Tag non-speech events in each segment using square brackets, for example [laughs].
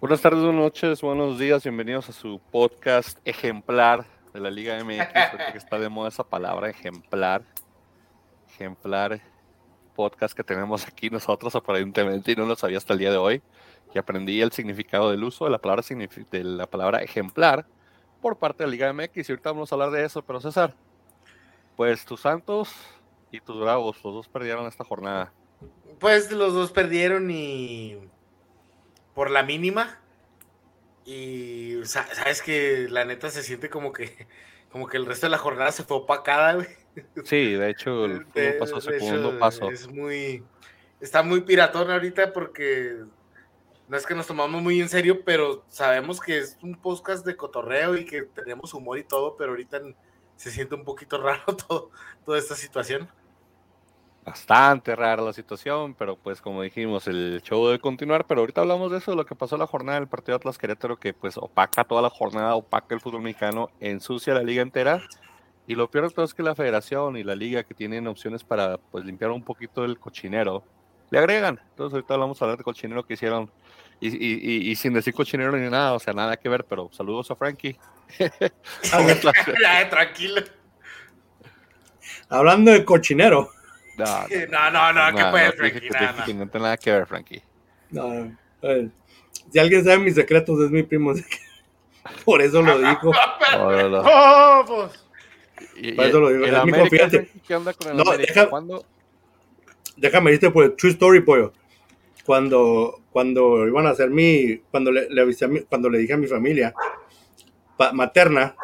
Buenas tardes, buenas noches, buenos días, bienvenidos a su podcast ejemplar de la Liga MX, porque [laughs] está de moda esa palabra, ejemplar. Ejemplar podcast que tenemos aquí nosotros aparentemente y no lo sabía hasta el día de hoy, y aprendí el significado del uso de la palabra, de la palabra ejemplar por parte de la Liga MX, y ahorita vamos a hablar de eso, pero César, pues tus Santos y tus Bravos, los dos perdieron esta jornada. Pues los dos perdieron y por la mínima. Y sabes que la neta se siente como que como que el resto de la jornada se fue opacada, güey. Sí, de hecho, el pasó a segundo paso. Es muy. Está muy piratón ahorita porque no es que nos tomamos muy en serio, pero sabemos que es un podcast de cotorreo y que tenemos humor y todo, pero ahorita se siente un poquito [laughs] raro todo, toda esta situación bastante rara la situación, pero pues como dijimos, el show debe continuar, pero ahorita hablamos de eso, de lo que pasó la jornada del partido Atlas Querétaro, que pues opaca toda la jornada, opaca el fútbol mexicano, ensucia la liga entera, y lo peor de todo es que la federación y la liga que tienen opciones para pues limpiar un poquito el cochinero, le agregan, entonces ahorita vamos a hablar de cochinero que hicieron, y, sin decir cochinero ni nada, o sea, nada que ver, pero saludos a Frankie. [laughs] [laughs] [laughs] Tranquilo. Hablando de cochinero. [laughs] No, no, no, ¿qué puede, Frankie? no tiene nada que ver, Frankie. No, si alguien sabe mis secretos, es mi primo. [laughs] Por eso lo dijo. [laughs] oh, pues. Por eso lo digo. ¿Qué onda con el América? ¿Cuándo? Déjame irte por el True Story, pollo. Cuando, cuando iban a hacer mi. Cuando le, le avisé a mi, cuando le dije a mi familia materna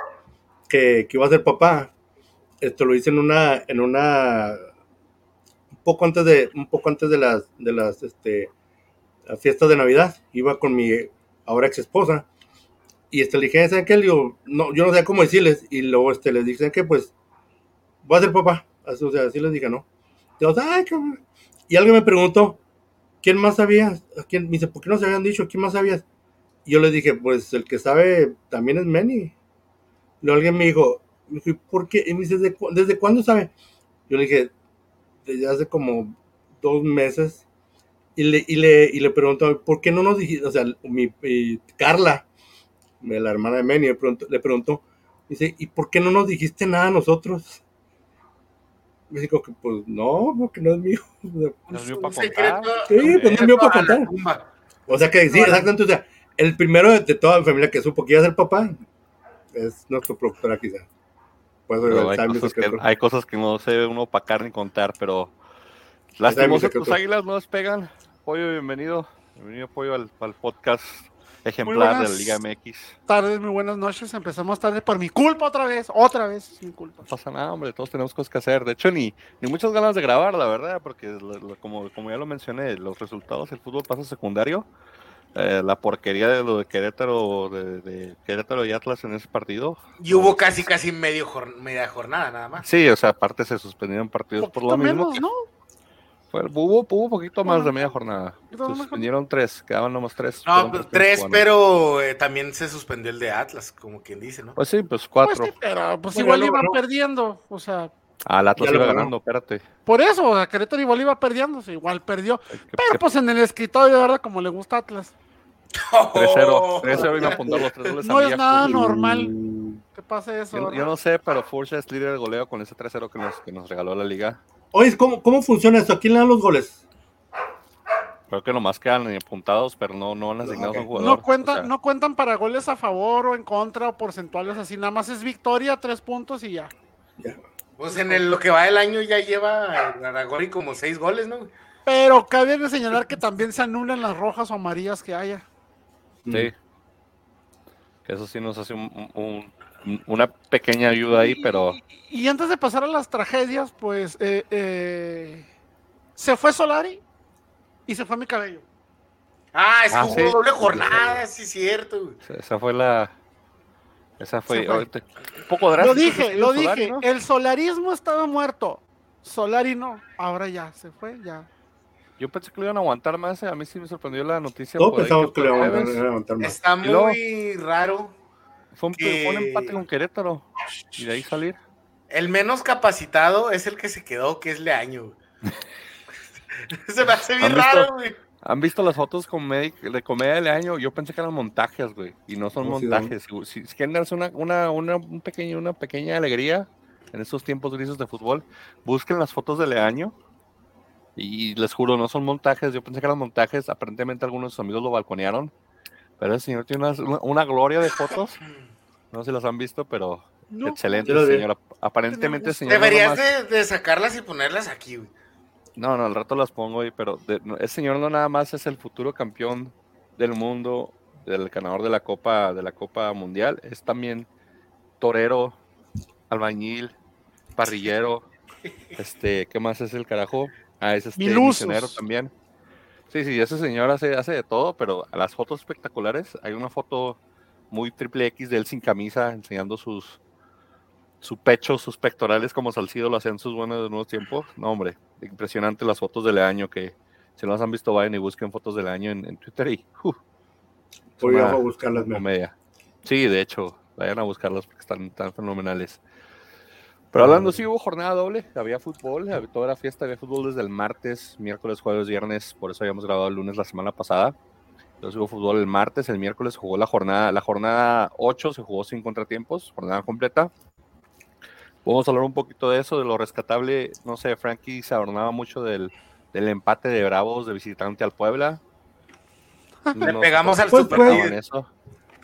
que, que iba a ser papá, esto lo hice en una, en una poco antes de, un poco antes de las, de las, este, fiestas de Navidad, iba con mi ahora ex esposa, y este, le dije, ¿saben qué? Digo, no, yo no sé cómo decirles, y luego este, les dije, ¿saben qué? Pues, voy a ser papá, así, o sea, así les dije, ¿no? Y alguien me preguntó, ¿quién más sabía? ¿Quién? Me dice, ¿por qué no se habían dicho? ¿Quién más sabías? Y yo le dije, pues, el que sabe también es Manny. Luego alguien me dijo, ¿por qué? Y me dice, ¿desde, ¿desde cuándo sabe? Yo le dije, desde hace como dos meses y le, y le, y le preguntó, ¿por qué no nos dijiste? O sea, mi, Carla, la hermana de Manny, le preguntó, le preguntó, dice, ¿y por qué no nos dijiste nada a nosotros? Me dijo que pues no, porque no es mío. [laughs] ¿No es mío para contar? Sí, pues no es mío para contar. O sea que sí, exactamente. O sea, el primero de, toda la familia que supo que iba a ser papá es nuestro productor quizá. Pues, hay, cosas que, no se uno opacar ni contar, pero lastimosamente tus águilas no despegan. Pollo, bienvenido. Bienvenido, Pollo, al, podcast ejemplar de la Liga MX. Tardes, muy buenas noches. Empezamos tarde por mi culpa otra vez, otra vez sin culpa. No pasa nada, hombre, todos tenemos cosas que hacer. De hecho, ni, ni muchas ganas de grabar, la verdad, porque como, como ya lo mencioné, los resultados del fútbol pasa secundario. Eh, la porquería de lo de Querétaro, de, Querétaro y Atlas en ese partido. Y hubo casi, casi medio media jornada nada más. Sí, o sea, aparte se suspendieron partidos por lo mismo. ¿no? hubo, hubo un poquito más de media jornada. Se suspendieron tres, quedaban nomás tres. No, pues, tres, pero eh, también se suspendió el de Atlas, como quien dice, ¿no? Pues sí, pues cuatro. Pues pero pues igual iban perdiendo, o sea. Ah, el Atlas iba ganando, espérate. Por eso, a Querétaro igual iba perdiendo, igual perdió. pero pues en el escritorio, de verdad, como le gusta Atlas. 3-0. 3-0 iba a apuntar los tres goles No es nada normal que pase eso. Yo, no sé, pero Furcha es líder de goleo con ese 3-0 que nos, que nos regaló la liga. Oye, ¿cómo, ¿cómo funciona esto? ¿A quién le dan los goles? Creo que nomás quedan apuntados, pero no, no van asignados a un jugador. No cuentan, no cuentan para goles a favor o en contra o porcentuales así, nada más es victoria, tres puntos y ya. Pues en el, lo que va del año ya lleva Aragori como seis goles, ¿no? Pero cabe señalar que también se anulan las rojas o amarillas que haya. Sí. Que eso sí nos hace una pequeña ayuda ahí, pero... Y, antes de pasar a las tragedias, pues eh, eh, se fue Solari y se fue mi cabello. Ah, es ah, doble jornada, sí, cierto. Esa fue la... Esa fue, un poco drástico. Lo dije, lo dije. El solarismo estaba muerto. Solari no. Ahora ya se fue, ya. Yo pensé que lo iban a aguantar más, a mí sí me sorprendió la noticia. Todos pensamos que, lo iban a aguantar más. Está muy raro. Fue un, empate con Querétaro y de ahí salir. El menos capacitado es el que se quedó, que es Leaño. [laughs] se me hace bien raro, güey. ¿Han visto las fotos comedi- de comedia del año? Yo pensé que eran montajes, güey. Y no son No, sí, montajes. Si, si quieren darse una, una, una, un pequeño, una pequeña alegría en estos tiempos grises de fútbol, busquen las fotos del año. Y les juro, no son montajes. Yo pensé que eran montajes. Aparentemente algunos de sus amigos lo balconearon. Pero el señor tiene una, una gloria de fotos. No sé si las han visto, pero No. excelente, Yo las vi. señor. Aparentemente, señor. no Deberías nomás- de, de sacarlas y ponerlas aquí, güey. no, no, al rato las pongo ahí, pero de- no, ese señor no nada más es el futuro campeón del mundo, del ganador de la Copa, de la Copa Mundial, es también torero, albañil, parrillero, [laughs] este, ¿qué más es el carajo? Ah, es este misionero también. Sí, sí, ese señor hace, hace de todo, pero a las fotos espectaculares, hay una foto muy triple X de él sin camisa, enseñando sus su pecho, sus pectorales como Salcido lo hacían sus buenos de nuevos tiempos. No, hombre, impresionante las fotos del año que si no las han visto vayan y busquen fotos del año en, en Twitter y es Voy a buscarlas. comedia. Sí, de hecho, vayan a buscarlas porque están tan fenomenales. Pero hablando, sí hubo jornada doble, había fútbol, había- toda la fiesta, había fútbol desde el martes, miércoles, jueves, viernes, por eso habíamos grabado el lunes la semana pasada. Entonces hubo fútbol el martes, el miércoles jugó la jornada, la jornada 8 se jugó sin contratiempos, jornada completa. Vamos a hablar un poquito de eso, de lo rescatable. No sé, Frankie se adornaba mucho del, del empate de Bravos de visitante al Puebla. Le No pegamos al por qué Super estaban líder. en eso.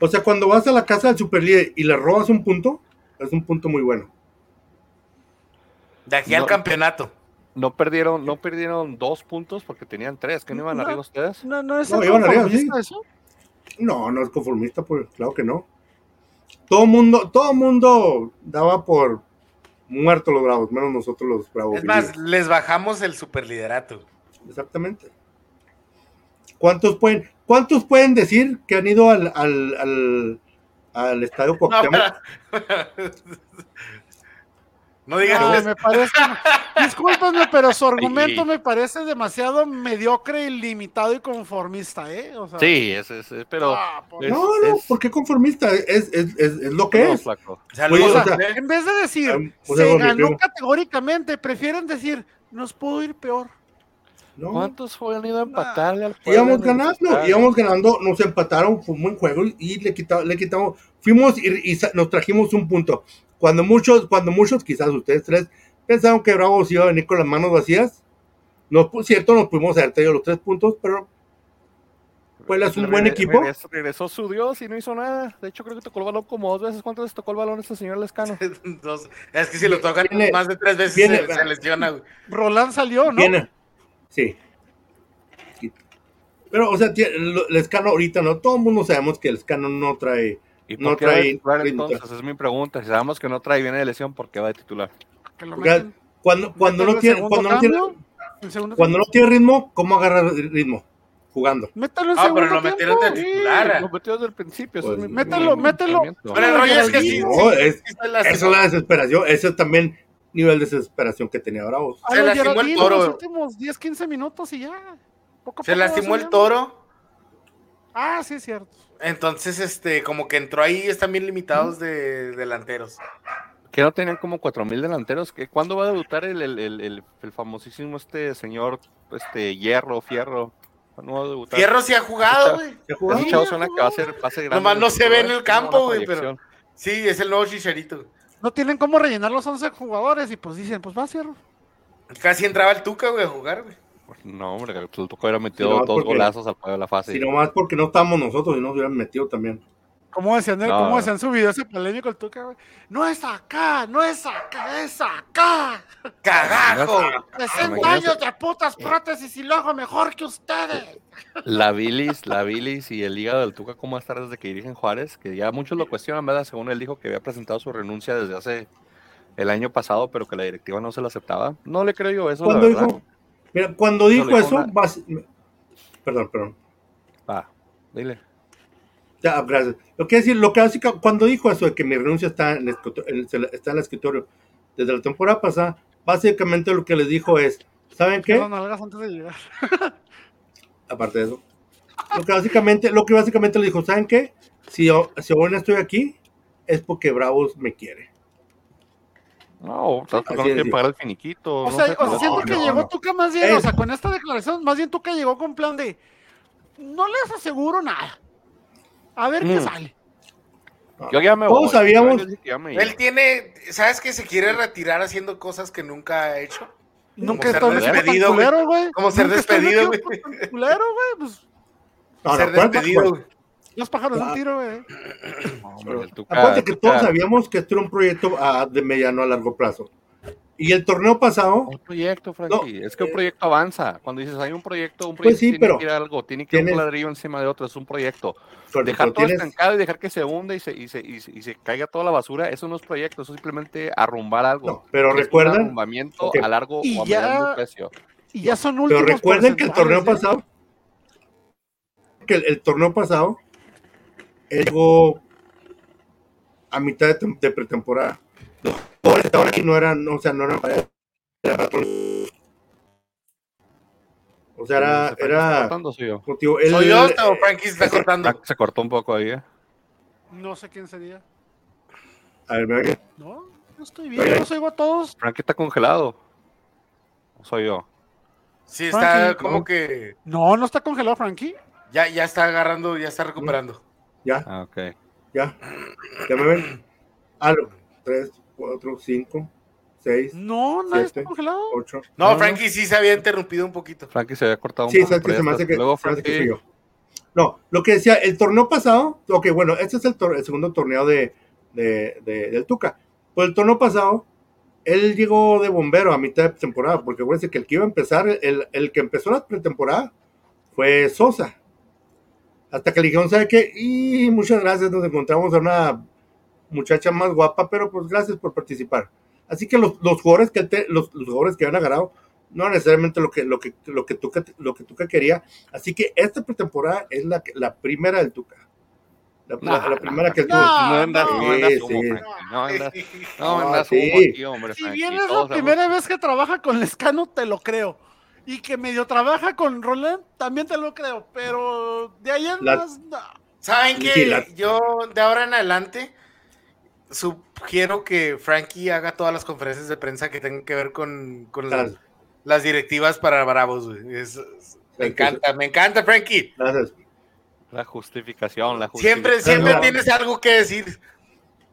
O sea, cuando vas a la casa del superlíder y le robas un punto, es un punto muy bueno. De aquí al No. campeonato. No perdieron, no perdieron dos puntos porque tenían tres. ¿Que no iban No. arriba ustedes? No, no es No, iban arriba, sí. eso. No, no es conformista, pues claro que no. Todo mundo, todo mundo daba por muertos los bravos, menos nosotros los bravos. Es más, les bajamos el superliderato. Exactamente. ¿Cuántos pueden, cuántos pueden decir que han ido al, al, al, al estadio [laughs] Cuauhtémoc? no [laughs] digas Ay, eso. me parece. Discúlpenme, pero su [laughs] argumento me parece demasiado mediocre, ilimitado y conformista, ¿eh? O sea, Sí, es, es, es- pero. ah, no, no, es- ¿por qué conformista? Es, es, es, es lo que no, es. flaco. Saludos, Oye, o sea. En vez de decir, o sea, se ganó categóricamente, prefieren decir, nos pudo ir peor. No. ¿Cuántos han ido a empatarle al Puebla Íbamos ganando, íbamos ganando, nos empataron, fue un buen juego y le quitamos, le quitamos, fuimos y, nos trajimos un punto. Cuando muchos, cuando muchos, quizás ustedes tres, pensaron que Bravos iba a venir con las manos vacías, no, pues cierto, nos pudimos haber traído los tres puntos, pero Puebla es un buen equipo. regresó, regresó su Dios y no hizo nada. De hecho, creo que tocó el balón como dos veces. ¿Cuántas veces tocó el balón este señor Lescano? [laughs] Dos- Es que si lo tocan Viene- más de tres veces viene- se, se lesiona, güey. Roland salió, ¿no? viene, sí. Pero, o sea, tie- lo- el escano ahorita no, todo el mundo sabemos que el escano no trae, ¿Y No por qué va de trae titular ritmo. entonces? Es mi pregunta. Si sabemos que no trae, viene de lesión, ¿por qué va de titular? Cuando, no en tiene, cuando no tiene, cuando no ritmo, ¿cómo agarra ritmo? Jugando. Mételo en Ah, pero segundo lo metieron tiempo. de titular. Lo metió desde el principio. Pues, mételo, mételo. Pero el rollo es que sí, No, sí, es- sí se lastimó. Eso es la desesperación, eso es también nivel de desesperación que tenía Bravos. Se lo lastimó el toro. los últimos 10, 15 minutos y ya. Poco a Se lastimó el toro. Ah, sí, es cierto. Entonces, este, como que entró ahí, están bien limitados de delanteros. Que no tenían como 4000 delanteros. ¿Qué- ¿Cuándo va a debutar el, el, el, el- el famosísimo este señor este Hierro, Fierro? ¿Cuándo va a debutar? Fierro sí ha jugado, güey. Ese chavo suena que va a ser, va a ser grande. Nomás no se ve en el campo, güey, pero-. Sí, es el nuevo chicharito. No tienen cómo rellenar los 11 jugadores y pues dicen, pues va, cierro. Casi entraba el Tuca, güey, a jugar, güey. No, hombre, el tocó haber metido no, dos porque- golazos al juego de la fase. Si nomás porque no estábamos nosotros y nos hubieran metido también. ¿Cómo decían, No. ¿cómo decían su video ese polémico el Tuca, güey? No es acá, no es acá, es acá. ¡Cagajo! 60 [laughs] Imagínate. años de putas prótesis y lo hago mejor que ustedes. [laughs] La bilis, la bilis y el hígado del Tuca, ¿cómo va a estar desde que dirigen Juárez? Que ya muchos lo cuestionan, ¿verdad? Según él dijo que había presentado su renuncia desde hace el año pasado, pero que la directiva no se lo aceptaba. No le creo yo eso, la verdad. dijo, mira, cuando dijo eso, una- vas- perdón, perdón. Va, dile. Ya, gracias. Lo que decir, lo que hace, cuando dijo eso de que mi renuncia está en, el está en el escritorio desde la temporada pasada, básicamente lo que les dijo es, ¿saben qué? Las nalgas antes de llegar. [laughs] aparte de eso. Lo que básicamente, lo que básicamente le dijo, ¿saben qué? Si, yo- si aún estoy aquí, es porque Bravos me quiere. No, estás Así tocando es, que sí. pagar el finiquito. O no sea, sé, o sea, siento no, que no, llegó no. Tuca más bien, o sea, con esta declaración, más bien Tuca llegó con plan de, no les aseguro nada. A ver qué Mm. sale. Yo ya me Todos voy. sabíamos- ya me Él tiene, ¿sabes que se quiere retirar haciendo cosas que nunca ha hecho? Nunca un tan despedido, güey. culero, güey. Como ser un despedido, tan culero, güey. Pues No, no, Ser acuérdate, despedido. Los pájaros de un Ah. tiro, güey. Tuca- acuérdate que Tuca- todos sabíamos que esto era un proyecto ah, de mediano a largo plazo. Y el torneo pasado, Un proyecto, Frankie. es que un eh, proyecto avanza. Cuando dices hay un proyecto, un Pues proyecto sí, tiene pero que ir a algo, tiene que ir un ladrillo encima de otro, es un proyecto. pero Dejar todo tienes- estancado y dejar que se hunde y se, y se, y se, y se caiga toda la basura, eso no es proyecto, eso es simplemente arrumbar algo. No, pero Es un recuerdan arrumbamiento a largo Y o a ya- mediano precio. Y ya son Pero últimos recuerden que el torneo ¿eh? pasado, que el, el torneo pasado él llegó a mitad de, tem- de pretemporada. Los jugadores que estaban aquí no eran, o sea, no eran para- era para- O sea, era, ¿Se está era cortando, soy yo? contigo, él- ¿Soy yo eh, o Frankie se está cortando? Frank se cortó un poco ahí. ¿eh? No sé quién sería. a ver, que- No, yo estoy bien, yo los oigo a todos. Frank está congelado. ¿O soy yo? Sí, está Frankie, como ¿no? que No, no está congelado, Frankie. ya, ya está agarrando, ya está recuperando. Ya, Ah, ok. ya, ya me ven. Algo, 3, 4, 5, 6, No, nadie Siete. está congelado. 8. No, Frankie sí se había interrumpido un poquito. Frankie se había cortado un Sí, poco. que pero se me hace que, Luego que Frankie, yo. No, lo que decía, el torneo pasado, ok, bueno, este es el, tor- el segundo torneo de, de- de- del Tuca. Pues el torneo pasado, él llegó de bombero a mitad de temporada, porque acuérdense que el que iba a empezar, el, el que empezó la pretemporada fue Sosa. Hasta que le dijeron, ¿sabe qué? Y muchas gracias, nos encontramos a una muchacha más guapa, pero pues gracias por participar. Así que los, los jugadores que él te- los, los jugadores que han agarrado, no necesariamente lo que, lo que, lo que Tuca, lo que Tuca quería. Así que esta pretemporada es la, que- la primera del Tuca. La, la- No, la primera que no, tuvo. No vendas Sí, humo, sí. Frankie. No vendas, no [laughs] humo aquí, hombre. Si bien es la primera vez que trabaja con Lescano, te lo creo. Y que medio trabaja con Roland, también te lo creo. Pero de ahí en La- más, no. ¿Saben Sí, qué? la- Yo de ahora en adelante sugiero que Frankie haga todas las conferencias de prensa que tengan que ver con, con las, directivas para Bravos. güey. Es- es- me encanta, me encanta, Frankie. Gracias. La justificación, la Siempre, justificación. siempre no. tienes algo que decir.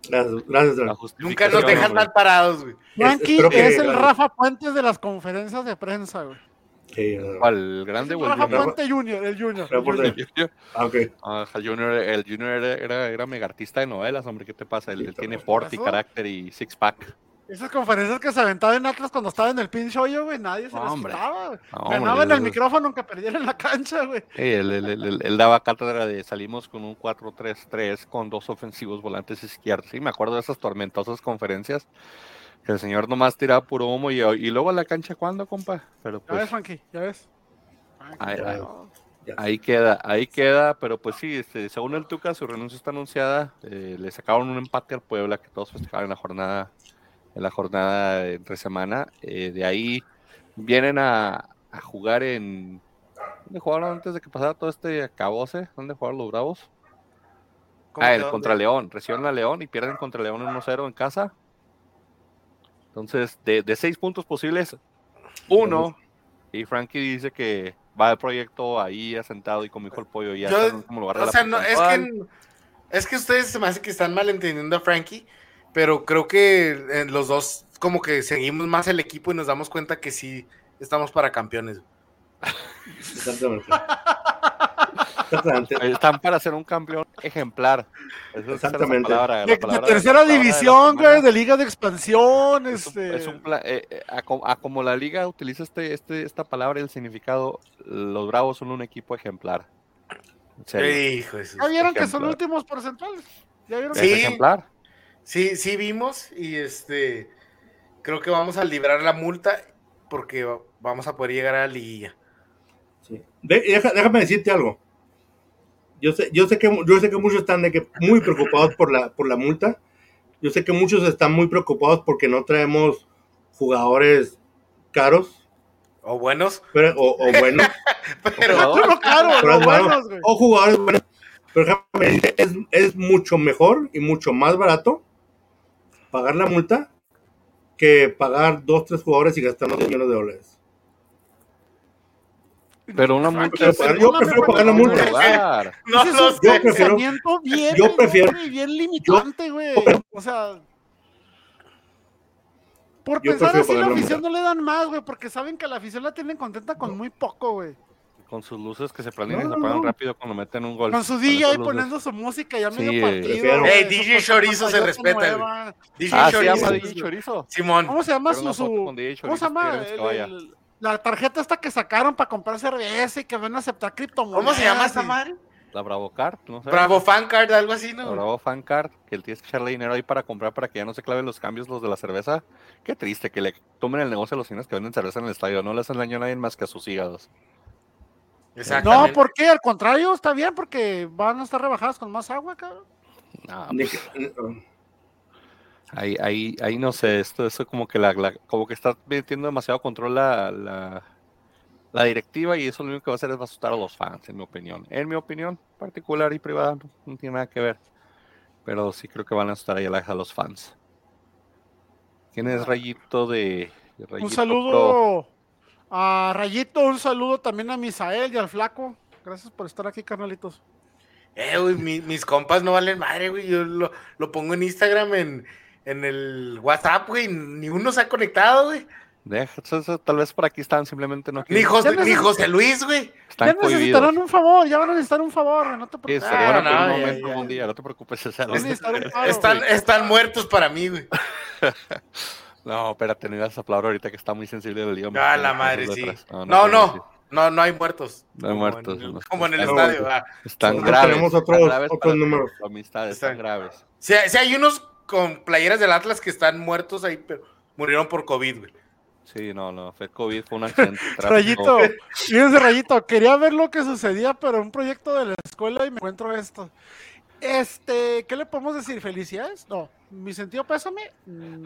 Gracias, gracias. La Nunca nos dejas hombre. mal parados, güey. Frankie que- es el Rafa Puentes de las conferencias de prensa, güey. Sí. ¿Cuál? ¿El grande o el junior? Junior, el Junior. El Junior. Junior. Ah, ok. Ah, el junior, el junior era, era, era mega artista de novelas, hombre. ¿Qué te pasa? Él, Sí, él tiene porte, ¿Eso? carácter y six pack. Esas conferencias que se aventaba en Atlas cuando estaba en el pinche hoyo, güey, nadie se No, las hombre. quitaba. No, Ganaba en el micrófono aunque perdiera en la cancha, güey. Sí, él, él- él- él- él daba cátedra de salimos con un 4-3-3 con dos ofensivos volantes izquierdos. Sí, me acuerdo de esas tormentosas conferencias que el señor nomás tiraba puro humo y, y luego a la cancha, ¿cuándo, compa? Pero Ya ves, pues Frankie, ya ves. ahí, Ya, ahí- ya. ahí queda, ahí queda, pero pues sí, este, según el Tuca, su renuncia está anunciada. eh, le sacaron un empate al Puebla que todos festejaron en la jornada, en la jornada de entre semana. eh, de ahí vienen a, a jugar en. ¿Dónde jugaron antes de que pasara todo este acabose? ¿Dónde jugaron los Bravos? ¿Cómo Ah, el contra León. Reciben a León y pierden contra León 1-0 en casa. Entonces, de, de seis puntos posibles, uno. Y Frankie dice que va el proyecto ahí asentado y como dijo el pollo ya Yo- lugar de O sea, no, es que es que ustedes se me hace que están malentendiendo a Frankie, pero creo que eh, los dos como que seguimos más el equipo y nos damos cuenta que sí estamos para campeones. Exactamente. Exactamente. Están para ser un campeón ejemplar. Esa es la Exactamente. palabra, la De, de la tercera de la división, güey, de liga de expansión, Es un- este... es un pla- eh, eh, a, co- a como la liga utiliza este, este, esta palabra y el significado, los Bravos son un equipo ejemplar. Hijo de ¿Ya vieron que son últimos porcentuales? ¿Ya vieron Sí. ejemplar. Sí, sí vimos y este creo que vamos a librar la multa porque vamos a poder llegar a la liguilla. Sí. De- deja- déjame decirte algo. Yo sé, yo sé que yo sé que muchos están de que muy preocupados por la por la multa. Yo sé que muchos están muy preocupados porque no traemos jugadores caros O buenos, pero- o, o buenos [laughs] pero. No, claro, pero no bueno, buenos, güey. o jugadores buenos. Pero es, es mucho mejor y mucho más barato pagar la multa que pagar dos, tres jugadores y gastar 10 millones de dólares. Pero una multa. Yo prefiero, yo prefiero pagar la multa. Lugar. [laughs] No un sé. yo prefiero- pensamiento bien, yo prefiero- bien limitante, güey. O sea, por pensar así la afición no le dan más, güey, porque saben que la afición la tienen contenta con muy poco, güey. Con sus luces que se prenden y No, se apagan no. rápido cuando meten un gol. Con su DJ poniendo su música ya Sí, medio partido. prefiero- güey, Ey, DJ Chorizo se respeta. DJ Ah, se Chorizo. llama DJ Chorizo. Simón. ¿Cómo se llama su, ¿Cómo se llama? La tarjeta esta que sacaron para comprar cerveza y que van a aceptar criptomonedas. ¿Cómo se llama esa madre? La Bravo Card, no sé. Bravo Fan Card, algo así, La ¿no? Bravo Fan Card, que él tienes que echarle dinero ahí para comprar para que ya no se claven los cambios los de la cerveza. Qué triste que le tomen el negocio a los cines que venden cerveza en el estadio. No le hacen daño a nadie más que a sus hígados. No. ¿por qué? Al contrario, está bien porque van a estar rebajadas con más agua, cabrón. No, Ni pues, ahí, ahí, ahí no sé, esto, esto como que la, la- como que está metiendo demasiado control la, la, la directiva y eso lo único que va a hacer es asustar a los fans, en mi opinión. En mi opinión particular y privada, no, no tiene nada que ver. Pero sí creo que van a asustar ahí a, la- a los fans. ¿Quién es Rayito de, de Rayito Un Pro? saludo a Rayito, un saludo también a Misael y al Flaco. Gracias por estar aquí, carnalitos. Eh, güey, mi- mis compas no valen madre, güey. Yo lo, lo pongo en Instagram, en, en el WhatsApp, güey. Ni uno se ha conectado, güey. Deja, eso- eso, tal vez por aquí están, simplemente no Ni quieren. José, ni José Luis, güey. Están ya cohibidos. necesitarán un favor, ya van a necesitar un favor, güey, no te preocupes. Ah, un no, ya, momento, ya. un día, no te preocupes. César. Están, están muertos para mí, güey. [laughs] No, espérate, no ibas a hablar ahorita que está muy sensible el liga. Ah, la madre, sí. No, no, no, no hay muertos. No hay Como muertos, en- no. como en el estadio. ah. Están graves. tenemos otros- graves otros números. tu amistad, Están- están graves. Sí, sí hay unos con playeras del Atlas que están muertos ahí, pero murieron por COVID, güey. Sí, no, no, fue COVID, fue un accidente. [laughs] Rayito, fíjense, Rayito, quería ver lo que sucedía, pero un proyecto de la escuela y me encuentro esto. Este, ¿qué le podemos decir? ¿Felicidades? No, mi sentido pésame. Mm,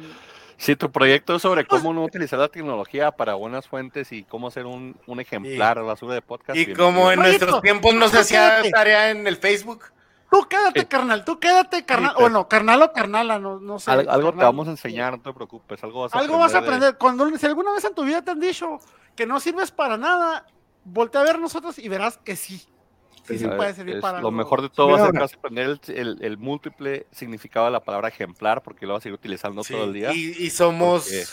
Sí, tu proyecto es sobre Pues cómo no utilizar la tecnología para buenas fuentes y cómo ser un, un ejemplar basura de podcast. Y como en Rayito, nuestros tiempos no se tú hacía tarea en el Facebook. Tú quédate, carnal, tú quédate, carnal. Bueno, carnal o carnala, no, no sé. Al- algo te vamos a enseñar, no te preocupes. Algo vas a Algo vas a de- aprender. Cuando, si alguna vez en tu vida te han dicho que no sirves para nada, voltea a ver nosotros y verás que sí. Sí, sí puede servir Es para Lo algo. mejor de todo Mira, va a ser que ahora. vas a aprender el, el- el múltiple significado de la palabra ejemplar porque lo vas a ir utilizando Sí, todo el día. Y, y somos Porque-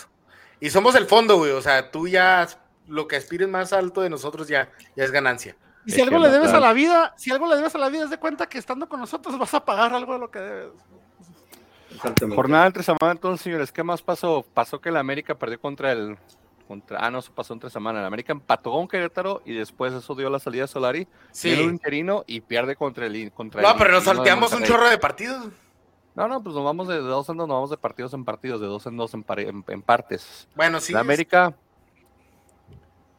y somos el fondo, güey. O sea, tú ya lo que aspires más alto de nosotros ya, ya es ganancia. Y si algo le debes a la vida, si algo le debes a la vida, es de cuenta que estando con nosotros vas a pagar algo de lo que debes. Exactamente. Jornada entre semana, entonces, señores, ¿qué más pasó? Pasó que el América perdió contra el. Contra, ah, no, eso pasó entre semana. El América empató con Querétaro y después eso dio la salida a Solari. Sí. interino y pierde contra el. Contra No, el pero nos salteamos un chorro de partidos. No, no, pues nos vamos de, dos en dos, nos vamos de partidos en partidos, de dos en dos en, pare- en- en partes. Bueno, sí. el América.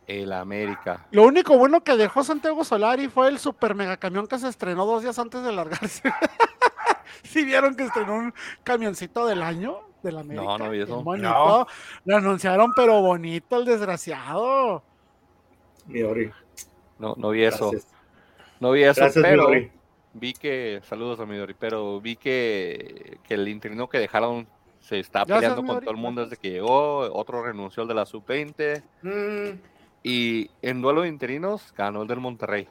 El América. Lo único bueno que dejó Santiago Solari fue el super mega camión que se estrenó dos días antes de largarse. [laughs] ¿Sí vieron que estrenó un camioncito del año de la América? No, no vi eso. No. Lo anunciaron, pero bonito el desgraciado. Mi Ori. No, no vi eso. Gracias, No vi eso, Gracias, pero vi que. Saludos a Midori, pero vi que, que el interino que dejaron se está Gracias, peleando con todo el mundo desde que llegó. Otro renunció el de la sub-20. Mm, Y en duelo de interinos ganó el del Monterrey.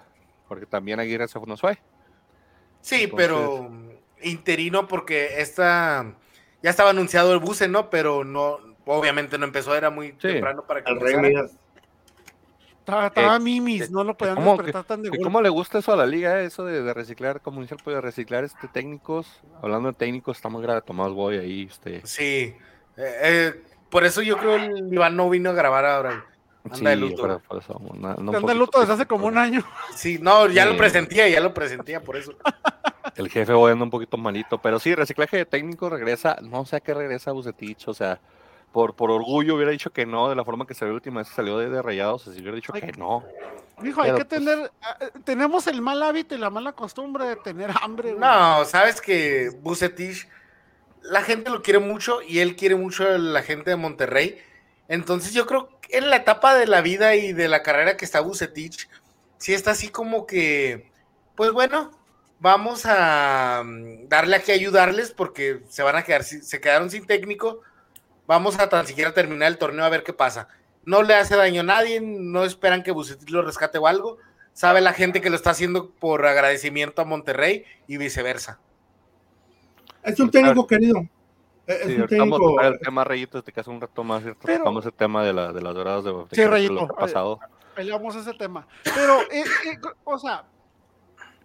Porque también Aguirre se nos fue. sí, Entonces- pero mm, interino porque esta ya estaba anunciado el buce, ¿no? Pero no, obviamente no empezó, era muy temprano para que. Estaba, Eh, mimis, no lo podían ¿Cómo, despertar tan de que golpe. ¿Cómo le gusta eso a la liga? eh? Eso de, de reciclar, como dice el pollo, de reciclar este técnicos. Hablando de técnicos, está muy grave Tomás Boy ahí. Este, Sí. Eh, eh, por eso yo creo el Iván no vino a grabar ahora. Anda sí, de luto. pero por eso, una- una un Anda poquito luto desde hace como un año. [laughs] Sí, no, ya Sí. lo presentía, ya lo presentía, por eso. [laughs] El jefe voy anda un poquito malito. Pero sí, reciclaje de técnicos regresa. No sé a qué regresa Bucetich. O sea, por, por orgullo hubiera dicho que no, de la forma que se vio la última vez que salió de, de Rayados. Así hubiera dicho Ay, que no. Dijo, hay que pues- tener, ah, eh, tenemos el mal hábito y la mala costumbre de tener hambre. güey. No, sabes que Bucetich, la gente lo quiere mucho y él quiere mucho a la gente de Monterrey. Entonces yo creo que en la etapa de la vida y de la carrera que está Bucetich, sí está así como que, pues bueno, vamos a mm, darle aquí a ayudarles porque se van a quedar, se quedaron sin técnico. vamos a tan siquiera terminar el torneo a ver qué pasa. No le hace daño a nadie, no esperan que Bucetich lo rescate o algo. Sabe la gente que lo está haciendo por agradecimiento a Monterrey y viceversa. Es un técnico querido. Es Sí, un vamos a tocar el tema Rayito, de que hace un rato más, ¿cierto? Pero- Tocamos el tema de, la, de las doradas de, de Sí, Querétaro, Rayito, pasado. peleamos ese tema. Pero, eh, eh, o sea,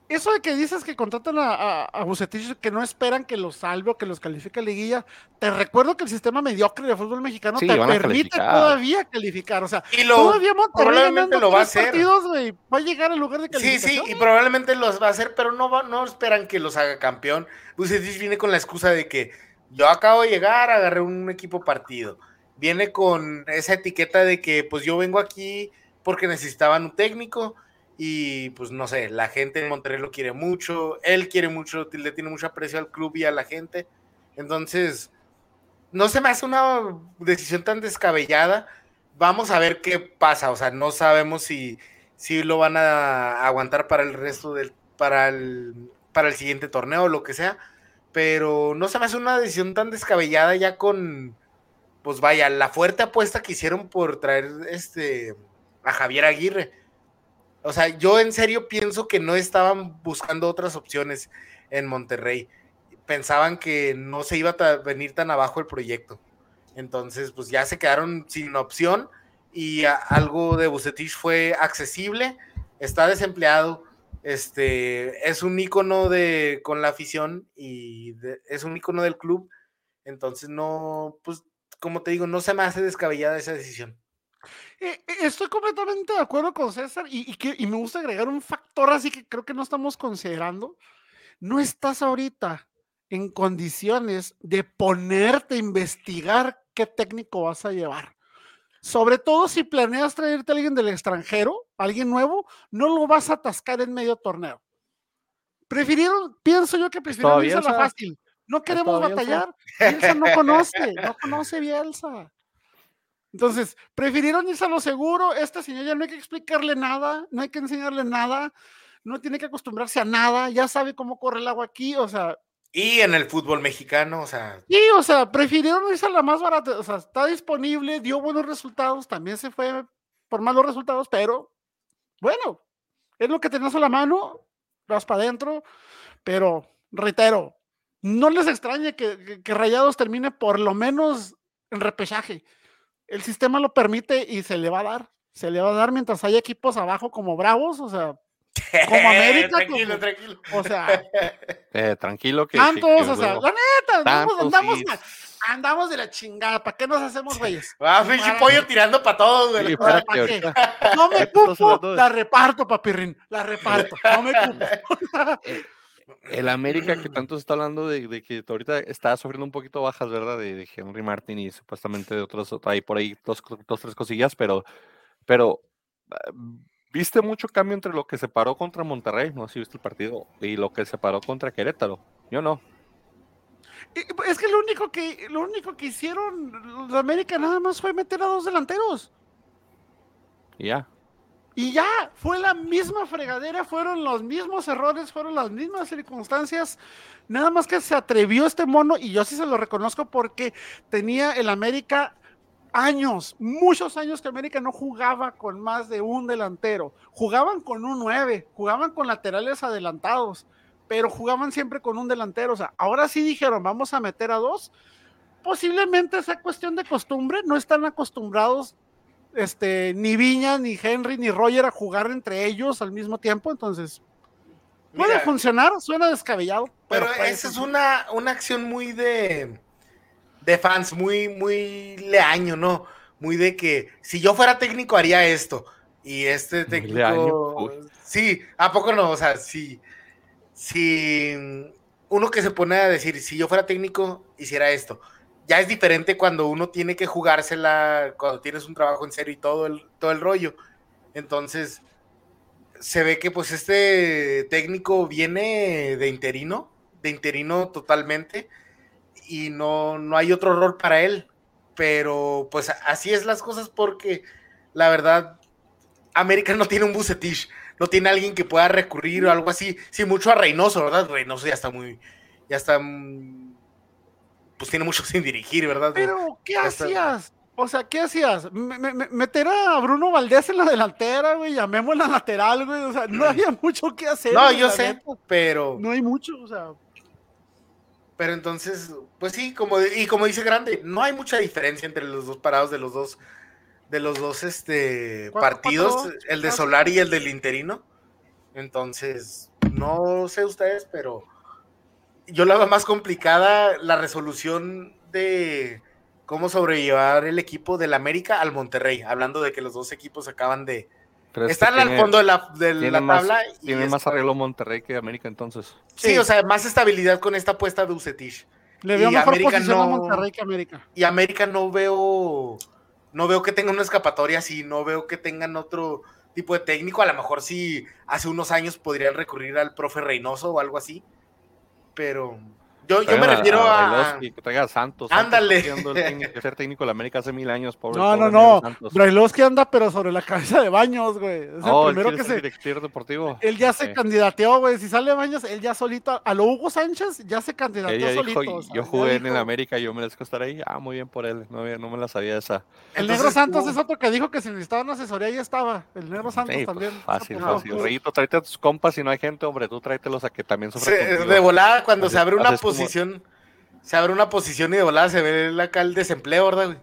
eso de que dices que contratan a, a, a Bucetich, que no esperan que los salve o que los califique a liguilla, te recuerdo que el sistema mediocre de fútbol mexicano Sí, te permite calificar. todavía calificar. O sea, Y lo, todavía Monterrey probablemente lo va a hacer. partidos, güey, va a llegar al lugar de Sí, calificación. sí, y probablemente los va a hacer, pero no, va- no esperan que los haga campeón. Bucetich viene con la excusa de que yo acabo de llegar, agarré un equipo partido. Viene con esa etiqueta de que pues yo vengo aquí porque necesitaban un técnico y pues no sé, la gente en Monterrey lo quiere mucho, él quiere mucho, le tiene mucho aprecio al club y a la gente. Entonces, no se me hace una decisión tan descabellada. Vamos a ver qué pasa, o sea, no sabemos si si lo van a aguantar para el resto del, para el, para el siguiente torneo o lo que sea, pero no se me hace una decisión tan descabellada ya con, pues vaya, la fuerte apuesta que hicieron por traer este a Javier Aguirre. O sea, yo en serio pienso que no estaban buscando otras opciones en Monterrey. Pensaban que no se iba a venir tan abajo el proyecto. Entonces, pues ya se quedaron sin opción y algo de Bucetich fue accesible, está desempleado, este, es un ícono de, con la afición y es un ícono del club, entonces no, pues, como te digo, no se me hace descabellada esa decisión. Eh, eh, Estoy completamente de acuerdo con César y, y que- y me gusta agregar un factor así que creo que no estamos considerando. No estás ahorita en condiciones de ponerte a investigar qué técnico vas a llevar. Sobre todo si planeas traerte a alguien del extranjero, alguien nuevo, no lo vas a atascar en medio torneo. Prefirieron, pienso yo que prefirieron irse a la fácil. No queremos todavía Bielsa. batallar. Bielsa no [laughs] conoce, no conoce Bielsa. Entonces, prefirieron irse a lo seguro. Este señor ya no hay que explicarle nada, no hay que enseñarle nada, no tiene que acostumbrarse a nada, ya sabe cómo corre el agua aquí. O sea, Y en el fútbol mexicano, o sea, y, o sea, prefirieron irse a la más barata. O sea, está disponible, dio buenos resultados, también se fue por malos resultados, pero bueno, es lo que tenías a la mano, vas para adentro, pero reitero, no les extrañe que, que- que Rayados termine por lo menos en repechaje. El sistema lo permite y se le va a dar. Se le va a dar mientras haya equipos abajo como Bravos, o sea, [laughs] Como América, tranquilo, como- tranquilo. o sea, [laughs] Eh, tranquilo que. tantos, que o sea, la neta, andamos, andamos, andamos de la chingada, ¿para qué nos hacemos güeyes? Ah, pinche pollo tirando para todos, güey. Sí, ¿para qué? No me [laughs] cupo, la reparto, papirrín, la reparto, no me cupo. El América que tanto se está hablando de, de que ahorita está sufriendo un poquito bajas, ¿verdad? De, de Henry Martin y supuestamente de otros, hay por ahí dos, dos, tres cosillas, pero, pero ah, viste mucho cambio entre lo que se paró contra Monterrey, no sé si viste el partido, y lo que se paró contra Querétaro. Yo no. Es que lo único que, lo único que hicieron los América nada más fue meter a dos delanteros. Y ya. Y ya, fue la misma fregadera, fueron los mismos errores, fueron las mismas circunstancias. Nada más que se atrevió este mono, y yo sí se lo reconozco porque tenía el América años, muchos años que América no jugaba con más de un delantero. Jugaban con un 9, jugaban con laterales adelantados, pero jugaban siempre con un delantero. O sea, ahora sí dijeron, vamos a meter a dos. Posiblemente sea cuestión de costumbre, no están acostumbrados este, ni Viña, ni Henry, ni Roger a jugar entre ellos al mismo tiempo, entonces puede Mira, funcionar, suena descabellado. Pero puede esa es una, una acción muy de, de fans, muy, muy leaño, ¿no? Muy de que si yo fuera técnico haría esto. Y este leaño, técnico. uy. Sí, ¿a poco no? O sea, si, si uno que se pone a decir, si yo fuera técnico, hiciera esto. Ya es diferente cuando uno tiene que jugársela, cuando tienes un trabajo en serio y todo el, todo el rollo. Entonces, se ve que pues este técnico viene de interino, de interino totalmente, y no, no hay otro rol para él. Pero pues así es las cosas porque la verdad, América no tiene un Bucetich, no tiene alguien que pueda recurrir o algo así. Sí, mucho a Reynoso, ¿verdad? Reynoso ya está muy, ya está mm, pues tiene mucho [laughs] sin dirigir, ¿verdad? Pero, ¿qué Ya está. hacías? O sea, ¿qué hacías? Me- me- me- meter a Bruno Valdés en la delantera, güey, y a Memo en la lateral, güey. O sea, no había mucho que hacer. no, yo sé, neta. pero, No hay mucho, o sea. Pero entonces, pues sí, como y como dice Grande, no hay mucha diferencia entre los dos parados de los dos, de los dos este Cuatro, partidos, cuatro, el de. Solar y el del Interino. Entonces, no sé ustedes, pero yo la veo más complicada la resolución de cómo sobrellevar el equipo del América al Monterrey, hablando de que los dos equipos acaban de ¿Crees que están al tiene- fondo de la, de tiene la más- tabla y Tiene más está- arreglo Monterrey que América entonces. Sí, Sí. o sea, más estabilidad con esta apuesta de Ucetich. Le dio Y mejor América posición a no- Monterrey que América. Y América no veo no veo que tenga una escapatoria así, no veo que tengan otro tipo de técnico, a lo mejor sí hace unos años podrían recurrir al profe Reynoso o algo así. Pero yo, yo me refiero a, que traiga a Santos. Santos Ándale. que ser técnico de la América hace mil años, pobre. No, no, pobre no. Santos. Brailovsky anda, pero sobre la cabeza de Baños, güey. Es el Oh, primero que se. director deportivo. Él ya se Sí. candidateó, güey. Si sale Baños, él ya solito. A lo Hugo Sánchez ya se candidateó Ella solito. dijo, o sea, yo jugué en el América, yo merezco estar ahí. Ah, muy bien por él. No, había- no me la sabía esa. El Entonces, Negro Santos tú- es otro que dijo que si necesitaban asesoría ya estaba. El Negro Santos Sí, pues, también. fácil, se apuntó. fácil. Reyito, tráete a tus compas si no hay gente, hombre. Tú tráetelos a que también contigo. de volada cuando se abre una como- posición, se abre una posición y de volada se ve acá el desempleo, ¿verdad? güey?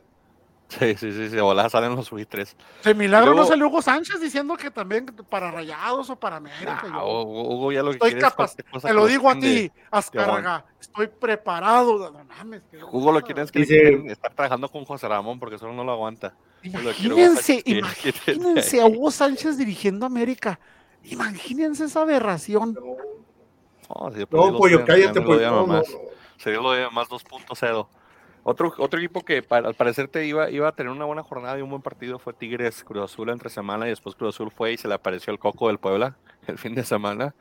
Sí, sí, sí, sí, de volada salen los buitres. De milagro Luego- no salió Hugo Sánchez diciendo que también para Rayados o para América. Nah, Hugo, Hugo ya lo que Estoy es capaz. Te lo digo a ti, Azcárraga. Estoy preparado. No mames. Hugo lo quiere es que Dice- quieren estar trabajando con José Ramón porque solo no lo aguanta. Lo Imagínense, imagínense [laughs] a Hugo Sánchez dirigiendo América. Imagínense esa aberración. No, si por sí No, lo pollo, odian, cállate, pollo. No, no. Sería lo de más 2.0. Otro, otro equipo que pa- al parecer te iba, iba a tener una buena jornada y un buen partido fue Tigres Cruz Azul entre semana y después Cruz Azul fue y se le apareció el coco del Puebla [laughs] el fin de semana.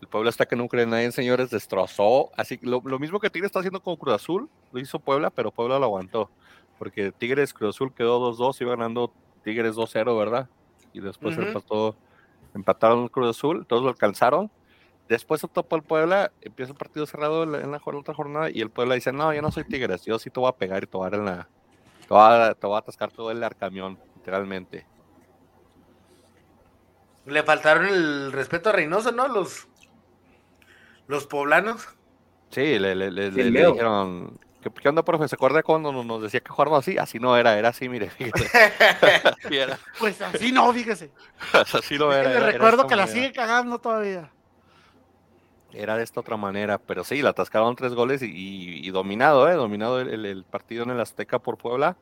El Puebla está que no cree en nadie, señores, destrozó. Así lo, lo mismo que Tigres está haciendo con Cruz Azul, lo hizo Puebla, pero Puebla lo aguantó. Porque Tigres Cruz Azul quedó 2-2, iba ganando Tigres 2-0, ¿verdad? Y después Ujú. empató, empataron Cruz Azul, todos lo alcanzaron. Después se topó el Puebla, empieza el partido cerrado en la, en la jor- otra jornada y el Puebla dice, no, yo no soy Tigres, yo sí te voy a pegar y te voy a dar en la... Te voy a, te voy a atascar todo el arcamión, literalmente. Le faltaron el respeto a Reynoso, ¿no? Los, los poblanos. Sí, le, le, le- le- dijeron, ¿qué, qué onda, profe? ¿Se acuerda cuando nos- decía que jugáramos así? Así no era, era así, mire. Así [laughs] [laughs] era, Pues así no, fíjese. [laughs] así no era. Le recuerdo que la manera. sigue cagando todavía. Era de esta otra manera, pero sí, la atascaron tres goles y, y- y dominado, ¿eh? Dominado el, el- el partido en el Azteca por Puebla.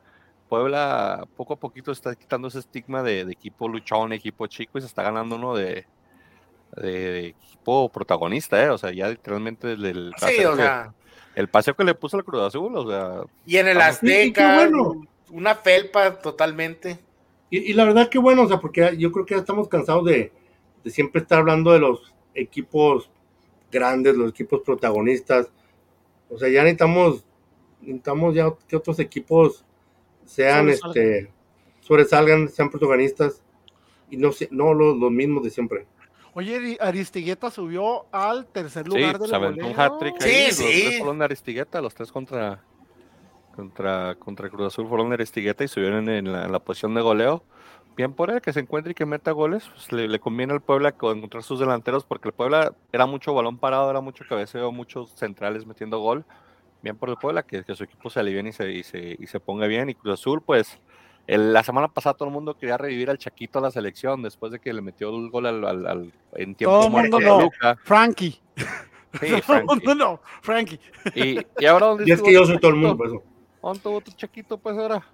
Puebla poco a poquito está quitando ese estigma de, de equipo luchón, equipo chico y se está ganando uno de, de- de equipo protagonista, ¿eh? O sea, ya literalmente desde el Sí, paseo, que, sea. el paseo que le puso el Cruz Azul, o sea, Y en el qué Azteca, bueno. una felpa totalmente. Y, y la verdad que bueno, o sea, porque yo creo que ya estamos cansados de, de siempre estar hablando de los equipos grandes, los equipos protagonistas. O sea, ya necesitamos, necesitamos ya que otros equipos sean, Sobresalgan. este, sobresalgan, sean protagonistas y no, se- no los, los mismos de siempre. Oye, Ari- Aristigueta subió al tercer sí, lugar del se aventó un hat-trick Sí, ahí, los sí. tres fueron de Aristigueta, los tres contra, contra, contra Cruz Azul fueron de Aristigueta y subieron en la, en la posición de goleo. Bien por él, que se encuentre y que meta goles, pues le, le conviene al Puebla co- encontrar sus delanteros, porque el Puebla era mucho balón parado, era mucho cabeceo, muchos centrales metiendo gol. Bien por el Puebla, que, que su equipo se aliviene y se, y, se, y se ponga bien. Y Cruz Azul, pues, el- la semana pasada todo el mundo quería revivir al Chaquito a la selección, después de que le metió el gol al, al- al- en tiempo Todo muerto mundo a no. Toluca. Frankie. [laughs] Sí, Frankie. no, no, Frankie. Y, y ahora dónde Y es que yo soy todo el mundo, por eso. ¿Dónde estuvo tu Chaquito, pues ahora?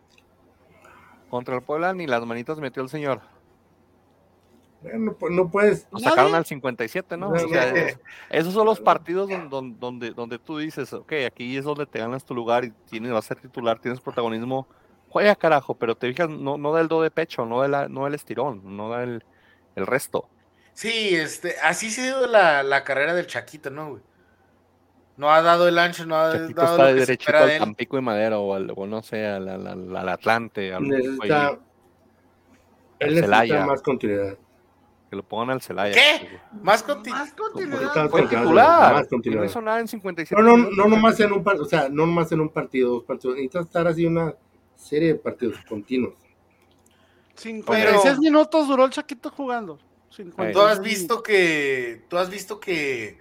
Contra el Puebla ni las manitas metió el señor. Bueno, pues no puedes. Lo Nadie. sacaron al 57, ¿no? O No, sea, no. es- esos son los partidos don- don- donde, donde, tú dices, ok, aquí es donde te ganas tu lugar y tienes, vas a ser titular, tienes protagonismo. Juega, carajo, pero te fijas, no, no da el do de pecho, no da, la- no da el estirón, no da el, el resto. Sí, este, así ha sido la, la carrera del Chaquito, ¿no, güey? No ha dado el ancho, no ha dado está lo que se derechito de al él. Tampico y Madero, o, al, o no sé, al, al- al- Atlante, al, Necesita, al él necesita Celaya. más continuidad. Que lo pongan al Celaya. ¿Qué? Más continuidad. Más continuidad. Fue titular. más continuidad. no hizo nada en 57 No, no, no nomás en un partido, o sea, no nomás en un partido, dos partidos. Necesitas estar así una serie de partidos continuos. 56 Pero- minutos duró el Chaquito jugando. 56 Tú has visto que. Tú has visto que.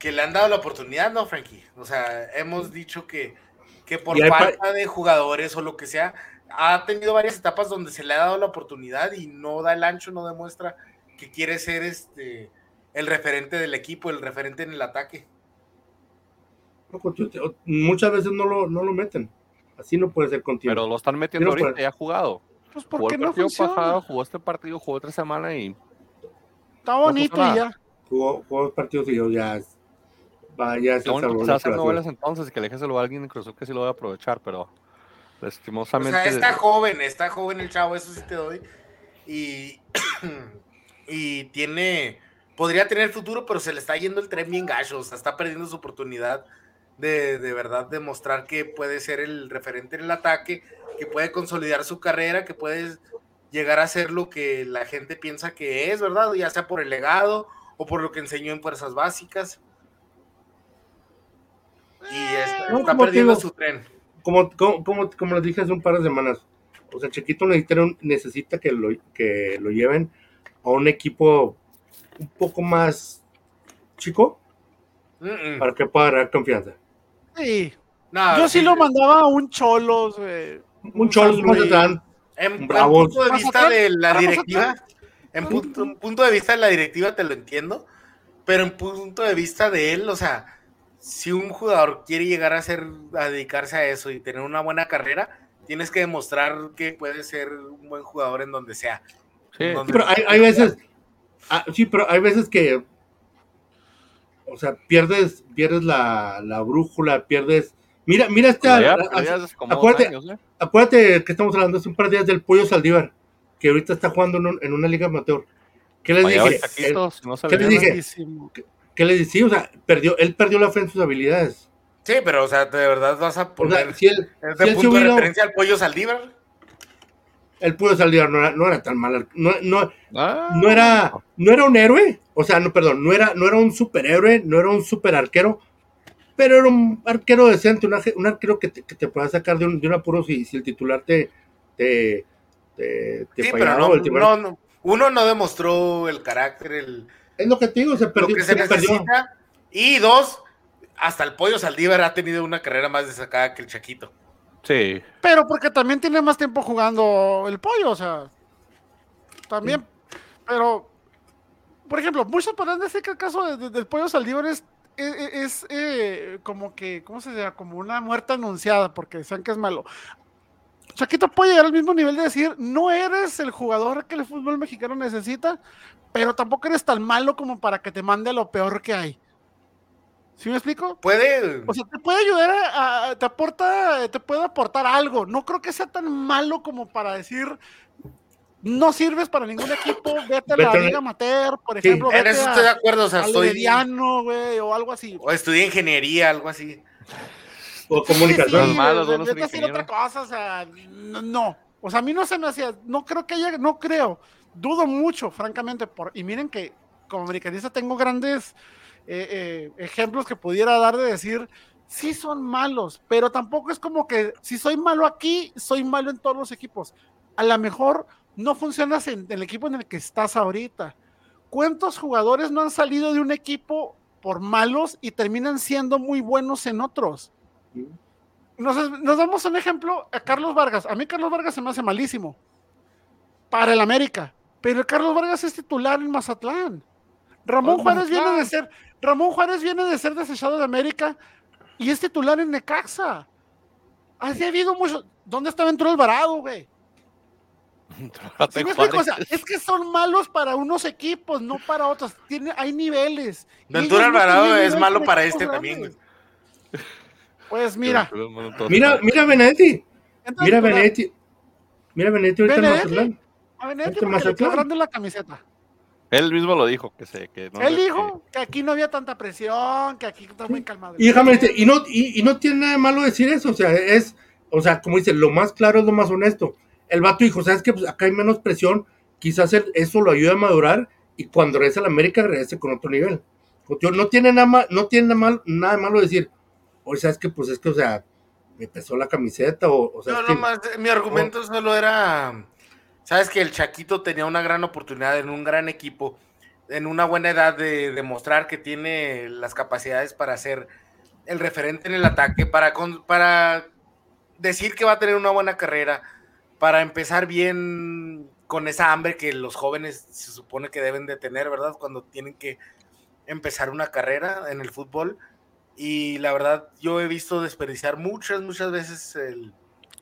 Que le han dado la oportunidad, ¿no, Frankie? O sea, hemos dicho que. Que por falta de jugadores o lo que sea. Ha tenido varias etapas donde se le ha dado la oportunidad y no da el ancho, no demuestra que quiere ser este. El referente del equipo, el referente en el ataque. Muchas veces no lo, no lo meten. Así no puede ser continuo. Pero lo están metiendo ahorita, pues, ya ha jugado. Pues porque el no partido funciona. pasado, jugó este partido, jugó otra semana y Está bonito y ya. Jugó, jugó dos partidos y yo ya. es- Va, ya es Qué bueno que salvó se hacen operación. novelas entonces y que le dejes el lugar a alguien en Cruz Azul que sí lo voy a aprovechar, pero O lastimosamente. sea, está joven, está joven el chavo, eso sí te doy. Y, [clears throat] y tiene, podría tener futuro, pero se le está yendo el tren bien gacho, o sea, está perdiendo su oportunidad de, de verdad demostrar que puede ser el referente en el ataque, que puede consolidar su carrera, que puede llegar a ser lo que la gente piensa que es, ¿verdad? Ya sea por el legado o por lo que enseñó en fuerzas básicas. Y está, No, está perdiendo digo, su tren. como, como, como, como les dije hace un par de semanas, o sea, Chiquito necesita, un- necesita que, lo, que lo lleven a un equipo un poco más chico Mm, mm. para que pueda dar confianza. Sí. No, Yo sí lo mandaba a un Cholos, güey. Un Cholos San Luis. Mazatlán, En, Bravos. punto de vista de la directiva, Mazatlán. en punto, en punto de vista de la directiva te lo entiendo, pero en punto de vista de él, o sea, si un jugador quiere llegar a ser, a dedicarse a eso y tener una buena carrera, tienes que demostrar que puede ser un buen jugador en donde sea. Sí, En donde- Sí, pero hay, hay veces, ah, sí, pero hay veces que, o sea, pierdes, pierdes la, la brújula, pierdes. Mira, mira este. Ya dos acuérdate- años, ¿eh? Acuérdate que estamos hablando hace un par de días del Pollo Saldívar, que ahorita está jugando en, un- en una liga amateur. ¿Qué les el dije? Si no ¿qué le les dije? ¿Qué les dije? Sí, o sea, perdió, él perdió la fe en sus habilidades. Sí, pero o sea, de verdad vas a O poner sea, si él, es si punto de referencia al pollo Saldívar. el Pollo Saldívar no era, no era tan mal, no, no, Ah, no era, no era un héroe, o sea, no, perdón, no era, no era un superhéroe, no era un super arquero, pero era un arquero decente, un, arque- un arquero que te, que te pueda sacar de un, de un apuro si, si el titular te, te, te, te Sí, pero fallaba no, o el titular- no, no, uno no demostró el carácter, el, Es lo que te digo, se lo perdió. que se se perdió. necesita. Y dos, hasta el pollo Saldívar ha tenido una carrera más destacada que el Chaquito. Sí, Pero porque también tiene más tiempo jugando el pollo, o sea. También. Pero, por ejemplo, muchos podrán decir que el caso de- de- del pollo Saldívar es, es, es, eh, como que, ¿cómo se llama? Como una muerte anunciada, porque decían que es malo. Chaquito puede llegar al mismo nivel de decir, no eres el jugador que el fútbol mexicano necesita, pero tampoco eres tan malo como para que te mande lo peor que hay. ¿Sí me explico? Puede. O sea, te puede ayudar a, a- te aporta, te puede aportar algo. No creo que sea tan malo como para decir no sirves para ningún equipo, [laughs] vete a la Vete liga amateur, por Sí, ejemplo, en vete eso a- estoy de acuerdo. O sea, estoy. Herediano, güey, o algo así. O estudié ingeniería, algo así. O Sí, comunicación. Malo, güey, no ser vete a hacer otra cosa, o sea, no, no. O sea, a mí no se me hacía, no creo que haya, no creo, dudo mucho, francamente, por, y miren que como americanista tengo grandes eh, eh, ejemplos que pudiera dar de decir, sí son malos, pero tampoco es como que si soy malo aquí, soy malo en todos los equipos. A lo mejor no funcionas en el equipo en el que estás ahorita. ¿Cuántos jugadores no han salido de un equipo por malos y terminan siendo muy buenos en otros? Nos, nos damos un ejemplo a Carlos Vargas. A mí Carlos Vargas se me hace malísimo para el América, pero Carlos Vargas es titular en Mazatlán. Ramón Oh, Juárez Mazatlán. viene de ser Ramón Juárez viene de ser desechado de América y es titular en Necaxa. Así ha habido mucho. ¿Dónde está Ventura Alvarado, güey? ¿Sí me explico? O sea, es que son malos para unos equipos, no para otros. Tiene, hay niveles. Ventura no Alvarado es malo para este también, grandes. Pues mira. Mira, mira entonces, Mira Benedetti. Mira Benedetti ahorita en Benedetti. Mazatlán. A Benedetti Este porque le quedó grande la camiseta. Él mismo lo dijo, que se, que no Él le- dijo que aquí no había tanta presión, que aquí está muy calmado. Y déjame y no, y, y no tiene nada de malo decir eso, o sea, es, o sea, como dice, lo más claro es lo más honesto. El vato dijo, ¿sabes qué? Pues acá hay menos presión, quizás el- eso lo ayude a madurar y cuando regrese a la América, regrese con otro nivel. No tiene nada, mal, no tiene nada, mal, nada malo decir, oye, ¿sabes que Pues es que, o sea, me pesó la camiseta o, o sea, No, es que- no, más, mi argumento solo era, sabes que el Chaquito tenía una gran oportunidad en un gran equipo, en una buena edad de demostrar que tiene las capacidades para ser el referente en el ataque, para, con- para decir que va a tener una buena carrera, para empezar bien con esa hambre que los jóvenes se supone que deben de tener, ¿verdad? Cuando tienen que empezar una carrera en el fútbol. Y la verdad, yo he visto desperdiciar muchas, muchas veces el,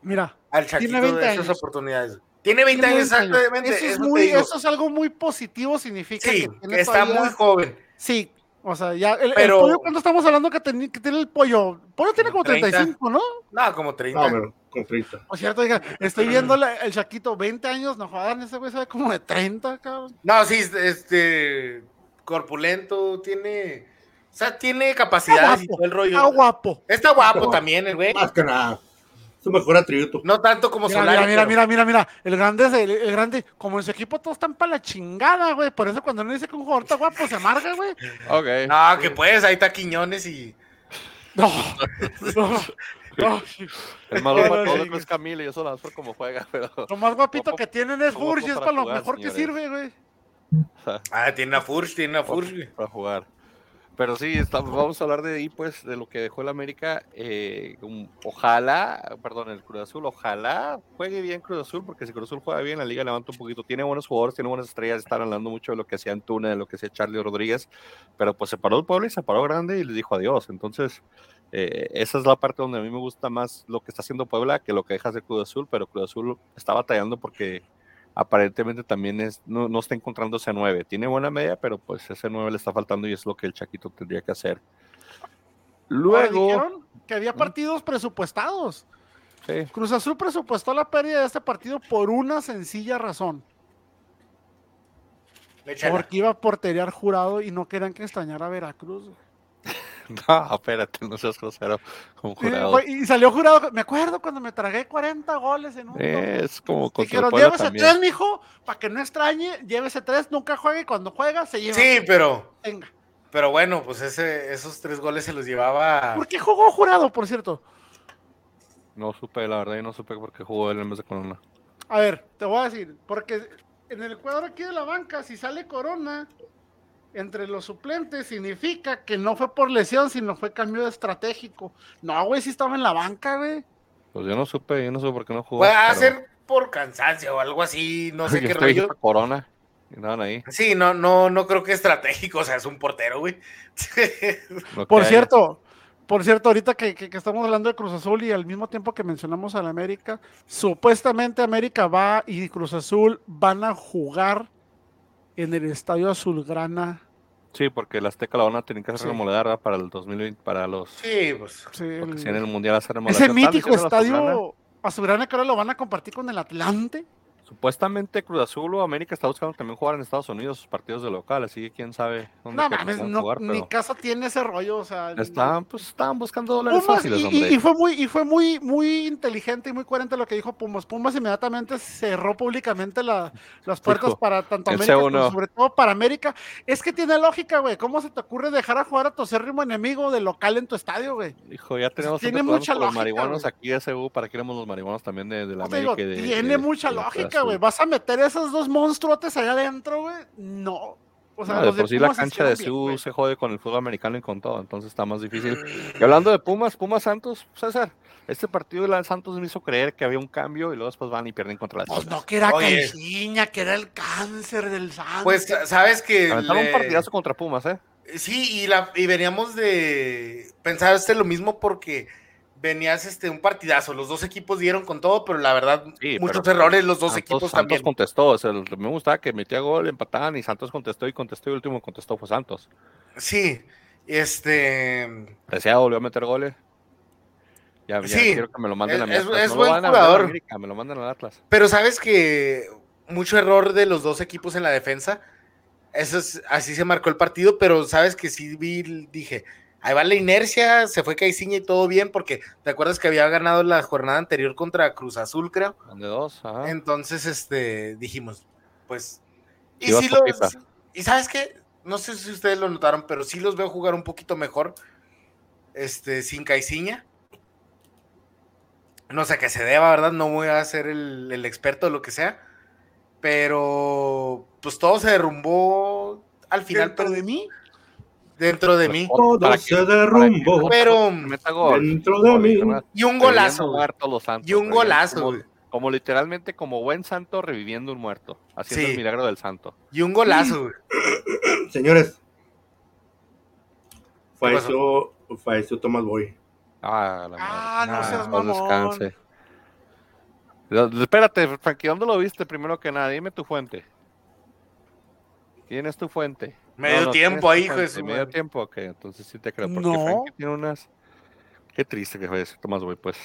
Mira, al Chaquito Tiene 20 de esas oportunidades. Tiene 20 tiene años, 20 años. exactamente. Eso es, eso muy, eso es algo muy positivo, significa sí, que tiene está todavía- muy joven. Sí, o sea, ya. El, el Pero- pollo, ¿cuánto estamos hablando que, teni- que tiene el pollo? Pollo tiene como 30. 35, ¿no? No, como 30. No, pero con 30. Por cierto, diga, estoy viendo la- el Chaquito, 20 años, no jodan, ese güey se ve como de 30, cabrón. No, sí, este. Corpulento, tiene. O sea, tiene Está capacidades y guapo, todo el rollo. está guapo. Está guapo Está también, el güey. Más que nada. Su mejor atributo. No tanto como Mira, Solari. mira, mira, pero- mira, mira, mira, el grande es el, el grande, como en su equipo todos están para la chingada, güey, por eso cuando uno dice que un jugador está guapo se amarga, güey. [laughs] Ok. No, que pues, ahí está Quiñones y. No, [laughs] no, no. El malo no, todo sí. es Camilo y eso lo por cómo juega, [laughs] pero. Lo más guapito que tienen es Furch, es para para lo jugar, mejor que sirve, güey. Ah, tiene a Furch, tiene a Furch. güey. para jugar. Pero sí, estamos, vamos a hablar de ahí, pues, de lo que dejó el América. eh, ojalá, perdón, el Cruz Azul, ojalá juegue bien Cruz Azul, porque si Cruz Azul juega bien, la liga levanta un poquito. Tiene buenos jugadores, tiene buenas estrellas. Están hablando mucho de lo que hacía Antuna, de lo que hacía Charlie Rodríguez, pero pues se paró el pueblo y se paró grande y les dijo adiós. Entonces, eh, esa es la parte donde a mí me gusta más lo que está haciendo Puebla que lo que deja hacer Cruz Azul, pero Cruz Azul está batallando porque aparentemente también es, no, no está encontrando ese 9. Tiene buena media, pero pues ese 9 le está faltando y es lo que el Chaquito tendría que hacer. Luego, dijeron que había ¿Mm? partidos presupuestados. sí, Cruz Azul presupuestó la pérdida de este partido por una sencilla razón. Porque iba a porterear jurado y no querían que extrañara a Veracruz. [laughs] no, espérate, no seas grosero con Y, jurado. y salió jurado. Me acuerdo cuando me tragué 40 goles en un. Es como el Dijeron, llévese también. tres, mijo, para que no extrañe, llévese tres, nunca juegue, y cuando juega se lleva. Sí, pero. Venga. Pero bueno, pues ese, esos tres goles se los llevaba. ¿Por qué jugó jurado, por cierto? No supe, la verdad, y no supe por qué jugó él en vez de Corona. A ver, te voy a decir, porque en el cuadro aquí de la banca, si sale Corona entre los suplentes, significa que no fue por lesión, sino fue cambio estratégico. No, güey, sí estaba en la banca, güey. Pues yo no supe, yo no sé por qué no jugó. Puede pero- ser por cansancio o algo así, no sé [laughs] Yo qué rollo. Corona. Y andaban ahí. Sí, no, no, no creo que estratégico, o sea, es un portero, güey. [laughs] Por cierto, por cierto, ahorita que, que- que estamos hablando de Cruz Azul y al mismo tiempo que mencionamos a la América, supuestamente América va y Cruz Azul van a jugar en el Estadio Azulgrana. Sí, porque la Azteca la van a tener que hacer Sí. remodelar ¿verdad? para el 2020, para los. Sí, pues. Sí, Porque el- si en el Mundial hace ese remodelación. Estaban mítico estadio Azulgrana que ahora lo van a compartir con el Atlante. Supuestamente Cruz Azul o América está buscando también jugar en Estados Unidos sus partidos de local, así que quién sabe dónde No que mames, no, jugar, ni casa tiene ese rollo, o sea. estaban, pues, estaban buscando dólares Pumas, fáciles, y, y- hombre. y fue muy, y fue muy, muy inteligente y muy coherente lo que dijo Pumas. Pumas inmediatamente cerró públicamente la- las puertas para tanto América como C1. sobre todo para América. Es que tiene lógica, güey. ¿Cómo se te ocurre dejar a jugar a tu acérrimo enemigo de local en tu estadio, güey? Dijo, ya tenemos tiene mucha con los lógica, marihuanos aquí de SU, ¿para qué queremos los marihuanos también de, de la O sea, digo, América? de- tiene de- mucha de güey. ¿Vas a meter esos dos monstruotes allá adentro, güey? No. O sea, No, de por sí la cancha de güey. se jode con el fútbol americano y con todo, entonces está más difícil. Y hablando de Pumas, Pumas Santos, César, este partido de la Santos me hizo creer que había un cambio y luego después van y pierden contra la Pues no, que era. Caixinha, que era el cáncer del Santos. Pues sabes que. Aventaron le- un partidazo contra Pumas, ¿eh? Sí, y, la, y veníamos de pensar este lo mismo porque venías este un partidazo. Los dos equipos dieron con todo, pero la verdad, Sí, muchos pero errores los dos Santos, equipos Santos también. contestó, o sea, me gustaba que metía gol, empataban y Santos contestó y contestó y el último contestó fue Santos. Sí, este. Deseado volvió a meter goles. Ya, ya Sí, quiero que me lo manden a mi es- Atlas. es no buen lo a jugador. América, me lo mandan al Atlas. Pero sabes que mucho error de los dos equipos en la defensa. Eso es, así se marcó el partido, pero sabes que sí vi, dije, ahí va la inercia, se fue Caiciña y todo bien, porque te acuerdas que había ganado la jornada anterior contra Cruz Azul, creo. De dos, ajá. Entonces, este, dijimos, pues. Y sí, sabes qué, no sé si ustedes lo notaron, pero sí los veo jugar un poquito mejor, este, sin Caiciña. No sé qué se deba, ¿verdad? No voy a ser el, el experto de lo que sea, pero pues todo se derrumbó al final. ¿Dentro pero- de mí? Dentro de mí. Todo Para se derrumbó. Pero, Meta gol. Dentro de mí. y un golazo, Y un golazo, como- literalmente como buen santo reviviendo un muerto, haciendo Sí. el milagro del santo. Y un golazo, güey. [clears throat] Señores, falleció, falleció Tomás Boy. Ah, la Ah, no seas paz mamón. descanse. Espérate, Frankie, ¿dónde lo viste primero que nada? Dime tu fuente. ¿Quién es tu fuente? Medio ¿quién tiempo ahí, hijo de Medio madre. tiempo, ok, entonces sí te creo. Porque No. Frankie tiene unas... Qué triste que falleció Tomás Boy, pues.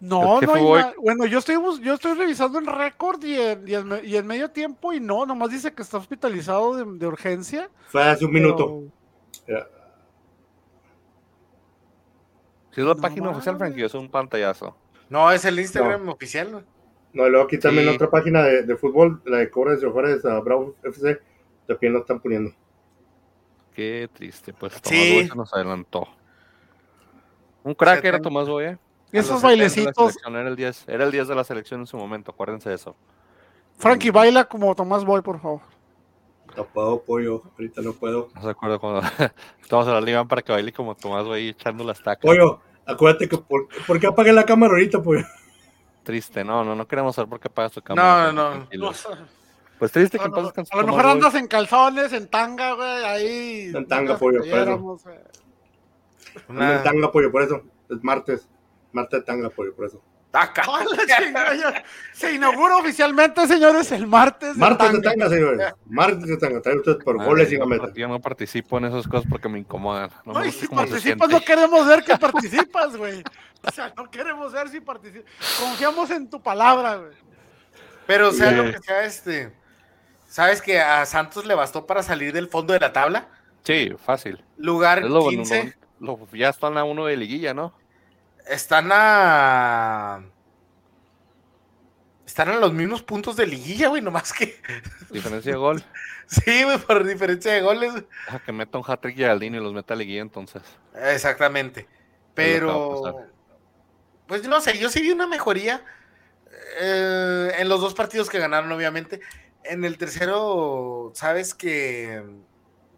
No, Es que no hay fue- na- Bueno, yo estoy, bus- yo estoy revisando el récord y en, y, en, me- y en medio tiempo y no, nomás dice que está hospitalizado de, de urgencia. Fue hace un minuto. pero- Si es la No página oficial. Frankie, es un pantallazo. No, es el Instagram oficial, güey. No, y luego aquí también Sí. otra página de, de fútbol, la de Cobres de Juárez a Bravo FC, también lo están poniendo. Qué triste, pues Tomás Sí. Boy se nos adelantó. Un crack era. Tomás Boy, ¿eh? Esos los 70 Era la bailecitos, Era el 10, era el 10 de la selección en su momento, acuérdense de eso. Frankie, baila como Tomás Boy, por favor. Puedo, pollo, ahorita no puedo. No se acuerdo cuando [laughs] estamos en la liga para que baile como Tomás Boy echando las tacas. Pollo, acuérdate que por, ¿por qué apagué la cámara ahorita, pollo? Triste, no, no, no queremos saber por qué apagas tu cámara. No, no, no. No. Pues triste que paz descanse a lo mejor andas en calzones, en tanga, güey, ahí. En tanga, pollo, por eso. Ando en Una... tanga, pollo, por eso. Es martes. Martes de tanga, pollo, por eso. Taca. [laughs] ¡Ah, Se inaugura oficialmente, señores, el martes. de Martes de tanga. tanga, señores. Martes de tanga. Trae usted por Ay, goles y no part- Yo no participo en esas cosas porque me incomodan. No, me No, y gusta si participas, no queremos ver que participas, güey. O sea, no queremos ver si participas. Confiamos en tu palabra, güey. Pero sea lo que sea, este. ¿Sabes que a Santos le bastó para salir del fondo de la tabla? Sí, fácil. Lugar Es lo, 15. lo- lo- ya están a uno de liguilla, ¿no? Están a. Están a los mismos puntos de liguilla, güey, nomás que. [laughs] Diferencia de gol. Sí, güey, por diferencia de goles. güey. Deja que meta un hat-trick Geraldine y los meta a liguilla entonces. Exactamente. Pero. a. Pues no sé, yo sí vi una mejoría eh, en los dos partidos que ganaron, obviamente. En el tercero, sabes que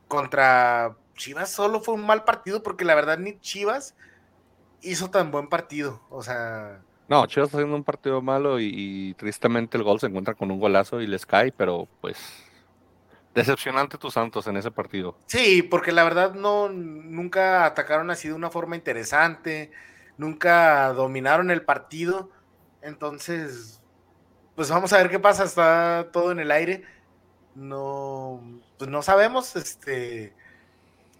contra Chivas solo fue un mal partido porque la verdad ni Chivas hizo tan buen partido. O sea, No, Chivas está haciendo un partido malo y, y tristemente el gol se encuentra con un golazo y les cae, pero pues decepcionante tus Santos en ese partido. sí, porque la verdad no nunca atacaron así de una forma interesante, nunca dominaron el partido. Entonces, pues vamos a ver qué pasa, está todo en el aire. No, pues no sabemos, este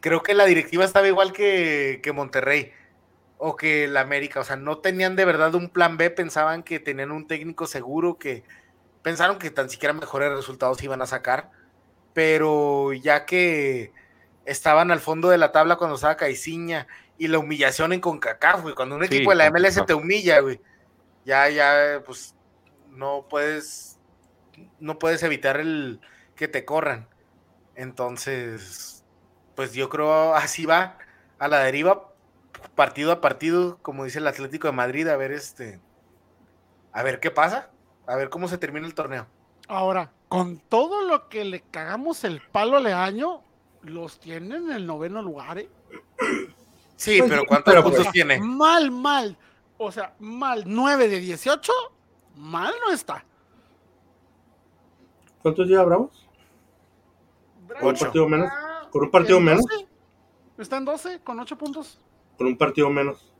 creo que la directiva estaba igual que, que Monterrey o que el América, o sea, no tenían de verdad un plan B, pensaban que tenían un técnico seguro, que pensaron que tan siquiera mejores resultados iban a sacar, pero ya que estaban al fondo de la tabla cuando estaba Caiciña y la humillación en CONCACAF, güey, cuando un Sí, equipo de la MLS te humilla, güey, ya, ya, pues no puedes, no puedes evitar el que te corran. Entonces, pues yo creo así va a la deriva, partido a partido, como dice el Atlético de Madrid, a ver este, a ver qué pasa, a ver cómo se termina el torneo. Ahora, con todo lo que le cagamos el palo al año, los tienen en el noveno lugar, ¿eh? Sí, Pues pero ¿cuántos pero puntos pues- tiene? Mal, mal. O sea, mal. 9 de 18, mal no está. ¿Cuántos lleva Bravos? Con un Ocho. partido menos. Con un partido En menos. 12. Está en 12, con 8 puntos. Con un partido menos.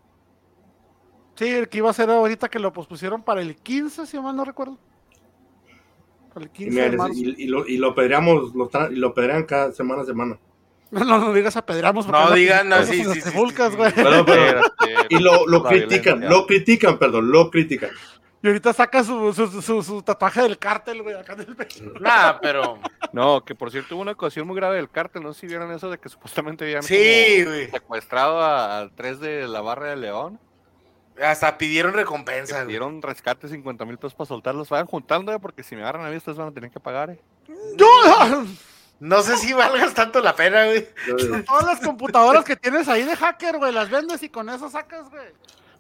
Sí, el que iba a ser ahorita que lo pospusieron para el 15, si mal no recuerdo. Para el Y, 15 mira, de les- marzo. y- y lo, y lo pedreamos, lo, y lo pedrean cada semana a semana. [laughs] No, no, no digas apedreamos. porque No digan, no, pinche sí, sí, sí, pero- y lo, lo critican, lo critican, perdón, lo critican. Y ahorita saca su, su, su, su tatuaje del cártel, güey, acá en el pecho. Nada, [laughs] pero No, que por cierto hubo una ocasión muy grave del cártel, no sé si vieron eso de que supuestamente habían sí, güey. secuestrado a, a tres de la barra de León. Hasta pidieron recompensa, güey. dieron rescate 50 mil pesos para soltarlos. Vayan juntando, eh, porque si me agarran a mí, ustedes van a tener que pagar. eh. Yo, No sé si valgas tanto la pena, güey. [laughs] Todas las computadoras que tienes ahí de hacker, güey, las vendes y con eso sacas, güey.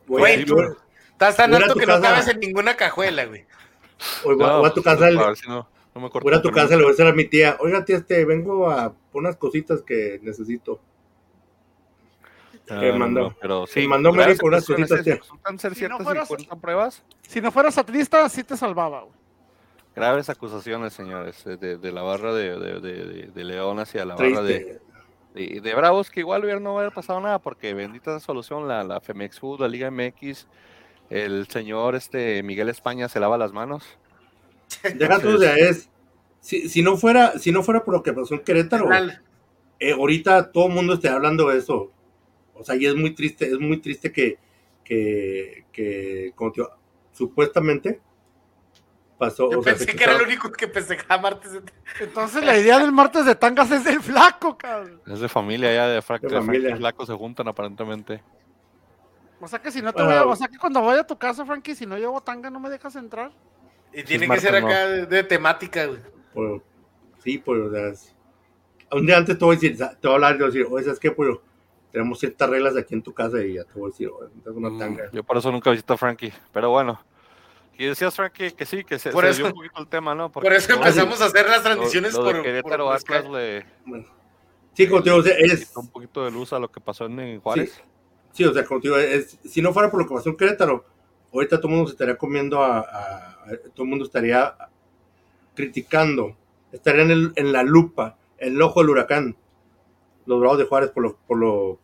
Güey, Güey, sí, tú- güey. Estás tan alto que no cabes en ninguna cajuela, güey. Voy, voy a tu casa, si no, no me corto voy a tu casa, le voy a decir a mi tía, oiga tía, este, vengo a unas cositas que necesito. Ah, que no, mandó- no, pero sí, mandó Mary por unas cositas, ser Si no fueras- pruebas. Si no fueras satanista, sí te salvaba, güey. Graves acusaciones, señores, eh, de, de la barra de, de, de- de- de León hacia la barra de, de, de Bravos, que igual hubiera no hubiera pasado nada, porque bendita solución, la, la Femex Food, la Liga MX, el señor este Miguel España se lava las manos. Deja tú, sea, es, si, si no fuera, si no fuera por lo que pasó en Querétaro, eh, ahorita todo el mundo esté hablando de eso. O sea, y es muy triste, es muy triste que, que, que como te digo, supuestamente pasó. Yo o pensé que era el único que festejaba martes. de- Entonces la idea del martes de tangas es del flaco, cabrón. Es de familia ya, de Frank, De de familia. y Flaco se juntan aparentemente. O sea que si no te Bueno. voy a, o sea que cuando vaya a tu casa, Frankie, si no llevo tanga, no me dejas entrar. Y tiene que ser no. acá de, de temática, güey. sí, pues, o sea, un día antes te voy a decir, te voy a hablar y te voy a decir, oye, ¿sabes qué? Pues tenemos ciertas reglas aquí en tu casa y ya te voy a decir, oye, tengo una Mm, tanga. Yo por eso nunca visito a Frankie, pero bueno. Y decías, Frankie, que sí, que se, Por se eso- dio un poquito el tema, ¿no? Por eso no, empezamos a hacer las lo- transmisiones lo de por, Querétaro por Atlas Skype. le Bueno. Sí, como te digo, o sea, es, un poquito de luz a lo que pasó en, en Juárez. Sí, o sea, como te digo, es, si no fuera por lo que pasó en Querétaro, ahorita todo el mundo se estaría comiendo a, a- a- todo el mundo estaría criticando, estaría en, el- en la lupa, en el ojo del huracán, los bravos de Juárez por lo, por lo,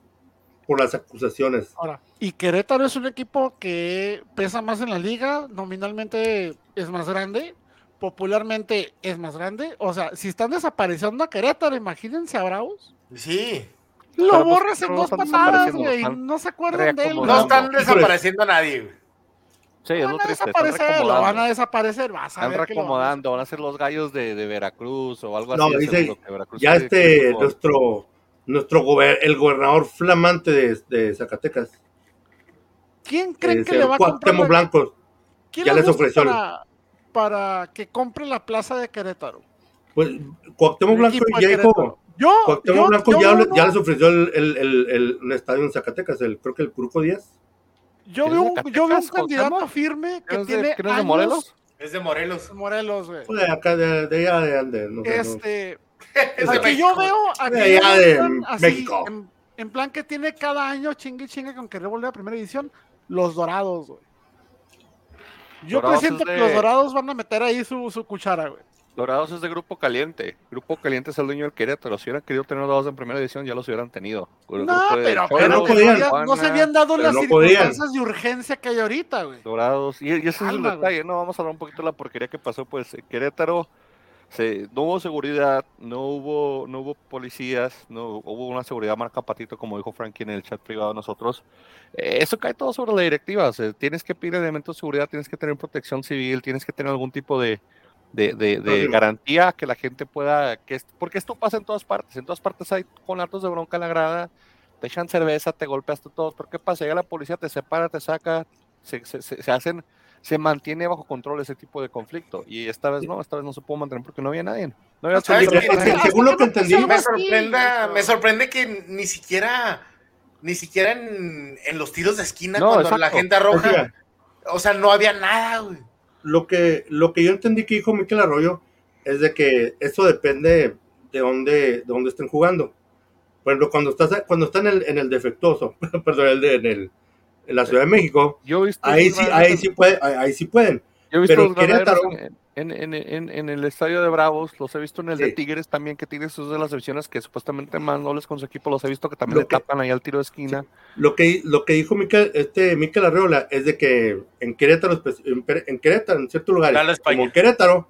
por las acusaciones. Ahora, y Querétaro es un equipo que pesa más en la liga, nominalmente es más grande, popularmente es más grande. O sea, si están desapareciendo a Querétaro, imagínense a Bravos. Sí. Lo Pero, pues, borras en no dos patadas, güey. No se acuerdan de él. No están desapareciendo a nadie, güey. Sí, es Lo lo van a triste. Están desaparecer, lo van a desaparecer. Vas a Están reacomodando, van a ser los gallos de, de Veracruz o algo No, así. dice, seguro, que Veracruz Ya este, nuestro, nuestro gober- el gobernador flamante de, de Zacatecas, ¿Quién creen es que le va a comprar? Cuauhtémoc la- Blanco, ¿Quién ya le les ofreció para, para que compre la plaza de Querétaro? pues Cuauhtémoc Blanco ya dijo, Querétaro. Yo, Cuauhtémoc yo- Blanco yo ya, uno- ya les ofreció el, el, el, estadio en Zacatecas, el, creo que el Curuco Díaz. Yo ¿Es veo, de un, yo veo un candidato firme que ¿Que no es de- tiene que no es de Morelos? Es de Morelos. Morelos, güey. Pues de acá, de, de allá de Ande, no sé, no. Este, [laughs] Es de aquí yo veo aquí De allá en de así, México. En, en plan que tiene cada año chingue y chingue con querer volver a primera edición, los dorados, güey. Yo Dorados presiento es que de- los dorados van a meter ahí su, su cuchara, güey. Dorados es de Grupo Caliente. Grupo Caliente es el dueño del Querétaro. Si hubieran querido tener Dorados en primera edición, ya los hubieran tenido. El No, pero, no podían. se habían dado las no podían. circunstancias de urgencia que hay ahorita, güey. Dorados. Y, y ese es el güey. detalle, ¿no? Vamos a hablar un poquito de la porquería que pasó. Pues en Querétaro se, no hubo seguridad, no hubo, no hubo policías, no hubo una seguridad marca patito, como dijo Frankie en el chat privado de nosotros. Eh, eso cae todo sobre la directiva. o sea, tienes que pedir elementos de seguridad, tienes que tener protección civil, tienes que tener algún tipo de, de, de- de Próximo. garantía que la gente pueda. que es- Porque esto pasa en todas partes. En todas partes hay con hartos de bronca en la grada. Te echan cerveza, te golpeaste todos. ¿Por qué pasa? Llega la policía, te separa, te saca, se, se- se- se hacen, se mantiene bajo control ese tipo de conflicto. Y esta vez no, esta vez no se pudo mantener porque no había nadie. No había ¿Sabes absolutamente qué? Es que nadie. según lo que entendí, que Me güey. me sorprende que ni siquiera, ni siquiera en, en los tiros de esquina No, cuando la gente arroja, o sea, no había nada, güey. Lo que, lo que yo entendí que dijo Miquel Arroyo es de que eso depende de dónde, de dónde estén jugando. Por ejemplo, cuando estás cuando está en el, en el defectuoso, [laughs] perdón, el de- en, el, en la Ciudad de México, Yo ahí sí, ahí sí puede, ahí, ahí sí pueden. Yo he visto pero los Querétaro- en, en, en, en- en el estadio de Bravos, los he visto en el de. Tigres también, que Tigres es de las divisiones que supuestamente más nobles con su equipo, los he visto que también Lo le que- tapan ahí al tiro de esquina. Lo que, lo que dijo Miquel, este, Miquel Arreola es de que en Querétaro, en, Querétaro, en ciertos lugares, como en Querétaro,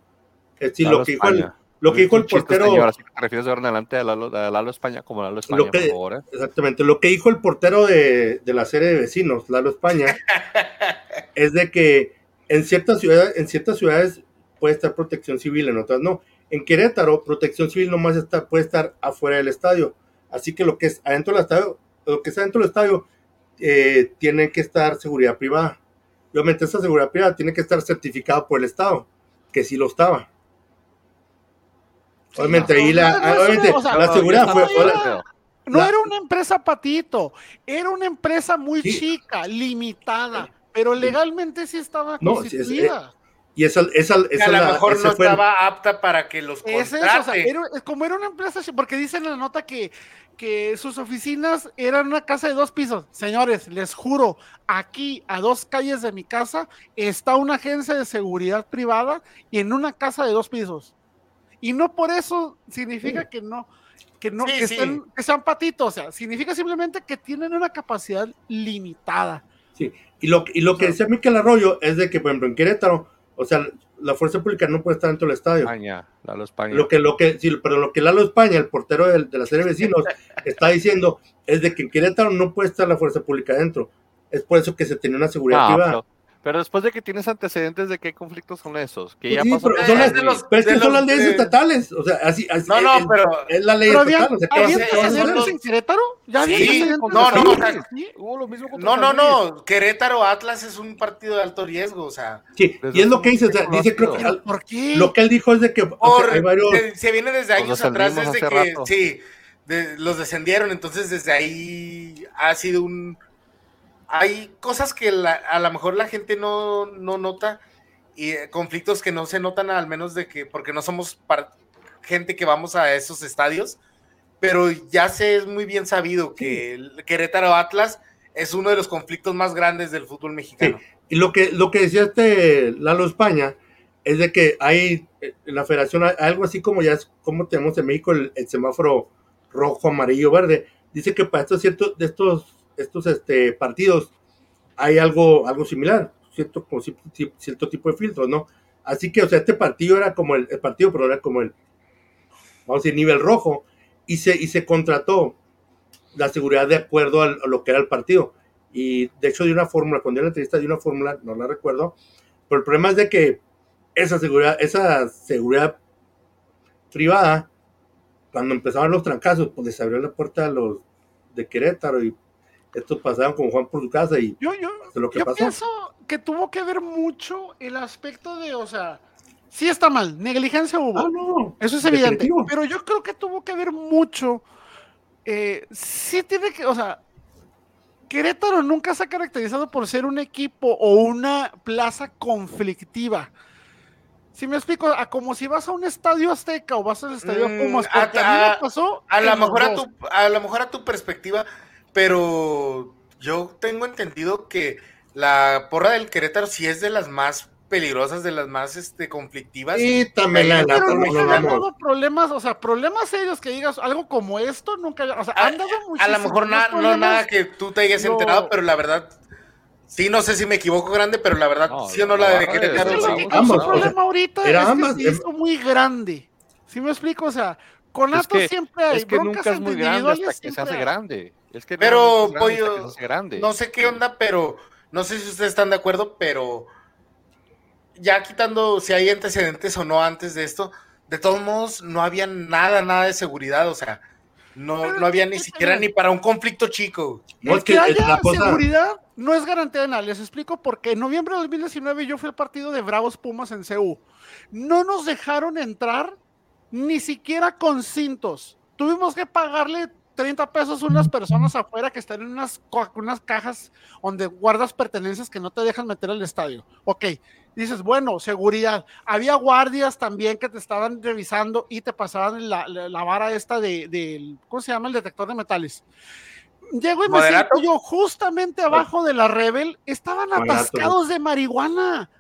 eh, sí, Lalo lo que dijo el, España. lo que dijo el portero, señor, así que te refieres de ahora en adelante a Lalo, a Lalo España como Lalo España, Lo que- por favor. ¿eh? Exactamente. Lo que dijo el portero de, de la serie de vecinos, Lalo España, [laughs] es de que en ciertas ciudades, en ciertas ciudades puede estar protección civil, en otras no. En Querétaro, protección civil nomás está, puede estar afuera del estadio. Así que lo que es adentro del estadio, lo que está dentro del estadio, eh, tiene que estar seguridad privada. Obviamente esa seguridad privada tiene que estar certificada por el Estado, que sí lo estaba. Obviamente, no, ahí no, la, no, obviamente, o sea, la no, seguridad fue. hola. No La- era una empresa patito, era una empresa muy Sí. chica, limitada, pero legalmente sí estaba No, sí, es- constituida. y esa, esa, Que esa a lo mejor no fue estaba apta para que los Es eso, o sea, contrate. era- como era una empresa, porque dicen en la nota que, que sus oficinas eran una casa de dos pisos. Señores, les juro, aquí a dos calles de mi casa está una agencia de seguridad privada y en una casa de dos pisos. Y no por eso significa que no, que no, Sí, que, sí. estén- que sean patitos, o sea, significa simplemente que tienen una capacidad limitada. Sí, y lo, y lo que decía Miquel Arroyo es de que, por ejemplo, en Querétaro, o sea, la fuerza pública no puede estar dentro del estadio. España, Lalo España. Lo que, lo que, sí, pero lo que Lalo España, el portero del- de, la serie de vecinos, [laughs] está diciendo es de que en Querétaro no puede estar la fuerza pública dentro. Es por eso que se tenía una seguridad No, privada. pero, pero después de que tienes antecedentes de qué conflictos son esos, que Pues ya sí, pasó. pero son las- es de los- pero es que de son las leyes de- estatales. O sea, así, así No, no, es, pero es la ley estatal. había, O sea, ¿qué vas a- ¿había qué vas a hacer? antecedentes en Querétaro? ¿Ya había Sí, no, no, o sea, Sí. Hubo lo mismo No, no, no. Querétaro Atlas es un partido de alto riesgo, o sea. Sí, y es lo que dice, o sea, dice, creo que al- ¿Por qué? lo que él dijo es de que o sea, Por- hay varios. se, se viene desde años Los atrás, desde que rato. sí, de- los descendieron, entonces desde ahí ha sido un hay cosas que la- a lo mejor la gente no, no nota y eh, conflictos que no se notan al menos de que porque no somos par- gente que vamos a esos estadios, pero ya se es muy bien sabido que el Querétaro Atlas es uno de los conflictos más grandes del fútbol mexicano. Y lo que, lo que decía este Lalo España es de que hay eh, en la federación algo así como ya es como tenemos en México el, el semáforo rojo, amarillo, verde. Dice que para estos ciertos de estos estos este partidos hay algo algo similar, cierto ci- cierto tipo de filtros, ¿no? Así que o sea, este partido era como el, el partido, pero era como el vamos a decir nivel rojo y se y se contrató la seguridad de acuerdo a lo que era el partido. Y de hecho, de una fórmula, cuando era la entrevista, de una fórmula, no la recuerdo, pero el problema es de que esa seguridad, esa seguridad privada, cuando empezaban los trancazos, pues les abrió la puerta a los de Querétaro y estos pasaban con Juan por su casa y Yo, yo, lo que yo pasó. pienso que tuvo que ver mucho el aspecto de, o sea, sí está mal, negligencia hubo. Ah, no. Eso es evidente. Definitivo. Pero yo creo que tuvo que ver mucho. eh, sí tiene que, o sea, Querétaro nunca se ha caracterizado por ser un equipo o una plaza conflictiva. Si me explico, a como si vas a un estadio azteca o vas al estadio Mm, Pumas, a- porque a, mí a- me pasó. A en lo mejor a tu, a lo mejor a tu perspectiva, pero yo tengo entendido que la porra del Querétaro sí es de las más peligrosas, de las más este, conflictivas. Y también la, Pero no han dado problemas, o sea, problemas serios que digas algo como esto, nunca, o sea, A, han dado a lo muchísimos mejor na- no nada que tú te hayas No. enterado, pero la verdad, sí, no sé si me equivoco grande, pero la verdad, No, sí o no la de Querétaro. Es que sí, lo que sí. causó ambas, o sea, problema ahorita era es ambas, que se em- muy grande. ¿Sí me explico? O sea, con Es que- siempre hay Es que broncas nunca es muy grande individuales, hasta que se siempre hace hay. Es que Pero, no es grande pollo, grande. No sé qué onda, pero no sé si ustedes están de acuerdo, pero ya quitando si hay antecedentes o no antes de esto, de todos modos no había nada, nada de seguridad, o sea, no, no había ni siquiera ni para un conflicto chico. No, es que, que haya la cosa- seguridad no es garantía de nada. Les explico por qué. En noviembre de 2019 yo fui al partido de Bravos Pumas en CU. No nos dejaron entrar ni siquiera con cintos. Tuvimos que pagarle 30 pesos unas personas afuera que están en unas, unas cajas donde guardas pertenencias que no te dejan meter al estadio. Ok, dices, bueno, seguridad. Había guardias también que te estaban revisando y te pasaban la, la- la vara esta de, del, ¿cómo se llama? El detector de metales. Llego y me siento yo justamente abajo de la Rebel, estaban atascados de marihuana.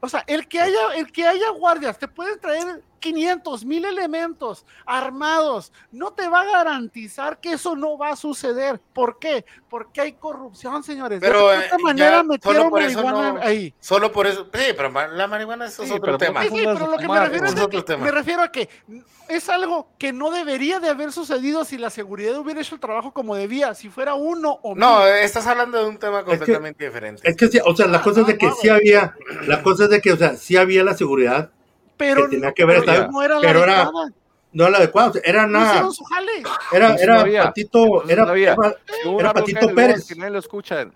O sea, el que haya, el que haya guardias, te pueden traer 500, mil elementos armados. No te va a garantizar que eso no va a suceder. ¿Por qué? Porque hay corrupción, señores. Pero, de esta eh, manera ya, metieron marihuana no- ahí. Solo por eso, sí, pero la marihuana eso es Sí, otro tema. Sí, pero lo que me refiero es es que, tema. me refiero a que es algo que no debería de haber sucedido si la seguridad hubiera hecho el trabajo como debía, si fuera uno o No, mil. estás hablando de un tema que- completamente diferente. Es que sí, o sea, la Ah, cosa es de no, que no, sí había, la cosa es de que, o sea, sí había la seguridad, pero que tenía que ver, pero no era la Pero era- adecuada. no era la adecuada, o sea, era No una, hicieron su jale. era, era no. Patito, era, no era- era Patito que- Pérez. Que nadie lo escucha.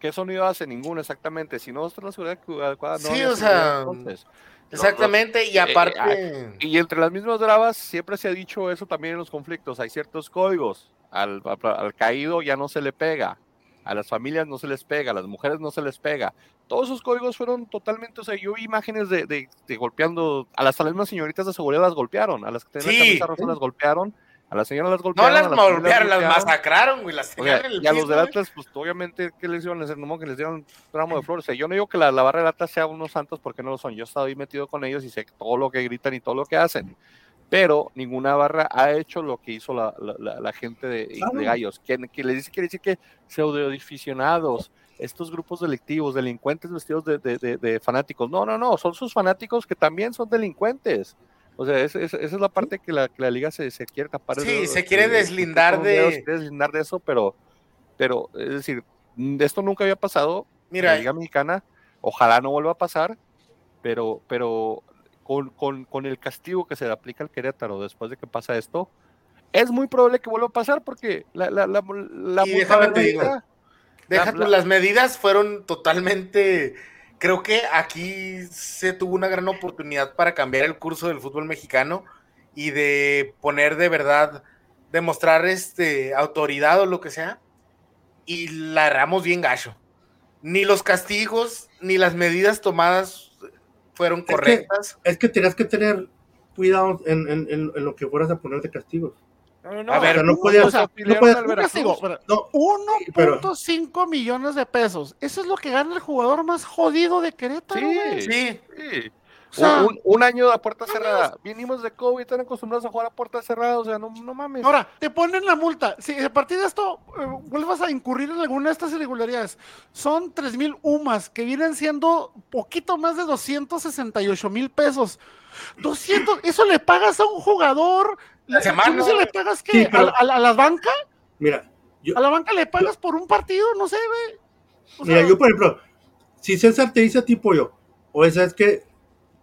¿qué sonido hace? Ninguno, exactamente. Si no está la seguridad adecuada, no Sí, o sea, entonces. Exactamente, y eh, aparte. Y entre las mismas bravas siempre se ha dicho eso también en los conflictos. Hay ciertos códigos. Al, al- al caído ya no se le pega. A las familias no se les pega. A las mujeres no se les pega. Todos esos códigos fueron totalmente. O sea, yo vi imágenes de, de- de golpeando. A las mismas señoritas de seguridad las golpearon. A las que tenían Sí. la camisa rosa las golpearon. A las señoras las No golpearon. las a familias golpearon, las masacraron, güey. Las O tenían sea, en el y a los piso, del. Atlas, pues obviamente, ¿qué les iban a hacer? No, que les dieron un ramo de flores. O sea, yo no digo que la, la barra del Atlas sea unos santos porque no lo son. Yo he estado ahí metido con ellos y sé todo lo que gritan y todo lo que hacen. Pero ninguna barra ha hecho lo que hizo la, la- la- la gente de, Gallos. Que, que les dice, quiere decir que pseudoaficionados, estos grupos delictivos, delincuentes vestidos de, de- de- de fanáticos. No, no, no, son sus fanáticos que también son delincuentes. O sea, es- es- esa es la parte que la, que la liga se, se quiere tapar. Sí, de- se quiere de- deslindar de- se quiere deslindar de eso, pero, pero, es decir, esto nunca había pasado en la Mira, liga mexicana. Ojalá no vuelva a pasar, pero, pero con, con- con el castigo que se le aplica al Querétaro después de que pasa esto, es muy probable que vuelva a pasar porque la, la, la, la Y deja tú, las medidas fueron totalmente. Creo que aquí se tuvo una gran oportunidad para cambiar el curso del fútbol mexicano y de poner de verdad, demostrar este autoridad o lo que sea. Y la erramos bien gacho. Ni los castigos ni las medidas tomadas fueron que- correctas. Es que tenías que tener cuidado en, en- en- en lo que fueras a poner de castigos. No, no, no, A ver, O sea, no ¿cómo podías- se no afiliaron podías- al Un Veracruz? castigo, pero No, pero- 1.5 millones de pesos. Eso es lo que gana el jugador más jodido de Querétaro, Sí. güey. Sí, Sí. O sea, un, un año a puerta cerrada. Vinimos de COVID, están acostumbrados a jugar a puerta cerrada. O sea, no, no mames. Ahora, te ponen la multa. Si a partir de esto eh, vuelvas a incurrir en alguna de estas irregularidades, son 3 mil UMAS, que vienen siendo poquito más de 268 mil pesos. 200, eso le pagas a un jugador. La semana. ¿cómo se le pagas qué? Sí, pero- ¿A, a la- a la banca? Mira, yo, ¿A la banca le pagas por un partido? No sé, güey. O mira, yo por ejemplo, si César te dice a ti, pollo, o esa es que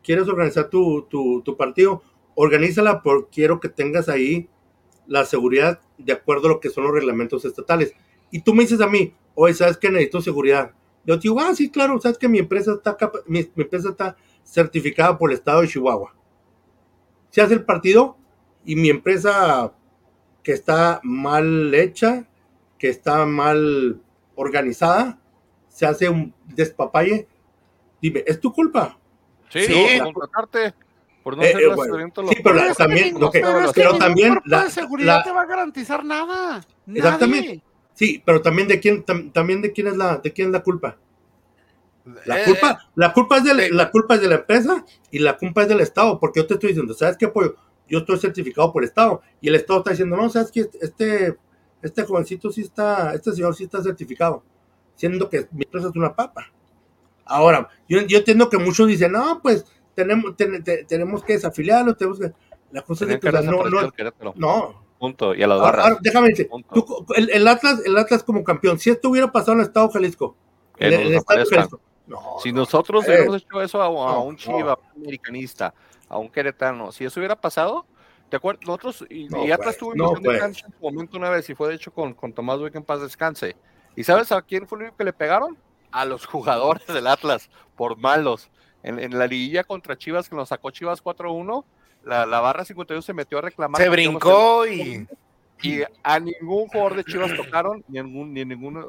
quieres organizar tu, tu, tu partido, organízala porque quiero que tengas ahí la seguridad de acuerdo a lo que son los reglamentos estatales. Y tú me dices a mí, oye, ¿sabes que necesito seguridad? Yo te digo, ah, sí, claro, sabes que mi empresa está, capa- mi, mi empresa está certificada por el estado de Chihuahua. Se hace el partido y mi empresa que está mal hecha, que está mal organizada, se hace un despapalle. Dime, ¿es tu culpa? Sí, Sí. por contratarte. Por no Eh, hacer eh, el bueno, sí, pero que también, que- pero también la- de seguridad la- te va a garantizar nada. Exactamente. Nadie. Sí, pero también de quién, tam- también de quién es la, de quién es la culpa. La Eh, culpa, la culpa es de la, sí. la culpa es de la empresa y la culpa es del Estado, porque yo te estoy diciendo, ¿sabes qué pollo? Yo estoy certificado por el Estado y el Estado está diciendo, no, sabes que este, este jovencito sí está, este señor sí está certificado, siendo que mi empresa es una papa. Ahora, yo, yo entiendo que muchos dicen, no, pues tenemos, ten- te- tenemos que desafiliarlo, tenemos que. La cosa es que, que o sea, no, no, no, Punto. Y a las Ahora, barras. ahora, déjame decir, tú- el, el Atlas, el Atlas como campeón, si esto hubiera pasado en el Estado Jalisco, en, el- Estado. Jalisco, no, Si no, nosotros eh, hubiéramos hecho eso a, a un. Chiva, americanista, a un queretano, si eso hubiera pasado, ¿te acuerdas? Nosotros, y, No, y Atlas tuvo no, en su momento una vez, y fue de hecho con, con Tomás Duque en paz descanse. ¿Y sabes a quién fue el único que le pegaron? A los [laughs] jugadores del Atlas, por malos. En, en la liguilla contra Chivas, que nos sacó Chivas 4-1, la, la barra 52 se metió a reclamar. se brincó y. y a ningún jugador de Chivas tocaron, ni, ningún, ni ninguna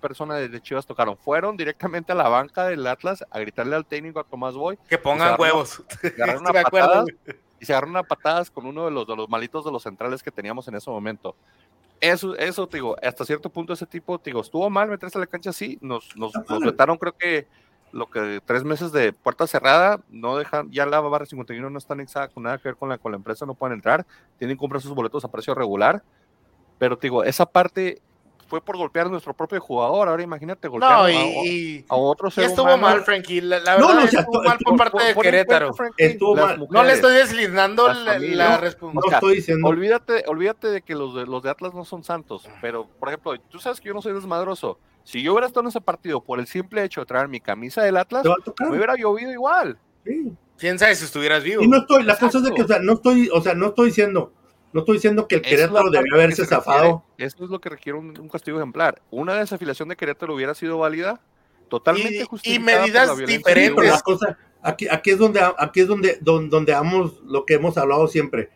persona de, Chivas tocaron. Fueron directamente a la banca del Atlas a gritarle al técnico a Tomás Boy Que pongan huevos. [laughs] [laughs] y agarraron a patadas, se agarraron a patadas con uno de los, de los malitos de los centrales que teníamos en ese momento. Eso, eso, te digo, hasta cierto punto ese tipo, te digo, estuvo mal meterse a la cancha, sí, nos, nos, nos vetaron creo que lo que tres meses de puerta cerrada, no dejan, ya la barra 51 no está anexada con nada que ver con la, con la empresa, no pueden entrar, tienen que comprar sus boletos a precio regular, pero te digo, esa parte fue por golpear a nuestro propio jugador, ahora imagínate golpear No, a, y, a- y- a otro y ser estuvo humano. mal, Frankie. La, la No, verdad, no, o sea, estuvo mal por parte de Pon en Querétaro. Estuvo mal. No le mujeres. estoy deslindando Las la, la No estoy diciendo, Olvídate, olvídate de que los de los de Atlas no son santos, pero por ejemplo, tú sabes que yo no soy desmadroso. Si yo hubiera estado en ese partido por el simple hecho de traer mi camisa del Atlas, me hubiera llovido igual. sí. ¿Quién sabe si estuvieras vivo? Y no estoy, la cosa es de que, o Exacto. sea, no estoy, o sea, no estoy diciendo, No estoy diciendo que el Querétaro debió haberse requiere, zafado. Eso es lo que requiere un, un castigo ejemplar. Una desafiliación de Querétaro hubiera sido válida, totalmente Y- y justificada por medidas la violencia Sí, diferentes. pero la cosa, aquí, aquí es donde aquí es donde, donde, donde damos lo que hemos hablado siempre.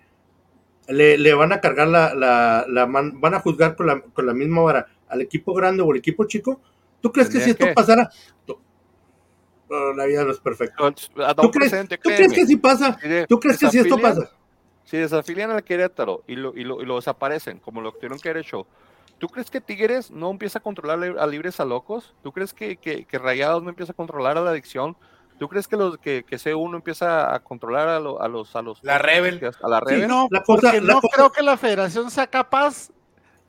Le, le van a cargar la, la, la man- van a juzgar con la, con la misma vara al equipo grande o al equipo chico. ¿Tú crees que si esto que. pasara? tú- No, la vida no es perfecta. ¿Tú crees, ¿tú crees que si pasa? ¿Tú crees que si esto pasa? Si desafilian al Querétaro y lo, y lo, y lo desaparecen, como lo tuvieron que haber hecho, ¿tú crees que Tigres no empieza a controlar a libres a locos? ¿Tú crees que, que, que Rayados no empieza a controlar a la adicción? ¿Tú crees que los que, que C1 empieza a controlar a, lo- a los a los La Rebel. a la Sí, Rebel? No, La cosa- la no cosa- creo que la federación sea capaz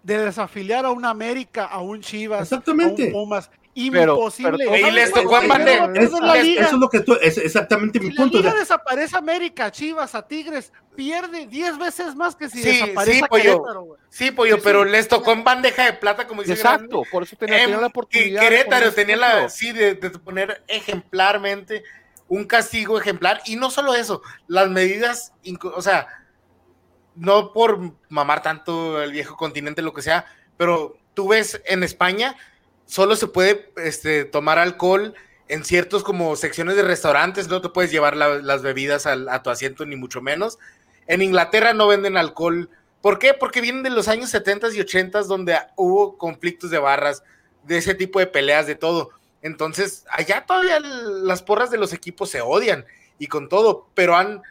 de desafiliar a un América, a un Chivas, Exactamente. a un Pumas. Imposible. pero- Y les tocó en Eso es la Es- liga. eso es lo que tú, es exactamente mi Si la punto. o liga sea, desaparece América, Chivas, a Tigres, pierde 10 veces más que si Sí, desaparece sí, a pollo. Querétaro, güey. Sí, pollo, Sí, pero sí. les tocó en bandeja de plata, como dice Grande. Exacto, por eso tenía, Em, tenía la oportunidad. de Querétaro tenía la, ejemplo. sí, de, de poner ejemplarmente un castigo ejemplar. Y no solo eso, las medidas, o sea, no por mamar tanto el viejo continente, lo que sea, pero tú ves en España, solo se puede este, tomar alcohol en ciertos como secciones de restaurantes, no te puedes llevar la- las bebidas al- a tu asiento, ni mucho menos. En Inglaterra no venden alcohol. ¿Por qué? Porque vienen de los años 70 y 80 donde hubo conflictos de barras, de ese tipo de peleas, de todo. Entonces, allá todavía las porras de los equipos se odian y con todo, pero han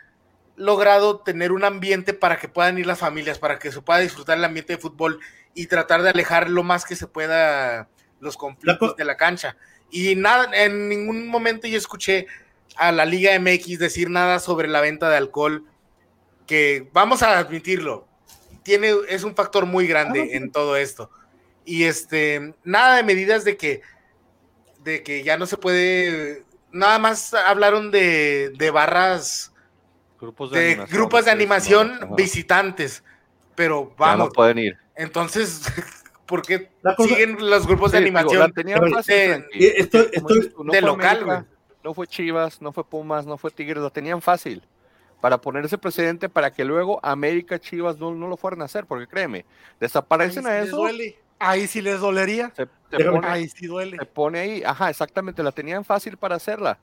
logrado tener un ambiente para que puedan ir las familias, para que se pueda disfrutar el ambiente de fútbol y tratar de alejar lo más que se pueda los conflictos co- de la cancha. Y nada, en ningún momento yo escuché a la Liga MX decir nada sobre la venta de alcohol, que vamos a admitirlo, tiene, es un factor muy grande en todo esto. Y este, nada de medidas de que, de que ya no se puede, nada más hablaron de, de barras, Grupos de, de animación, grupos de animación ajá. visitantes, pero Ya vamos, no pueden ir. entonces, [laughs] ¿por qué La cosa- siguen los grupos de Sí, digo, animación? la tenían Pero, fácil, eh, eh, estoy- estoy- no de fue local, América, no fue Chivas, no fue Pumas, no fue Tigres, lo tenían fácil para poner ese precedente para que luego América, Chivas no, no lo fueran a hacer, porque créeme, desaparecen Ahí a sí les eso, duele. Ahí sí les dolería. se, se pone, Ahí sí duele. se pone ahí, ajá, exactamente, la tenían fácil para hacerla.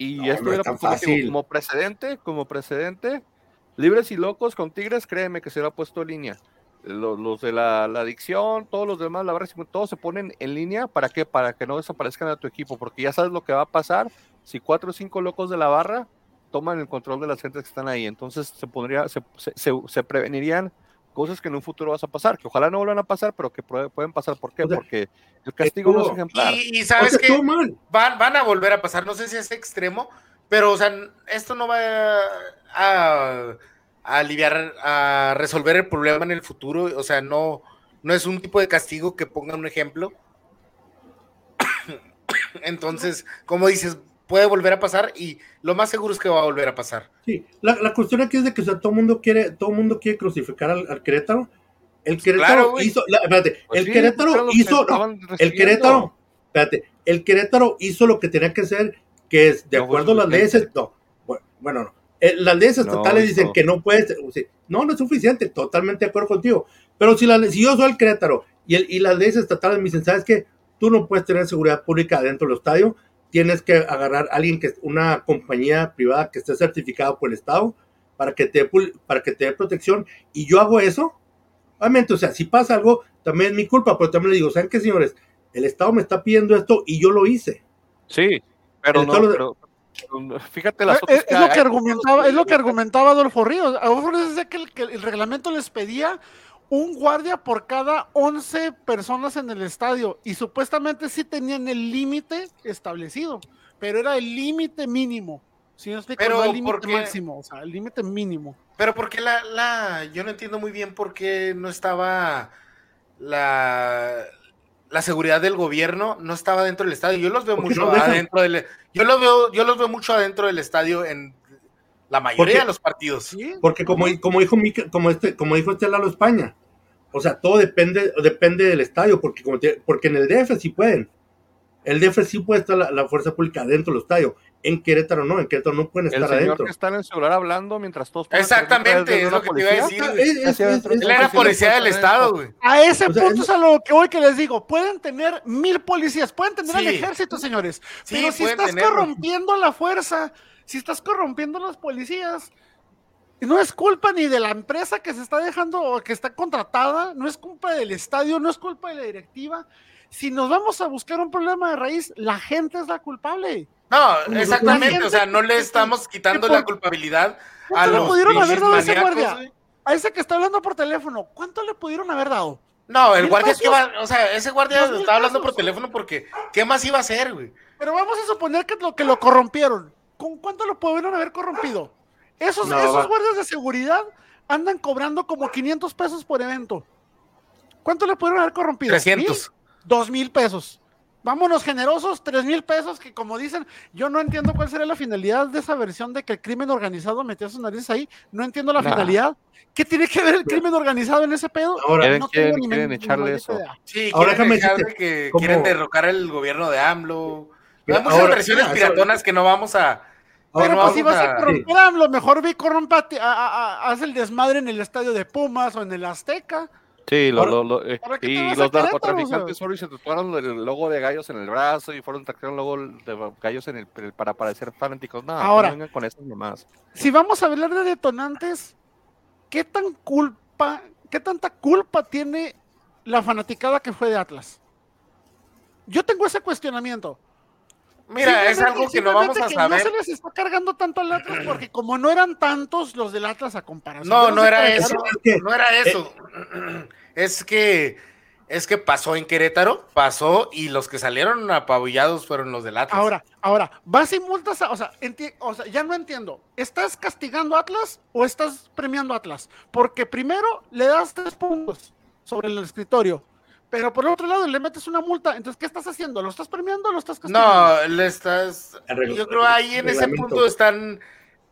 Y No, esto era tan como, precedente, como precedente, libres y locos con Tigres, créeme que se hubiera puesto en línea. Los, los de la, la adicción, todos los demás, la verdad, todos se ponen en línea, ¿para qué? Para que no desaparezcan a tu equipo, porque ya sabes lo que va a pasar si cuatro o cinco locos de la barra toman el control de las gentes que están ahí. Entonces se pondría, se- se prevenirían cosas que en un futuro vas a pasar, que ojalá no vuelvan a pasar, pero que puede- pueden pasar. ¿Por qué? O sea, Porque el castigo no es ejemplar. Y, y o sabes sea, que van, van a volver a pasar, no sé si es extremo, pero o sea, esto no va a, a aliviar, a resolver el problema en el futuro, o sea, no, no es un tipo de castigo que ponga un ejemplo. [coughs] Entonces, como dices, puede volver a pasar y lo más seguro es que va a volver a pasar. Sí, la, la cuestión aquí es de que o sea, todo el mundo quiere, todo mundo quiere crucificar al, al Querétaro. El Querétaro claro, hizo, la- espérate, Pues el sí, Querétaro hizo, no, el. Querétaro, espérate, el Querétaro hizo lo que tenía que hacer, que es de No acuerdo a las leyes, no, bu- bueno, no, Eh, las leyes No, estatales dicen que no puedes, o sea, no, no es suficiente, totalmente de acuerdo contigo, pero si, la, si yo soy el Querétaro y, el, y las leyes estatales me dicen, ¿sabes qué? Tú no puedes tener seguridad pública dentro del estadio, tienes que agarrar a alguien que una compañía privada que esté certificada por el Estado para que te para que te dé protección y yo hago eso. Obviamente, o sea, si pasa algo, también es mi culpa, pero también le digo, ¿saben qué, señores? El Estado me está pidiendo esto y yo lo hice. Sí, pero El no, pero, fíjate las Es, otras Eh, es lo que argumentaba, es lo que argumentaba Adolfo Ríos. Adolfo Ríos decía que el, que el reglamento les pedía un guardia por cada 11 personas en el estadio y supuestamente sí tenían el límite establecido, pero era el límite mínimo. Si no explico, Pero, no el ¿por límite máximo, o sea, el límite mínimo. Pero porque la, la, yo no entiendo muy bien por qué no estaba la, la seguridad del gobierno, no estaba dentro del estadio. Yo los veo mucho no adentro del, yo los veo, yo los veo mucho adentro del estadio en la mayoría Porque- de los partidos. ¿Sí? Porque como, como dijo Mica- como este, como dijo este Lalo España, o sea, todo depende, depende del estadio, porque como te- porque en el DF sí pueden. El DF sí puede estar la, la fuerza pública dentro del estadio. En Querétaro no, en Querétaro no pueden El estar señor adentro. que está en el celular hablando mientras todos... Exactamente, es lo que te iba a decir. Es- es- es- es- Él era policía del estado, güey. A ese O sea, punto es- es a lo que hoy que les digo. Pueden tener mil policías, pueden tener al Sí. ejército, señores. Sí, pero si estás tenerlo. corrompiendo la fuerza, si estás corrompiendo a los policías, no es culpa ni de la empresa que se está dejando o que está contratada, no es culpa del estadio, no es culpa de la directiva. Si nos vamos a buscar un problema de raíz, la gente es la culpable. No, exactamente, o sea, no le estamos quitando la culpabilidad a ¿Cuánto le los pudieron haber dado a ese guardia? A ese que está hablando por teléfono, ¿cuánto le pudieron haber dado? No, el ¿Mil guardia que va, o sea, ese guardia ¿Dos mil estaba hablando por teléfono porque ¿qué más iba a hacer, güey? Pero vamos a suponer que lo, que lo corrompieron. ¿Con cuánto lo pudieron haber corrompido? Esos, No, esos guardias de seguridad andan cobrando como 500 pesos por evento. ¿Cuánto le pudieron haber corrompido? 300. ¿Mil? Dos mil pesos. Vámonos generosos, tres mil pesos, que como dicen, yo no entiendo cuál sería la finalidad de esa versión de que el crimen organizado metió sus narices ahí. No entiendo la Nah. finalidad. ¿Qué tiene que ver el crimen organizado en ese pedo? Ahora, Quieren- No quieren- tengo ni quieren ni echarle eso. idea. Sí, Ahora quieren de que quieren derrocar el gobierno de AMLO. Hay muchas versiones piratonas que no vamos a... Ahora, Pero pues si vas a corromper a AMLO, mejor ve y a- haz el desmadre en el estadio de Pumas o en el Azteca. Sí, lo- lo- lo- eh, ¿Para qué te y los narcotraficantes fueron y se tatuaron el logo de gallos en el brazo y fueron trajeron logo de gallos en el, el- para parecer fanáticos. No, Ahora. no vengan con eso nomás. Si vamos a hablar de detonantes, ¿qué tan culpa, qué tanta culpa tiene la fanaticada que fue de Atlas? Yo tengo ese cuestionamiento. Mira, es algo que no vamos a que saber. No se les está cargando tanto al Atlas [clears throat] porque como no eran tantos los del Atlas a comparación. No, no de era Querétaro, eso. No era eso. [clears throat] Es que es que pasó en Querétaro, pasó y los que salieron apabullados fueron los del Atlas. Ahora, ahora, vas y multas, a- o sea, enti- o sea, ya no entiendo. ¿Estás castigando a Atlas o estás premiando a Atlas? Porque primero le das tres puntos sobre el escritorio, pero por el otro lado le metes una multa. Entonces, ¿qué estás haciendo? ¿Lo estás premiando o lo estás castigando? no, le estás. Yo creo ahí en ese punto están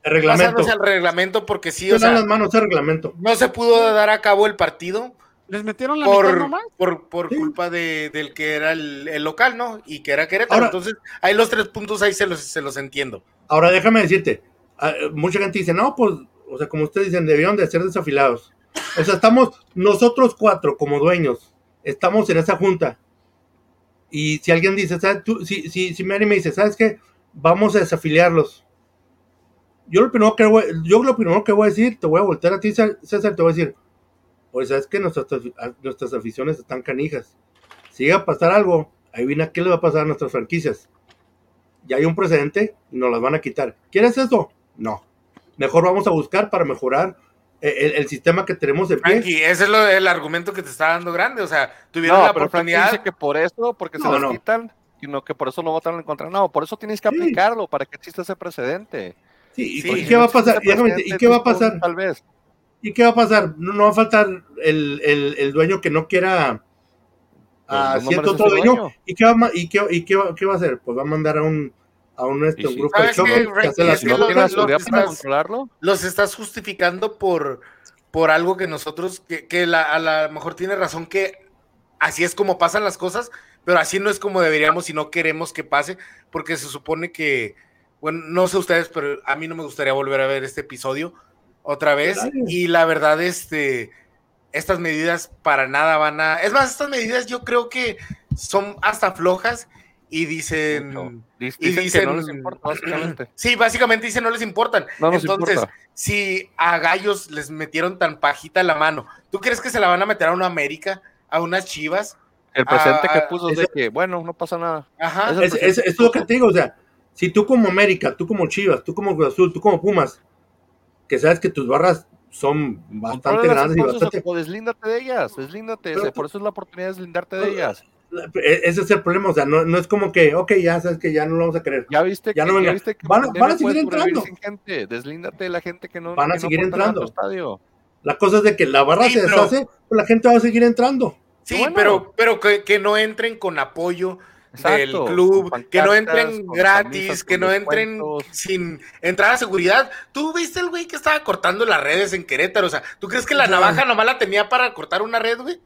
el reglamento. pasándose al reglamento porque sí, o sea, las manos el reglamento. no se pudo dar a cabo el partido ¿Les metieron la mitad por, nomás? por, por Sí. culpa de, del que era el, el local, ¿no? Y que era Querétaro. Ahora- Entonces, ahí los tres puntos ahí se los, se los entiendo. Ahora déjame decirte, ah, mucha gente dice, no, pues, o sea, como ustedes dicen, debieron de ser desafilados. O sea, estamos nosotros cuatro como dueños, estamos en esa junta. Y si alguien dice, ¿sabes? Tú, si, si, si Mary me dice, ¿sabes qué? Vamos a desafiliarlos. Yo lo primero que voy, yo lo primero que voy a decir, te voy a voltear a ti, César, te voy a decir, pues sabes que nuestras, nuestras aficiones están canijas. Si llega a pasar algo, ahí viene qué le va a pasar a nuestras franquicias ya hay un precedente y nos las van a quitar. ¿Quieres eso? No. Mejor vamos a buscar para mejorar el, el sistema que tenemos de pie. Frankie, ese es lo, el argumento que te está dando grande. O sea, tuvieron No, la oportunidad. dice que por eso, porque se No, las no. quitan, sino que por eso no votaron en contra. No, por eso tienes que Sí. aplicarlo, para que exista ese precedente. Sí, ¿y- Sí, ¿y Porque qué va a pasar? Y déjame decirte, ¿Y precedente, qué va a pasar? Tal vez. ¿Y qué va a pasar? No, no va a faltar el, el- el dueño que no quiera a Pues, no cierto merece otro dueño. dueño. ¿Y, qué va, a y, qué, y qué va, qué va a hacer? Pues va a mandar a un, a un, este, un sí. grupo de ¿Sabes choque qué, que hace las no lo- tiene la lo- seguridad lo- para estás- controlarlo, los estás justificando por, por algo que nosotros, que, que la- a lo mejor tiene razón que así es como pasan las cosas, pero así no es como deberíamos y no queremos que pase, porque se supone que, bueno, no sé ustedes, pero a mí no me gustaría volver a ver este episodio otra vez. Claro. Y la verdad, este, estas medidas para nada van a... Es más, estas medidas yo creo que son hasta flojas y dicen... y dicen, que no les dicen- importa, básicamente. [clears throat] Sí, básicamente dicen no les importan. No nos Entonces, importa. si a Gallos les metieron tan pajita la mano, ¿tú crees que se la van a meter a una América, a unas Chivas? El presente Ah, que puso es de que, bueno, no pasa nada. Ajá. Es, es- es lo que te digo, o sea, si tú como América, tú como Chivas, tú como Cruz Azul, tú como Pumas, que sabes que tus barras son bastante grandes y bastante... o deslíndate de ellas, deslíndate. Por eso es la oportunidad de deslindarte de ellas. E- Ese es el problema, o sea, no, no es como que, ok, ya sabes que ya no lo vamos a querer. Ya viste Ya que, no ya viste que Van a- pandemia van a seguir entrando. gente. Deslíndate de la gente que no Van a que seguir entrando. estadio. La cosa es de que la barra Sí, se pero- deshace, pues la gente va a seguir entrando. Sí, Bueno. pero, pero que, que no entren con apoyo del club, que no entren gratis, camisas, que no entren sin entrar a seguridad. ¿Tú viste el güey que estaba cortando las redes en Querétaro? O sea, ¿tú crees que la No. navaja nomás la tenía para cortar una red, güey?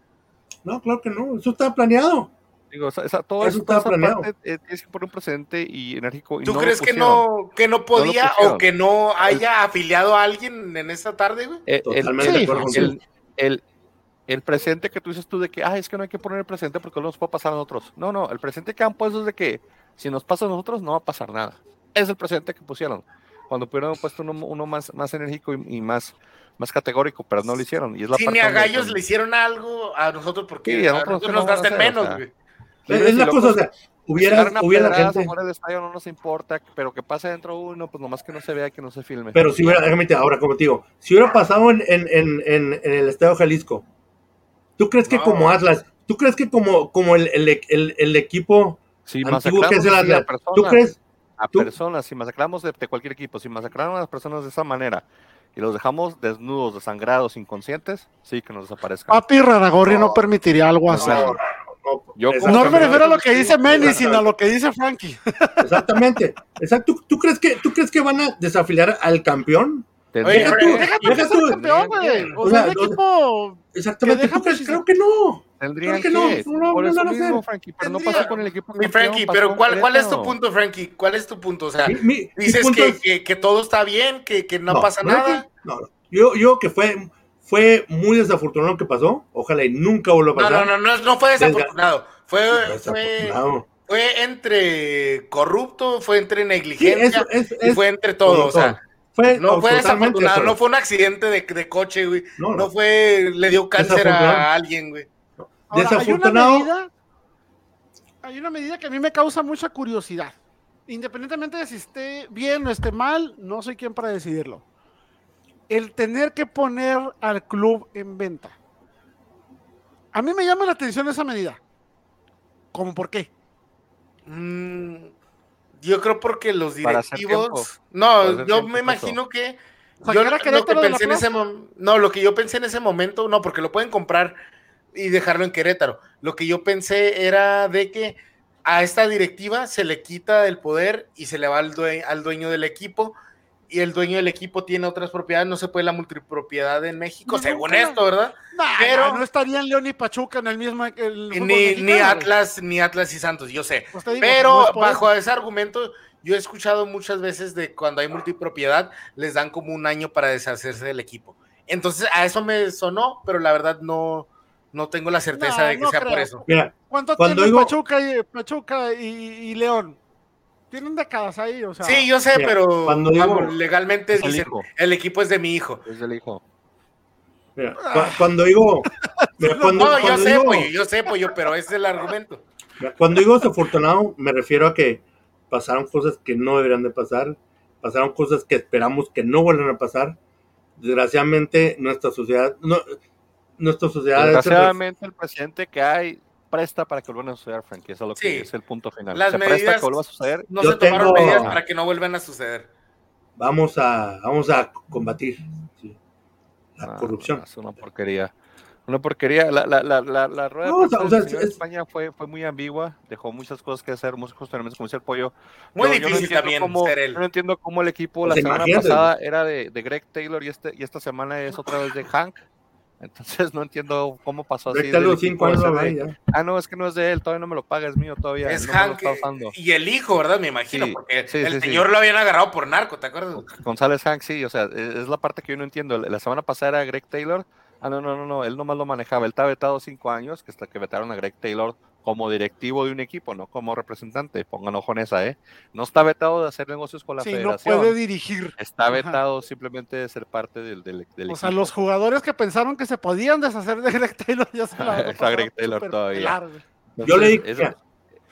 No, claro que no, eso está planeado. Digo, esa- esa- todo Eso esa planeado. parte, tienes que poner un presente y enérgico. Y ¿Tú no crees que no, que no podía pusieron. o que no haya afiliado a alguien en esta tarde, güey? Eh, el- Totalmente el- de el, el, el presente que tú dices tú de que, ah, es que no hay que poner el presente porque no nos puede pasar a nosotros. No, no, el presente que han puesto es de que si nos pasa a nosotros no va a pasar nada. Es el presente que pusieron. Cuando pudieron haber puesto uno, uno más, más enérgico y, y más, más categórico, pero no lo hicieron. Y es la Si parte ni a donde- Gallos le hicieron algo a nosotros porque Sí, a a nosotros nosotros no nos a gastan hacer, o menos, sea. güey. Es, Sí, es la cosa, o sea, hubiera, a hubiera pedradas gente. del estadio no nos importa, pero que pase dentro uno, pues nomás que no se vea que no se filme. Pero si hubiera, déjame decirte, ahora como te digo, si hubiera pasado en, en, en, en, en el Estadio Jalisco, ¿tú crees que No. como Atlas, tú crees que como, como el, el, el, el equipo si antiguo que es el a Atlas, tú crees, a tú- personas, si masacramos de, de cualquier equipo, si masacraron a las personas de esa manera y los dejamos desnudos, desangrados, inconscientes, sí que nos desaparezcan. Papi Raragorri no, No. permitiría algo así. no, no, Yo me refiero a lo que dice Manny, sino a lo que dice Frankie. Exactamente. Exacto. ¿Tú, tú crees que, ¿Tú crees que van a desafiliar al campeón? Oye, que- deja de Deja tú- campeón, güey. O O sea, un equipo. Exactamente. ¿Tú crees? Creo que no. Tendrían que no, que, no, no, por no eso van a mismo, hacer. Frankie, pero no Tendría- pasó con el equipo Mi campeón, Frankie, pasó pero con ¿cuál, ¿cuál es tu punto, Frankie? ¿Cuál es tu punto? O sea, Mi- mi- mi dices punto que, es- que, que todo está bien, que, que no, pasa ¿verdad nada. No, no. Yo, yo que fue, fue muy desafortunado lo que pasó. Ojalá y nunca vuelva a No, pasar. no, no, no, no fue desafortunado. Fue, fue, Desafortunado. fue entre corrupto, fue entre Sí, negligencia eso es, y fue entre todo. O sea, fue no fue desafortunado, eso. no fue un accidente de, de coche, güey. No, no. No fue, le dio cáncer a alguien, güey. Ahora, hay una Desafortunado. medida. Hay una medida que a mí me causa mucha curiosidad. Independientemente de si esté bien o esté mal, no soy quien para decidirlo. El tener que poner al club en venta. A mí me llama la atención esa medida. ¿Cómo por qué? Mm, yo creo porque los directivos. No, yo me imagino que. Yo lo, lo que de la pensé en ese No, lo que yo pensé en ese momento, no, porque lo pueden comprar y dejarlo en Querétaro. Lo que yo pensé era de que a esta directiva se le quita el poder y se le va al, due- al dueño del equipo. Y el dueño del equipo tiene otras propiedades, no se puede la multipropiedad en México, No, según nunca. esto, ¿verdad? Nah, Pero- no estarían León y Pachuca en el mismo. el Ni, ni. Atlas, ni Atlas y Santos, yo sé. Pues digo, no Pero es por bajo ese argumento, yo he escuchado muchas veces de cuando hay multipropiedad, les dan como un año para deshacerse del equipo. Entonces, a eso me sonó, pero la verdad no, no tengo la certeza No, de que no sea por creo. eso. Mira, ¿Cuánto cuando tienen digo- Pachuca, y, Pachuca y, y León? Tienen décadas ahí, o sea. Sí, yo sé, Mira, pero cuando digo- vamos, legalmente Es el dicen, el equipo es de mi hijo. Es el hijo. mira, cu- cuando digo, mira, [laughs] cuando, No, yo cuando sé, digo- pollo, yo sé, pollo, pero ese es el argumento. cuando digo desafortunado, me refiero a que pasaron cosas que no deberían de pasar, pasaron cosas que esperamos que no vuelvan a pasar. Desgraciadamente, nuestra sociedad, no, nuestra sociedad es- Desgraciadamente, el presidente que hay presta para que vuelva a suceder, Frankie. Eso es lo que Sí. es el punto final. Las Se presta medidas- que vuelva a suceder. No Yo se tomaron medidas para que no vuelvan a suceder. vamos a, vamos a combatir sí, la Ah, corrupción. Es una porquería. Una porquería. La, la, la, la, la rueda No, de o sea, es- España fue, fue muy ambigua. Dejó muchas cosas que hacer, muchos cuestionamientos, como el pollo. Muy Yo- yo no difícil también cómo- ser él. yo no entiendo cómo el equipo Pues la semana imagínate. pasada era de, de Greg Taylor y, este, y esta semana es otra vez de Hank. Entonces no entiendo cómo pasó así. Los cinco años de. Ah, no, es que no es de él, todavía no me lo paga, es mío todavía. Es no me lo Hank y el hijo, ¿verdad? Me imagino, Sí, porque sí, el sí, sí. señor lo habían agarrado por narco, ¿te acuerdas? González Hank, sí, o sea, es, es la parte que yo no entiendo. La semana pasada era Greg Taylor. Ah, no, no, no, no, él nomás lo manejaba. Él está vetado cinco años, que hasta que vetaron a Greg Taylor como directivo de un equipo, no como representante. Pongan ojo en esa, ¿eh? No está vetado de hacer negocios con la Sí, no federación. puede dirigir. Está Ajá. vetado simplemente de ser parte del, del, del O equipo. sea, los jugadores que pensaron que se podían deshacer de Greg Taylor ya se [laughs] la Está Greg Taylor todavía. Yo le Entonces, dije,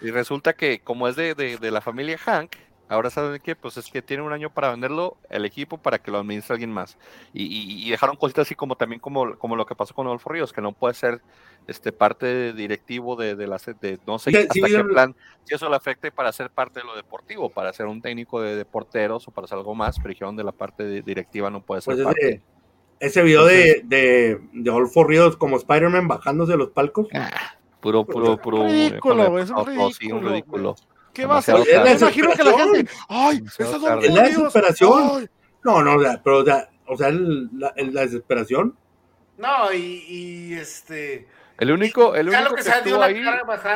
y resulta que como es de, de, de la familia Hank, ahora saben qué, pues es que tiene un año para venderlo el equipo para que lo administre alguien más. Y, y- y dejaron cositas así como también como, como lo que pasó con Adolfo Ríos, que no puede ser este parte de directivo de, de la de no sé Sí, hasta sí, qué yo- plan, si eso le afecte para ser parte de lo deportivo, para ser un técnico de, de porteros o para hacer algo más, pero dijeron de la parte de- directiva no puede ser pues parte. ese, ese video de, de, de Adolfo Ríos como Spider-Man bajándose de los palcos. Puro, puro, puro. Ridículo, híjole, güey, es un no, no, sí, un ridículo, ridículo. ¿Qué va a hacer? Me imagino que la gente. ¡Ay! Tarde. Es la Dios, desesperación. ay". No, no, o sea, pero, o sea, o sea el- la, el- la desesperación. No, y, y, este. El único, el único lo que, que estuvo la ahí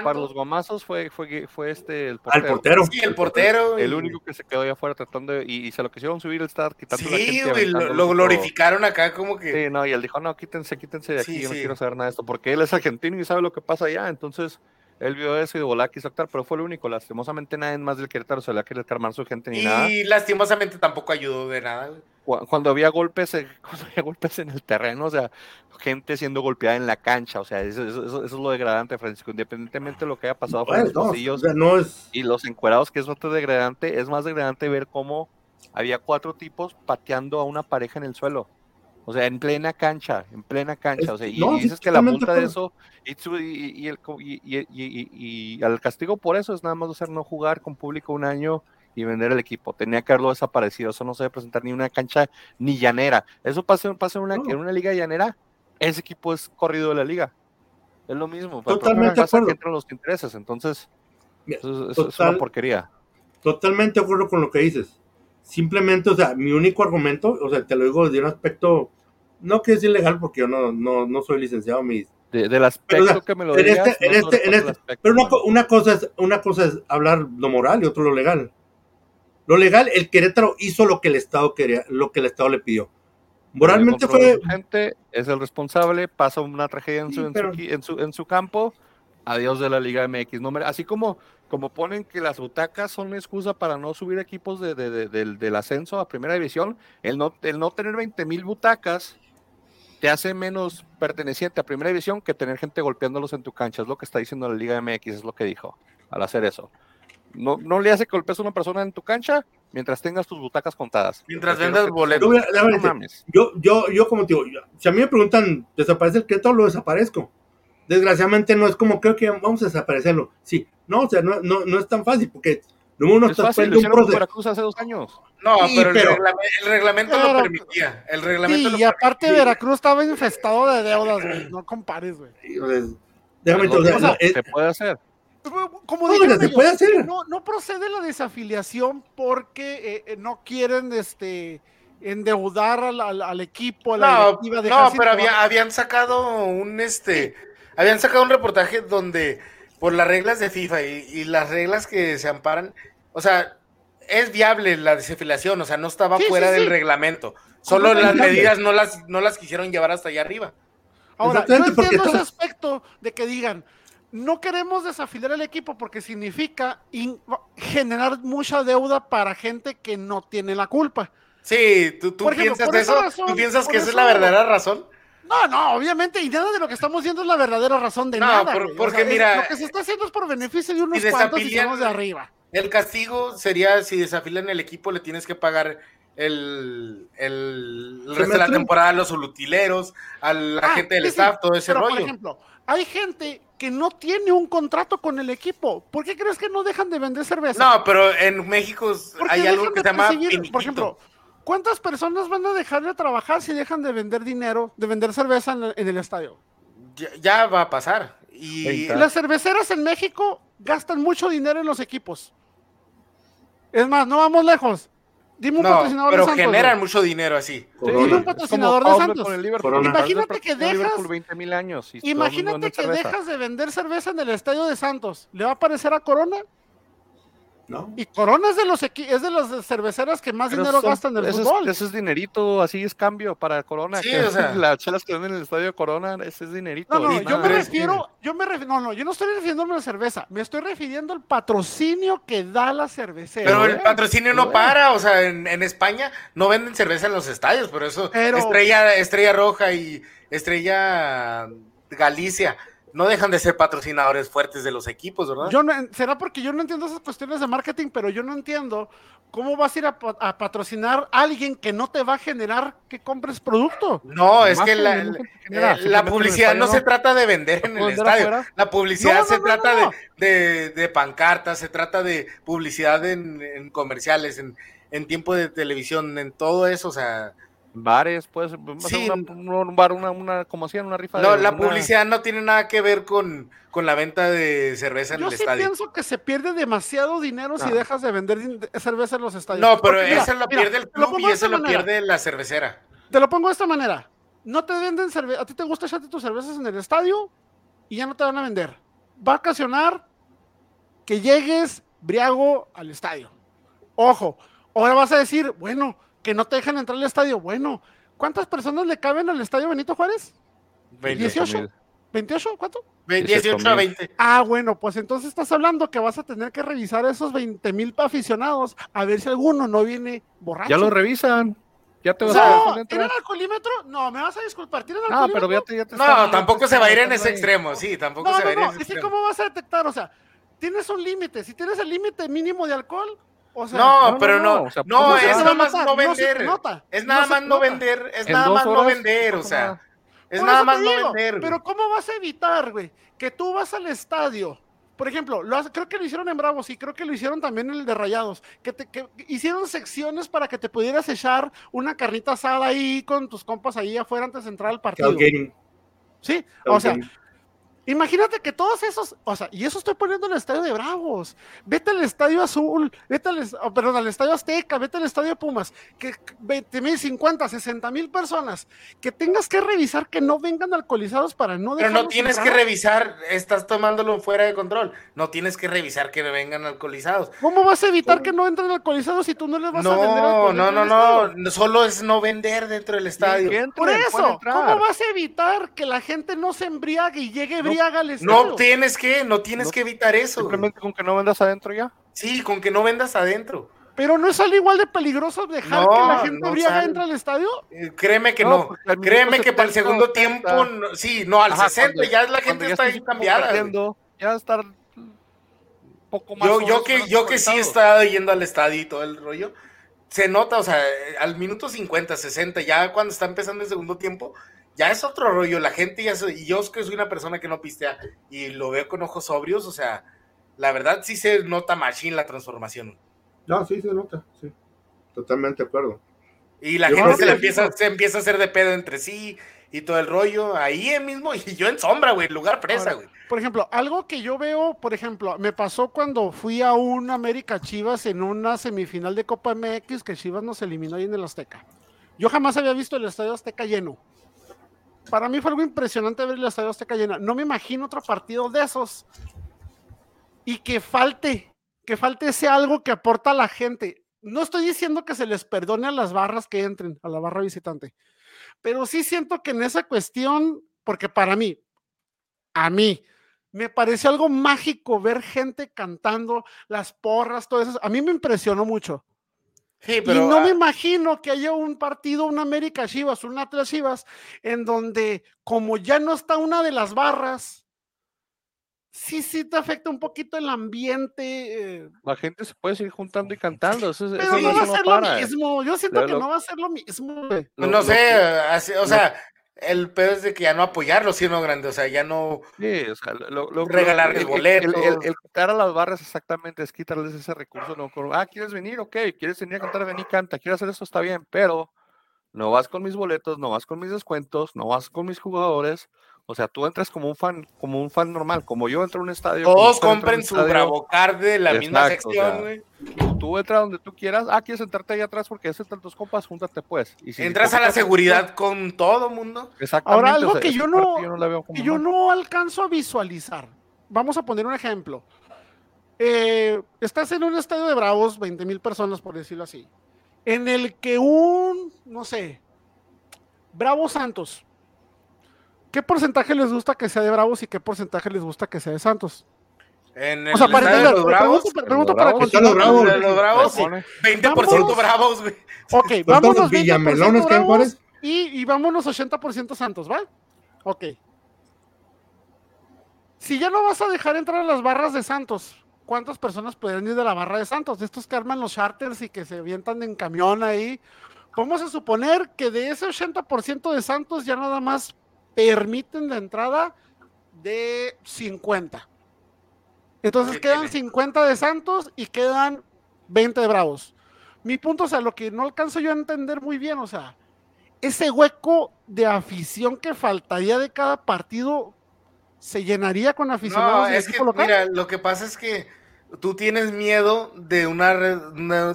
para los gomazos fue, fue, fue este, el Al portero. portero. Sí, el portero. El y- único que se quedó allá afuera tratando de, y, y se lo quisieron subir el estar quitando la Sí, gente. güey, lo, lo glorificaron acá como que. Sí, no, y él dijo, no, quítense, quítense de aquí, Sí, yo no sí. quiero saber nada de esto, porque él es argentino y sabe lo que pasa allá, entonces él vio eso y de volá quiso actuar, pero fue el único, lastimosamente nadie más del Querétaro se le ha querido calmar su gente ni nada. Y lastimosamente tampoco ayudó de nada. Cuando había golpes, eh, [laughs] cuando había golpes en el terreno, o sea, gente siendo golpeada en la cancha, o sea, eso, eso- eso- eso es lo degradante, Francisco, independientemente de lo que haya pasado Pues, los pasillos no es. y los encuerados, que es otro degradante, es más degradante ver cómo había cuatro tipos pateando a una pareja en el suelo. O sea, en plena cancha, en plena cancha. O sea, y, no, y sí, dices que la multa de eso, y, y, y el, y, y- y- y- y al castigo por eso es nada más hacer no jugar con público un año y vender el equipo. Tenía que haberlo desaparecido. Eso no se debe presentar ni una cancha ni llanera. Eso pasa, pasa en, una, No. en una liga llanera. Ese equipo es corrido de la liga. Es lo mismo. Totalmente pasa que acuerdo. entran los intereses. Entonces, Mira, eso, es- una porquería. Totalmente de acuerdo con lo que dices. Simplemente, o sea, mi único argumento, o sea, te lo digo de un aspecto, no que es ilegal porque yo no, no, no soy licenciado, mis, De- del aspecto o sea, que me lo en digas, este- en no este- en este- aspecto, Pero una, cosa es, una cosa es hablar lo moral y otro lo legal. Lo legal, el Querétaro hizo lo que el Estado quería, lo que el Estado le pidió. Moralmente fue, gente, es el responsable, pasa una tragedia en, Sí, su, en, su pero- qui- en su, en su campo, adiós de la Liga MX. No, así como, como ponen que las butacas son una excusa para no subir equipos de, de- de- del, del ascenso a primera división, el no, el no tener 20 mil butacas te hace menos perteneciente a primera división que tener gente golpeándolos en tu cancha. Es lo que está diciendo la Liga MX, es lo que dijo al hacer eso. No, no le hace que golpees a una persona en tu cancha mientras tengas tus butacas contadas. Mientras vendas boletos. No mames. yo, yo, yo como te digo, yo- si a mí me preguntan, ¿desaparece el Querétaro? Lo desaparezco. Desgraciadamente no es como creo que vamos a desaparecerlo. Sí, no, o sea, no, no, no es tan fácil porque número uno Es estás fácil, un proceso. Veracruz hace dos años. No, Sí, pero, el, reglamento Pero- lo permitía. El reglamento Sí, lo y aparte. Veracruz estaba infestado de deudas, güey. No compares, güey. Déjame o sea, es- se puede hacer. Como No, dijeron se ellos, puede hacer. No, no procede la desafiliación porque eh, eh, no quieren este endeudar al, al- al equipo, a la No, directiva. no, pero había, habían sacado un este, habían sacado un reportaje donde por las reglas de FIFA y, y las reglas que se amparan, o sea, es viable la desafiliación, o sea, no estaba Sí, fuera sí, del sí. reglamento. Solo las medidas no las, no las quisieron llevar hasta allá arriba. Ahora, yo entiendo ese aspecto de que digan, no queremos desafiliar al equipo porque significa in- generar mucha deuda para gente que no tiene la culpa. Sí, tú, tú ejemplo, piensas eso, razón- tú piensas que esa es la verdadera razón. No, no, obviamente, y nada de lo que estamos viendo es la verdadera razón de No, nada. por-. O porque sea, mira, lo que se está haciendo es por beneficio de unos si cuantos y somos de arriba. El castigo sería si desafilan el equipo, le tienes que pagar el, el, el resto de la temporada a los utileros, a la Ah, gente del sí, staff, todo ese pero, rollo. Por ejemplo, hay gente que no tiene un contrato con el equipo. ¿Por qué crees que no dejan de vender cerveza? No, pero en México ¿Por qué hay algo que se llama. Por ejemplo, ¿cuántas personas van a dejar de trabajar si dejan de vender dinero, de vender cerveza en el, en el estadio? ya, ya va a pasar. Y. Las cerveceras en México gastan mucho dinero en los equipos. Es más, no vamos lejos. Dime un no, patrocinador pero de Santos. generan güey. mucho dinero así. Dime un patrocinador de Santos. Imagínate que dejas- 20 mil años. y todo el mundo Imagínate vende que cerveza. dejas de vender cerveza en el estadio de Santos. ¿Le va a parecer a Corona? ¿No? Y Corona es de los es de las cerveceras que más Pero dinero son- gastan en el es- fútbol. ese es dinerito, así es cambio para Corona. Sí, que o sea. [laughs] Las chelas que venden en el estadio de Corona, ese es dinerito. No, no, yo me refiero, yo me refiero, no, no, yo no estoy refiriéndome a la cerveza, me estoy refiriendo al patrocinio que da la cervecera. Pero el patrocinio no para, o sea, en, en España no venden cerveza en los estadios, por eso Pero- Estrella, Estrella Roja y Estrella Galicia no dejan de ser patrocinadores fuertes de los equipos, ¿verdad? Yo no, será porque yo no entiendo esas cuestiones de marketing, pero yo no entiendo cómo vas a ir a, pa- a patrocinar a alguien que no te va a generar que compres producto. No, es que la, genera, eh, publicidad estadio no se trata de vender en el ¿Vender estadio. afuera? La publicidad No, se trata. De, de, de pancartas, se trata de publicidad en, en comerciales, en, en tiempo de televisión, en todo eso, o sea, Bares, pues, Sí. una- un bar, una, una, como hacían, una rifa no, de la una- publicidad no tiene nada que ver con, con la venta de cerveza en Yo el sí estadio. pienso que se pierde demasiado dinero si dejas de vender cerveza en los estadios. No, pero Porque mira, lo mira, pierde el club y eso lo manera. pierde la cervecera. Te lo pongo de esta manera. No te venden cerveza. ¿A ti te gusta echarte tus cervezas en el estadio? y ya no te van a vender. Va a ocasionar que llegues briago al estadio. Ojo, ahora vas a decir, bueno, que no te dejan entrar al estadio. Bueno, ¿cuántas personas le caben al estadio Benito Juárez? 18. ¿28? ¿Cuánto? 18 a 20. Ah, bueno, pues entonces estás hablando que vas a tener que revisar esos 20 mil aficionados a ver si alguno no viene borracho. Ya lo revisan. Ya te vas no, a ¿tienen alcoholímetro? No, me vas a disculpar. ¿Tienen Ah, alcoholímetro? pero ya te, ya te No, tampoco se va a ir en ese extremo, sí, tampoco No, se va a ir no, en no. ese Es que extremo. ¿cómo vas a detectar? O sea, tienes un límite. Si tienes el límite mínimo de alcohol, o sea, No, no, pero no, no, o sea, no, ¿cómo se es nada más no vender. Es nada más no vender, es nada más no vender, o sea, es nada más no vender. güey. Pero ¿cómo vas a evitar, güey? Que tú vas al estadio. Por ejemplo, lo hace- creo que lo hicieron en Bravos y creo que lo hicieron también en el de Rayados. Que, te, que hicieron secciones para que te pudieras echar una carnita asada ahí con tus compas ahí afuera antes de entrar al partido. Sí, o sea. Imagínate que todos esos, o sea, y eso estoy poniendo en el estadio de Bravos. Vete al estadio Azul, vete al, oh, perdón, al estadio Azteca, vete al estadio Pumas, que 20 mil, 50, 60 mil personas, que tengas que revisar que no vengan alcoholizados para no Pero no tienes que revisar, estás tomándolo fuera de control. No tienes que revisar que vengan alcoholizados. ¿Cómo vas a evitar que no entren alcoholizados si tú no les vas a vender No, alcohol no, no, no, solo es no vender dentro del estadio. Entren, Por eso. ¿cómo vas a evitar que la gente no se embriague y llegue No, embriaga al estadio? No tienes que, no tienes No, que evitar eso. güey. Simplemente con que no vendas adentro ya. Sí, con que no vendas adentro. Pero no es algo igual de peligroso dejar No, que la gente no embriaga sale. entre al estadio. Eh, Créeme que No, no. minuto Créeme que para el 70, segundo 80, tiempo, no- sí, no, al Ajá, 60 cuando- ya la gente está ahí cambiada. perdiendo, Ya va a estar un poco más. Yo, yo que, yo que sí he estado yendo al estadio y todo el rollo, se nota, o sea, al minuto 50, 60, ya cuando está empezando el segundo tiempo, ya es otro rollo. La gente ya soy, y yo es que soy una persona que no pistea y lo veo con ojos sobrios, o sea, la verdad sí se nota machine la transformación. No, sí, se nota, sí. Totalmente de acuerdo. Y la Yo gente se, la empieza, se empieza a hacer de pedo entre sí y todo el rollo. Ahí mismo, y yo en sombra, güey, lugar presa, Ahora, güey. Por ejemplo, algo que yo veo, por ejemplo, me pasó cuando fui a un América Chivas en una semifinal de Copa MX que Chivas nos eliminó ahí en el Azteca. Yo jamás había visto el Estadio Azteca lleno. Para mí fue algo impresionante ver el Estadio Azteca lleno. No me imagino otro partido de esos y que falte, que falte ese algo que aporta a la gente. No estoy diciendo que se les perdone a las barras que entren, a la barra visitante, pero sí siento que en esa cuestión, porque para mí, a mí, me pareció algo mágico ver gente cantando, las porras, todo eso. A mí me impresionó mucho. Sí, y no me ah, imagino que haya un partido, un América Chivas, un Atlas Chivas, en donde como ya no está una de las barras, sí, sí te afecta un poquito el ambiente. eh, La gente se puede seguir juntando y cantando. Eso, es- pero eso no va a ser lo mismo. Yo siento Lo- que lo- no va a ser lo mismo. güey. No sé, así- o sea, el pedo es de que ya no apoyarlo, sino grande, o sea, ya no. Sí, o sea, lo, lo- Regalarles el- el- el- El, boletos. el quitar a las barras exactamente es quitarles ese recurso. No, ah, ¿quieres venir? Ok, ¿quieres venir a cantar? Ven y canta. ¿Quieres hacer esto? Está bien, pero no vas con mis boletos, no vas con mis descuentos, no vas con mis jugadores. O sea, tú entras como un fan, como un fan normal, como yo entro a un estadio. Todos compren su estadio, Bravocard de la misma Exacto, sección, güey. Tú, tú entra donde tú quieras. Ah, ¿quieres sentarte ahí atrás porque es entre tus compas? Júntate pues. Y si Entras a la seguridad con todo mundo. Exactamente. Ahora, algo o sea, que yo no- yo no la veo como que yo mal. no alcanzo a visualizar. Vamos a poner un ejemplo. Eh, estás en un estadio de Bravos, 20 mil personas, por decirlo así, en el que un, no sé, Bravo Santos, ¿qué porcentaje les gusta que sea de Bravos y qué porcentaje les gusta que sea de Santos? En el O sea, para entender, los pregunto, Bravos, pre- pregunto para están los continuar. Bravos. de los Bravos, Se pone- 20% Vamos. Bravos, güey. Ok, vámonos los 20% villamelones que hay en Bravos Juárez? y, y vámonos 80% Santos, ¿va? Ok. Si ya no vas a dejar entrar a las barras de Santos, ¿cuántas personas pueden ir de la barra de Santos? De estos que arman los charters y que se avientan en camión ahí. Vamos a suponer que de ese 80% de Santos ya nada más permiten la entrada de 50. Entonces ¿Qué quedan tiene? 50 de Santos y quedan 20 de Bravos. Mi punto, o sea, lo que no alcanzo yo a entender muy bien, o sea, ese hueco de afición que faltaría de cada partido se llenaría con aficionados No, es que, local. mira, lo que pasa es que tú tienes miedo de una-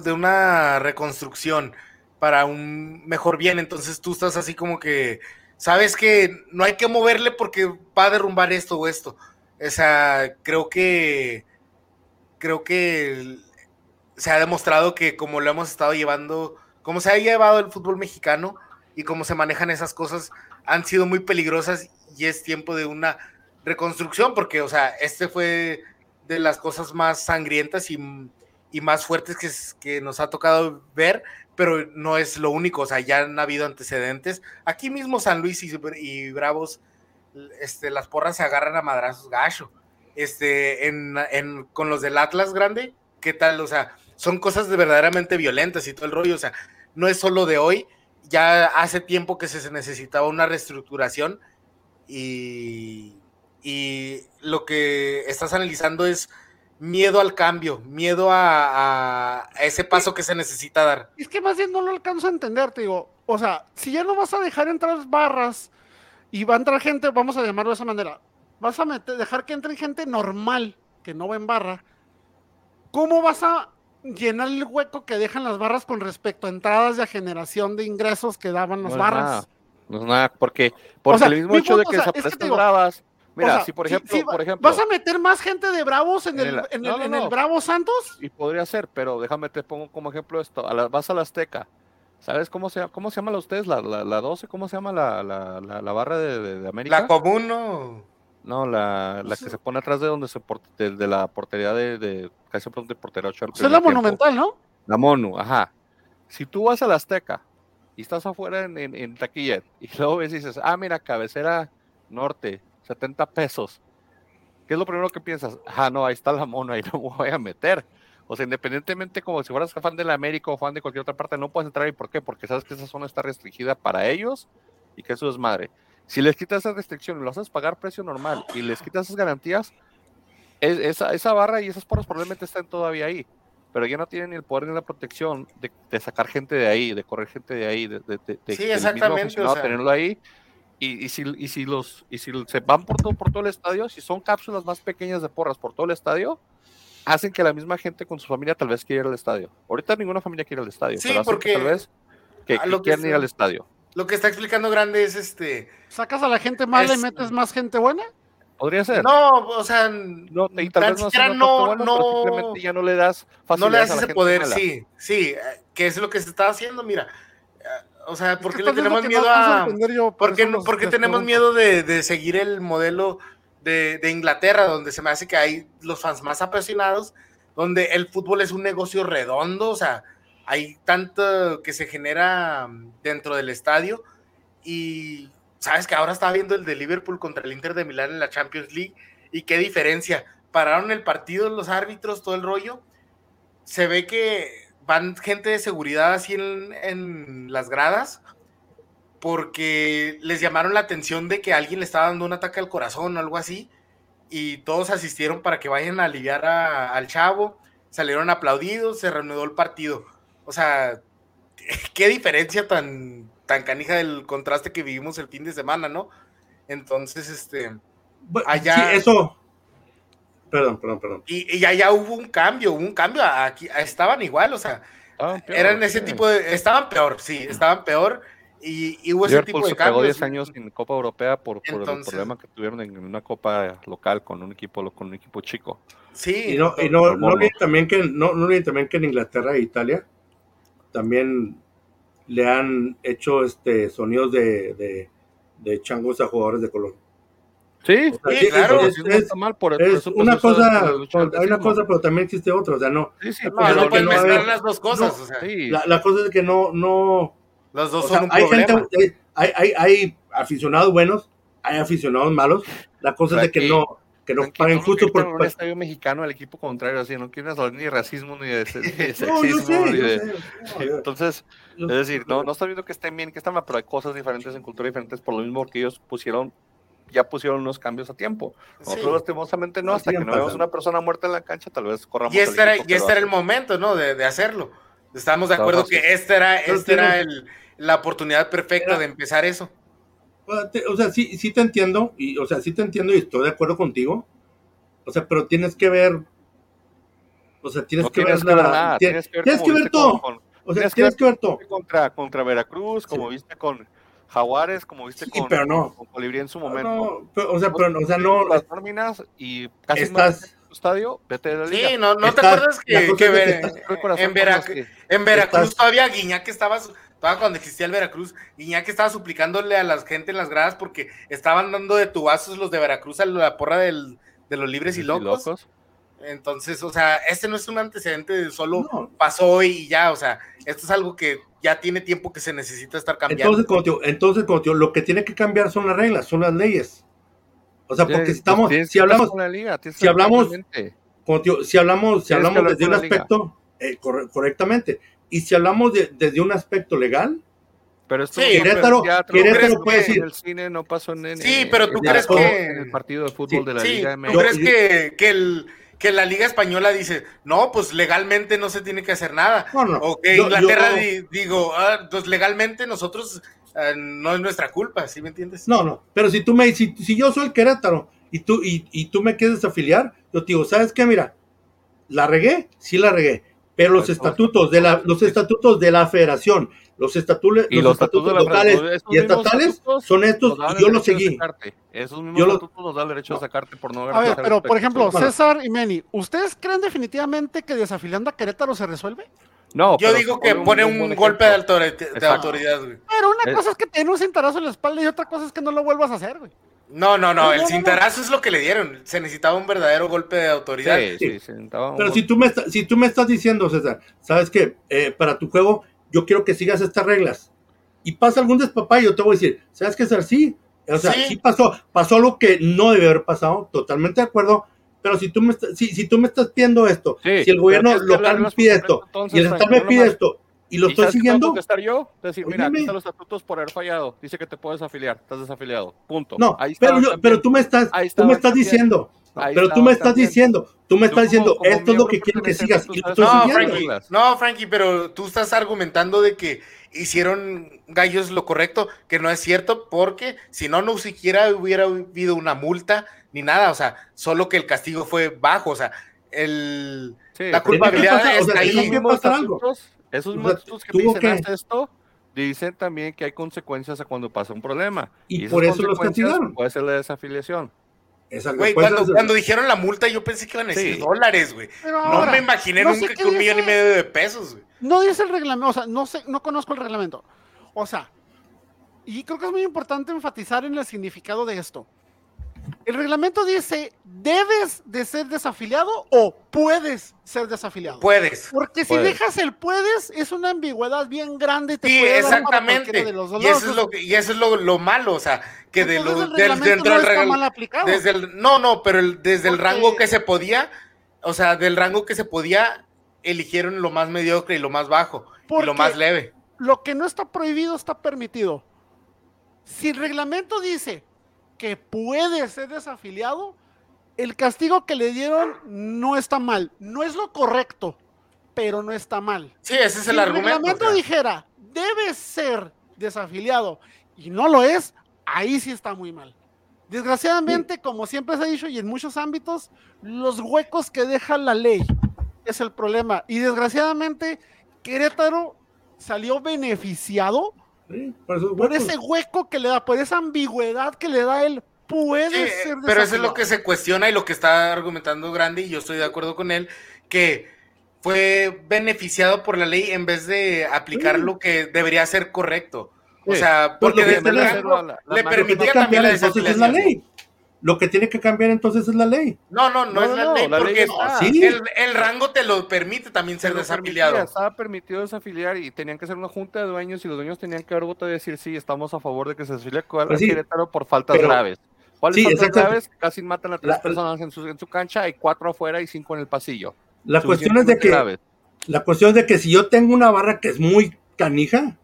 de una reconstrucción para un mejor bien, entonces tú estás así como que sabes que no hay que moverle porque va a derrumbar esto o esto. O sea, creo que creo que se ha demostrado que como lo hemos estado llevando, como se ha llevado el fútbol mexicano y cómo se manejan esas cosas, han sido muy peligrosas y es tiempo de una reconstrucción, porque, o sea, este fue de las cosas más sangrientas y, y más fuertes que, que, nos ha tocado ver, pero no es lo único, o sea, ya han habido antecedentes. Aquí mismo San Luis y, y Bravos, este, las porras se agarran a madrazos gacho. Este, en, en, con los del Atlas grande, ¿qué tal? O sea, son cosas de verdaderamente violentas y todo el rollo, o sea, no es solo de hoy, ya hace tiempo que se necesitaba una reestructuración y, y lo que estás analizando es miedo al cambio, miedo a, a, ese paso que se necesita dar. Es que más bien no lo alcanzo a entender, te digo, o sea, si ya no vas a dejar entrar barras y va a entrar gente, vamos a llamarlo de esa manera, vas a meter, dejar que entre gente normal, que no va en barra, ¿cómo vas a llenar el hueco que dejan las barras con respecto a entradas y a generación de ingresos que daban las no barras? Nada, no es nada, porque, porque O sea, el mismo mi hecho de que o sea, es que desaparezcan te digo, bravas. Mira, O sea, si por ejemplo, por ejemplo, ¿Vas a meter más gente de Bravos en En el, el- en no, el, no, en el. Bravo Santos? y podría ser, pero déjame te pongo como ejemplo esto. A la, vas a la Azteca. ¿Sabes cómo se, cómo se llama la ustedes? La, la, la 12, ¿cómo se llama la, la, la, la barra de, de- de América? La común, ¿no? No, la, la que se pone atrás de donde se por- de, de la portería de, de casi pronto de portero es la tiempo. monumental, ¿no? La Monu, ajá. Si tú vas a la Azteca y estás afuera en, en, en taquilla y [laughs] luego ves y dices, ah, mira, cabecera norte, 70 pesos. ¿Qué es lo primero que piensas? Ah, no, ahí está la Monu, [laughs] ahí no me voy a meter. O sea, independientemente como si fueras fan de la América o fan de cualquier otra parte, no puedes entrar ahí. ¿Por qué? Porque sabes que esa zona está restringida para ellos y que eso es madre. Si les quitas esa restricción y lo haces pagar precio normal y les quitas esas garantías, es- esa, esa barra y esas porras probablemente están todavía ahí pero ya no tienen ni el poder ni la protección de, de sacar gente de ahí, de correr gente de ahí, de, de, Sí, del exactamente, o sea. tenerlo ahí. Y, y, si, y si los y si se van por todo, por todo el estadio, si son cápsulas más pequeñas de porras por todo el estadio, hacen que la misma gente con su familia tal vez quiera ir al estadio. Ahorita ninguna familia quiere ir al estadio, Sí, pero que porque tal vez que, que lo que quieran ir se- al estadio. Lo que está explicando Grande es este. ¿Sacas a la gente mala y Es- metes más gente buena? Podría ser. No, o sea, No, y tal tan vez no, sea no- pero simplemente ya no le das no le das ese poder, mala. sí, sí, eh, que es lo que se está haciendo, mira. O sea, ¿por qué le tenemos miedo a.? yo, por ¿Por qué, eso no- los- por qué les tenemos miedo de, de seguir el modelo de, de Inglaterra, donde se me hace que hay los fans más apasionados, donde el fútbol es un negocio redondo, o sea, hay tanto que se genera mm, dentro del estadio y sabes que ahora estaba viendo el de Liverpool contra el Inter de Milán en la Champions League y qué diferencia, pararon el partido los árbitros, todo el rollo, se ve que van gente de seguridad así en, en las gradas porque les llamaron la atención de que alguien le estaba dando un ataque al corazón o algo así, y todos asistieron para que vayan a aliviar a- al chavo, salieron aplaudidos, se reanudó el partido. O sea, [laughs] qué diferencia tan, tan canija del contraste que vivimos el fin de semana, ¿no? Entonces, este, Allá- Sí, eso. Perdón, perdón, perdón. y, y allá hubo un cambio, hubo un cambio, aquí estaban igual, o sea, Estaban peor, eran ese sí. tipo de, estaban peor, sí, estaban peor, y, y hubo ese Liverpool tipo de se cambios. 10 años en Copa Europea por, por Entonces- el problema que tuvieron en una copa local con un equipo con un equipo chico. Sí, Y no, y no, no también que no, no olviden también que en Inglaterra e Italia también le han hecho este sonidos de, de, de changos a jugadores de color. Sí, O sea, Sí, claro. es- es- está mal por- por es eso, pues, una cosa, del hay una cosa, pero también existe otra. O sea, no, Sí, sí, No, no puedes no, mezclar ver, las dos cosas, no, o sea, sí. la, la cosa es que no, no, los dos o sea, son un hay problema. gente, hay, hay, hay aficionados buenos, hay aficionados malos. La cosa es de que Aquí- no, que no paguen no justo por, un estadio mexicano al equipo contrario, así, no quieren hablar ni de racismo, ni de, [laughs] sexismo, sé, ni yo de... sé. Sí, No, Entonces, yo- es decir, no, no está viendo que estén bien, que están mal, pero hay cosas diferentes en cultura diferentes por lo mismo que ellos pusieron, ya pusieron unos cambios a tiempo. Nosotros Sí. lastimosamente no, hasta que no veamos pasando. una persona muerta en la cancha, tal vez corramos Y este era, y este era el momento, ¿no? De, de hacerlo. Estamos de acuerdo que este era, este era el, la oportunidad perfecta Era- de empezar eso. O sea, sí, sí te entiendo, y, o sea, sí te entiendo y estoy de acuerdo contigo. O sea, pero tienes que ver, o sea, tienes No que tienes ver, la- nada, tienes, tienes que ver, tienes que ver todo. con- con- o sea, tienes que ver todo. contra, contra Veracruz, como viste con, Jaguares, como viste Sí, con, pero no. con Colibrí en su momento. No, pero, o sea, pero, o sea, no. Las nóminas y casi Estás- más en tu estadio, vete de la liga. Sí, no, no te acuerdas que, en, por Vera- los que- en Veracruz Estás- todavía Guiñac estaba, todavía cuando existía el Veracruz, Guiñac estaba suplicándole a la gente en las gradas porque estaban dando de tubazos los de Veracruz a la porra del- de los libres y locos. Entonces, o sea, este no es un antecedente de solo No. pasó y ya, o sea, esto es algo que ya tiene tiempo que se necesita estar cambiando. Entonces, como digo, entonces, como te digo, lo que tiene que cambiar son las reglas, son las leyes. O sea, porque Sí, si estamos, pues tienes si hablamos, liga, si hablamos- como digo, si hablamos, si hablamos desde un aspecto, eh, corre- correctamente, y si hablamos de- desde un aspecto legal, Pero esto Sí, Querétaro- teatro, Querétaro puede en decir- el cine, no pasó en, en- Sí, pero tú en crees el- que- en el partido de fútbol Sí, de la Sí, Liga ¿tú MX. Crees que, el, que la Liga Española dice, no, pues legalmente no se tiene que hacer nada? no, no. O que yo- Inglaterra yo- di- digo, ah, pues legalmente nosotros ah, no es nuestra culpa, ¿sí me entiendes? No, no, pero si tú me, si, si yo soy el Querétaro y tú, y, y tú me quieres afiliar, yo te digo, ¿sabes qué? Mira, la regué, sí la regué, pero los estatutos de la, los estatutos de la federación, los, estatutos Y los los estatutos estatutos de la locales y estatales son estos y yo los seguí. Esos mismos Yo lo- estatutos nos dan el derecho de sacarte por no A ver, garantizar pero por ejemplo. César y Meni, ¿ustedes creen definitivamente que desafiliando a Querétaro se resuelve? No, Yo digo que pone un, golpe de, autoridad, güey. Pero una Eh. cosa es que te den un cintarazo en la espalda y otra cosa es que no lo vuelvas a hacer, güey. No, no, no, No, el no, no, cintarazo es lo que le dieron. Se necesitaba un verdadero golpe de autoridad. Sí, sí, se sentaba un Pero si tú me, estás- si tú me estás diciendo, César, ¿sabes qué? Eh, para tu juego, yo quiero que sigas estas reglas. Y pasa algún despapá y yo te voy a decir, ¿sabes qué, César? Sí. O sea, Sí. sí, pasó, pasó algo que no debe haber pasado, totalmente de acuerdo. Pero si tú me, estás- si, si tú me estás pidiendo esto, Sí, si el gobierno local me pide esto entonces, y el estatal me no pide esto y lo ¿Y estoy qué tengo que siguiendo, contestar yo? Decir, mira, aquí están los estatutos por haber fallado. Dice que te puedes afiliar. Estás desafiliado. Punto. no, Ahí pero, yo- pero tú me estás, tú me estás diciendo, Ahí pero tú me estás también. diciendo, tú me estás diciendo, como esto es lo que quiero que sigas y No. Frankie, no, Frankie, pero tú estás argumentando de que hicieron gallos lo correcto, que no es cierto, porque si no, no siquiera hubiera habido una multa ni nada, o sea, solo que el castigo fue bajo, o sea, el, Sí, la culpabilidad pasa? O sea, está tiene esos ahí. que mismos estatutos, esos O mismos sea, estatutos que dicen que- esto, dicen también que hay consecuencias a cuando pasa un problema. Y esas por eso los consecuencias castigaron. Puede ser la desafiliación. Esa- Güey, cuando, dijeron la multa, yo pensé que iban a decir Sí. dólares, güey. Pero No ahora, me imaginé no nunca que un millón y medio de pesos, güey. No dice el reglamento, o sea, no sé, no conozco el reglamento. O sea, y creo que es muy importante enfatizar en el significado de esto. El reglamento dice, debes de ser desafiliado o puedes ser desafiliado. Puedes. Porque si dejas el puedes, es una ambigüedad bien grande. Te Sí, exactamente. de los Y eso es lo, que- y eso es lo, lo malo, o sea, que de lo, el del- dentro no del mal aplicado. desde el, no, no, pero el- desde el rango que se podía, o sea, del rango que se podía, eligieron lo más mediocre y lo más bajo y lo más leve. Lo que no está prohibido está permitido. Si el reglamento dice que puede ser desafiliado, el castigo que le dieron no está mal. No es lo correcto, pero no está mal. Sí, ese es Si el argumento. reglamento o sea. dijera, debe ser desafiliado y no lo es, ahí sí está muy mal. Desgraciadamente, como siempre se ha dicho y en muchos ámbitos, los huecos que deja la ley es el problema. Y desgraciadamente, Querétaro salió beneficiado Sí, por ese hueco que le da, por esa ambigüedad que le da él. Puede Sí, ser pero eso es lo que se cuestiona y lo que está argumentando Grande, y yo estoy de acuerdo con él, que fue beneficiado por la ley en vez de aplicar Sí. lo que debería ser correcto. O sea, Pues porque lo que desde el rango le permitía también cambiar la es la desafiliación. ley. Lo que tiene que cambiar entonces es la ley. No, no, no, No, es la no, ley, la ley porque está. Sí. el, el rango te lo permite también ser desafiliado. permitía, Estaba permitido desafiliar y tenían que hacer una junta de dueños y los dueños tenían que haber votado y decir sí, estamos a favor de que se desafilie a Pues sí, Querétaro por faltas pero- graves. ¿Cuáles sí, faltas graves? Casi matan a tres La- personas en su, en su cancha, hay cuatro afuera y cinco en el pasillo. La cuestión es de que graves. la cuestión es de que si yo tengo una barra que es muy canija,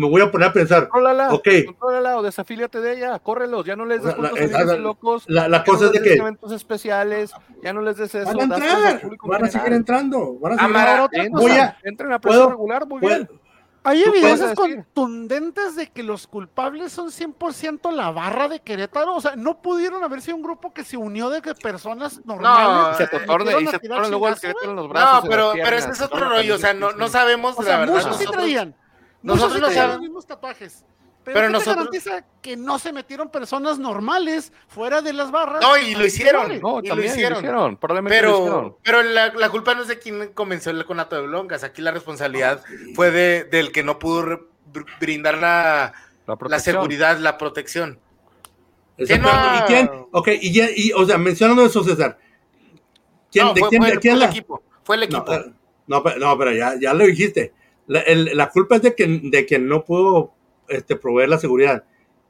me voy a poner a pensar, Contrólala, Ok. contrólala o desafíliate de ella, córrelos, ya no les des La- la- la- locos, la, cosa no es de que eventos especiales, ya no les des eso, van a entrar, van a seguir general. entrando, van a seguir Amara, Ahora, otra Entren, Voy a- entren a precio puedo- regular, muy puedo- bien. Hay evidencias contundentes de que los culpables son 100% la barra de Querétaro. O sea, no pudieron haber sido un grupo que se unió de que personas normales. Y se te torne, metieron y a se tirar torne luego el chingazo, Querétaro en los brazos. No, pero, pero ese es otro rollo, o sea, no, no sabemos O la verdad. muchos sí traían. Nosotros no sabemos- los mismos tatuajes. Pero, Pero ¿qué nosotros- te garantiza que no se metieron personas normales fuera de las barras? No, y lo hicieron. No, y lo hicieron. lo hicieron. Probablemente lo hicieron. Pero, pero la, la culpa no es de quien comenzó el conato de Blongas. Aquí la responsabilidad fue de, del que no pudo re- brindar la, La, seguridad, la protección. Exacto. no? ¿Y quién? Ok, y, ya- y, o sea, mencionando eso, César. ¿Quién, no, ¿De fue, quién, fue- de quién fue la- el equipo. Fue el No, equipo. no, pero, no, pero ya, ya lo dijiste. La, el- la culpa es de quien, de quien no pudo este, proveer la seguridad.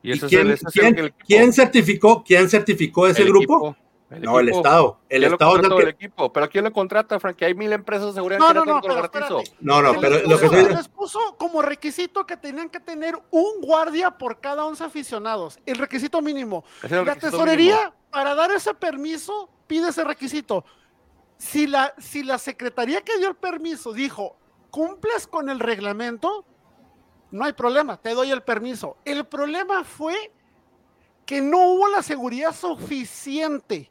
Y ¿Y ese es quién, el- quién- el equipo. quién certificó, quién certificó ese El grupo? equipo, el no, el equipo. Estado. El ¿Quién lo Estado es el que- el equipo. Pero ¿quién lo contrata, Frank? Que hay mil empresas de seguridad No, que no, no, pero espérate. No, no, pero les lo que les puso como requisito que tenían que tener un guardia por cada 11 aficionados, el requisito mínimo. El La requisito tesorería, mínimo. para dar ese permiso, pide ese requisito. Si la, si la secretaría que dio el permiso dijo, cumples con el reglamento, no hay problema, te doy el permiso. El problema fue que no hubo la seguridad suficiente.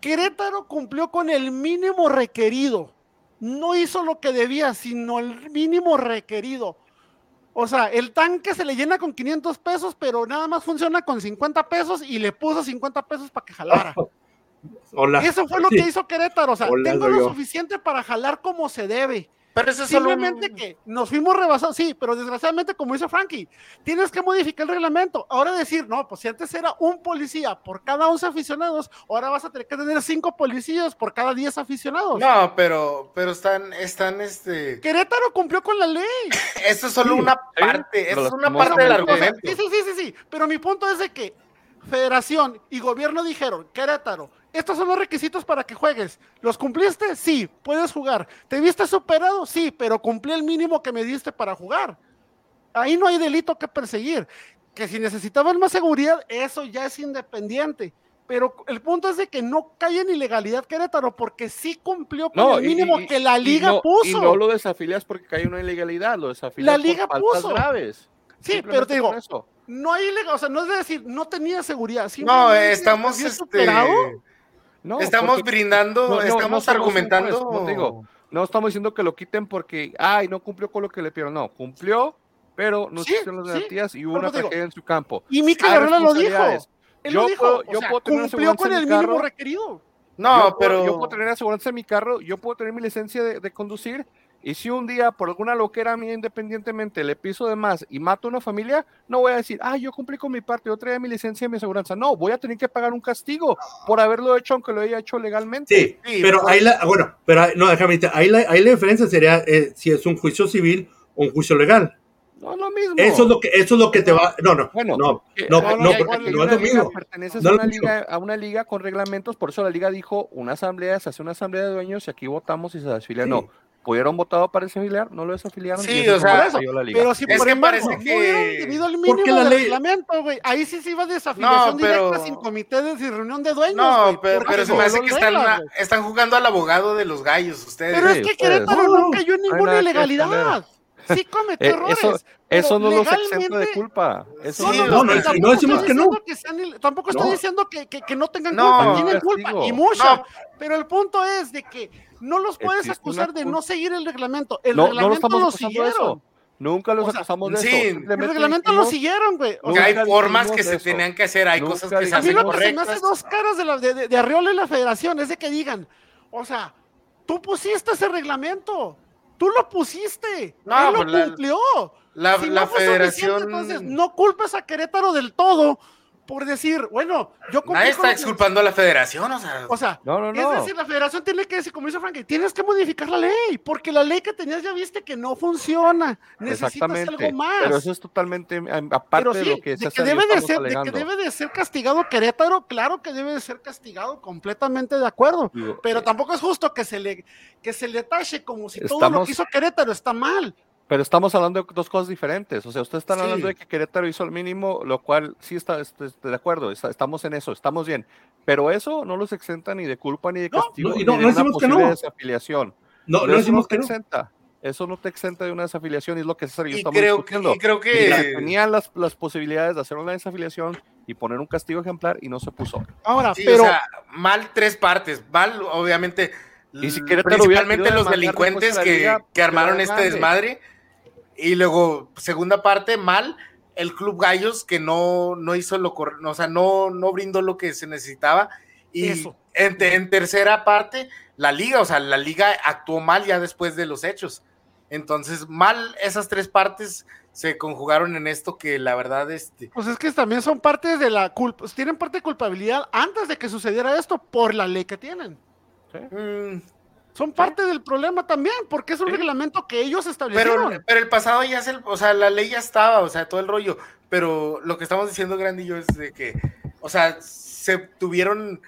Querétaro cumplió con el mínimo requerido. No hizo lo que debía, sino el mínimo requerido. O sea, el tanque se le llena con 500 pesos, pero nada más funciona con 50 pesos y le puso 50 pesos para que jalara. [laughs] Hola. Eso fue lo que hizo Querétaro. O sea, Hola, tengo lo yo. suficiente para jalar como se debe. Pero eso es solo un- Simplemente que nos fuimos rebasados, sí, pero desgraciadamente, como dice Frankie, tienes que modificar el reglamento. Ahora decir, no, pues si antes era un policía por cada 11 aficionados, ahora vas a tener que tener cinco policías por cada 10 aficionados. No, pero, pero están, están, este. Querétaro cumplió con la ley. [laughs] Esto es solo Sí, una parte, eso es una parte del O sea, argumento. sí, sí, sí, sí, sí, pero mi punto es de que Federación y gobierno dijeron, Querétaro, estos son los requisitos para que juegues. ¿Los cumpliste? Sí, puedes jugar. ¿Te viste superado? Sí, pero cumplí el mínimo que me diste para jugar. Ahí no hay delito que perseguir. Que si necesitaban más seguridad, eso ya es independiente. Pero el punto es de que no cae en ilegalidad Querétaro, porque sí cumplió con No, el mínimo y- que la y liga no- puso. Y no lo desafilias porque hay una ilegalidad, lo desafilias La por liga faltas puso. graves. sí, pero te digo, por eso. no hay ilegal, o sea, no es de decir, no tenía seguridad. No, estamos, este, superado. No, estamos porque- brindando, no, no, no estamos argumentando. juez, como te digo. No estamos diciendo que lo quiten porque, ay, no cumplió con lo que le pidieron. No, cumplió, pero no Sí, las sí. garantías y hubo una tragedia en su campo. Y Mikel Hay Arreola lo dijo. Él Yo lo dijo. puedo- o yo sea, puedo tener cumplió con el mínimo carro. requerido. No, yo puedo- pero. yo puedo tener aseguranza en mi carro, yo puedo tener mi licencia de, de conducir, y si un día por alguna loquera mía independientemente le piso de más y mato a una familia, no voy a decir, ah, yo cumplí con mi parte, yo traía mi licencia y mi aseguranza. No, voy a tener que pagar un castigo por haberlo hecho aunque lo haya hecho legalmente. Sí, Sí, pero ahí la, bueno, pero no, déjame ahí la, ahí la diferencia sería eh, si es un juicio civil o un juicio legal. No es lo mismo. Eso es lo que, eso es lo que te va, no, no, Bueno, no, que- no, no, hay- porque no es lo mismo. Perteneces No a, una liga, a una liga con reglamentos, por eso la liga dijo una asamblea, se hace una asamblea de dueños y aquí votamos y se desfilia. Sí. No, pudieron votado para desafiliar, no lo desafiliaron. Sí, y eso o sea, cayó la liga. Pero si Es por que embargo parece que- Porque mínimo la de ley- reglamento, güey, ahí sí se iba desafiliación No, directa sin comité de sin reunión de dueños, No, pero, se me hace que están, jugando al abogado de los gallos, ustedes. Pero es que ustedes. Querétaro No, no cayó en hay ninguna ilegalidad. Sí cometió Eh, errores. eso- Eso no los exenta de culpa. Eso Sí, no, no, no, tampoco decimos que no. que sean tampoco estoy No. diciendo que, que- que no tengan No, culpa, no, tienen castigo. culpa y mucha. No. Pero el punto es de que no los puedes Existe acusar de no seguir el reglamento. El No, no lo reglamento estamos lo siguieron. eso. Nunca los O sea, acusamos de sí, eso. el reglamento lo siguieron, güey. O sea, hay formas que se eso. tenían que hacer, hay Nunca cosas que se dijimos A mí hacen lo que se me hace correctas. dos caras de, la, de, de, de Arriola y la federación es de que digan, o sea, tú pusiste ese reglamento, tú lo pusiste, No, él lo pues la- cumplió. La, Si la no fue suficiente, federación. entonces no culpes a Querétaro del todo por decir, bueno, yo Nadie está exculpando a la federación, o sea. O sea, No, no, es no. decir, la federación tiene que decir, como dice Frankie, tienes que modificar la ley, porque la ley que tenías ya viste que no funciona, necesitas algo más. Pero eso es totalmente aparte Pero de lo que de César que debe de ser, de que debe de ser castigado Querétaro, claro que debe de ser castigado, completamente de acuerdo. Digo, Pero eh, tampoco es justo que se le, que se le tache como si todo lo que hizo Querétaro está mal. Pero estamos hablando de dos cosas diferentes. O sea, ustedes están Sí. hablando de que Querétaro hizo el mínimo, lo cual sí está, est- estoy de acuerdo, está- estamos en eso, estamos bien. Pero eso no los exenta ni de culpa ni de No, castigo, no, y ni no- de no una decimos que no. desafiliación. No, no decimos que no. exenta. Eso no te exenta de una desafiliación, y es lo que César y yo y, estamos creo que, discutiendo. y creo Y que. tenían las, las posibilidades de hacer una desafiliación y poner un castigo ejemplar y no se puso. Ahora, sí, pero o sea, mal tres partes. Mal, obviamente. Y si Querétaro hubiera principalmente los delincuentes que, que armaron este desmadre. Y luego, segunda parte, mal el Club Gallos que no, no hizo lo correcto, o sea, no, no brindó lo que se necesitaba. Y Eso. en, te- en tercera parte, la liga, o sea, la liga actuó mal ya después de los hechos. Entonces, mal esas tres partes se conjugaron en esto que la verdad, este, Pues es que también son parte de la culpa, tienen parte de culpabilidad antes de que sucediera esto por la ley que tienen. mm, Son parte del problema también, porque es un Sí. reglamento que ellos pero, establecieron. pero el pasado ya es el, o sea, la ley ya estaba, o sea, todo el rollo. Pero lo que estamos diciendo, Grandillo, es de que, o sea, se tuvieron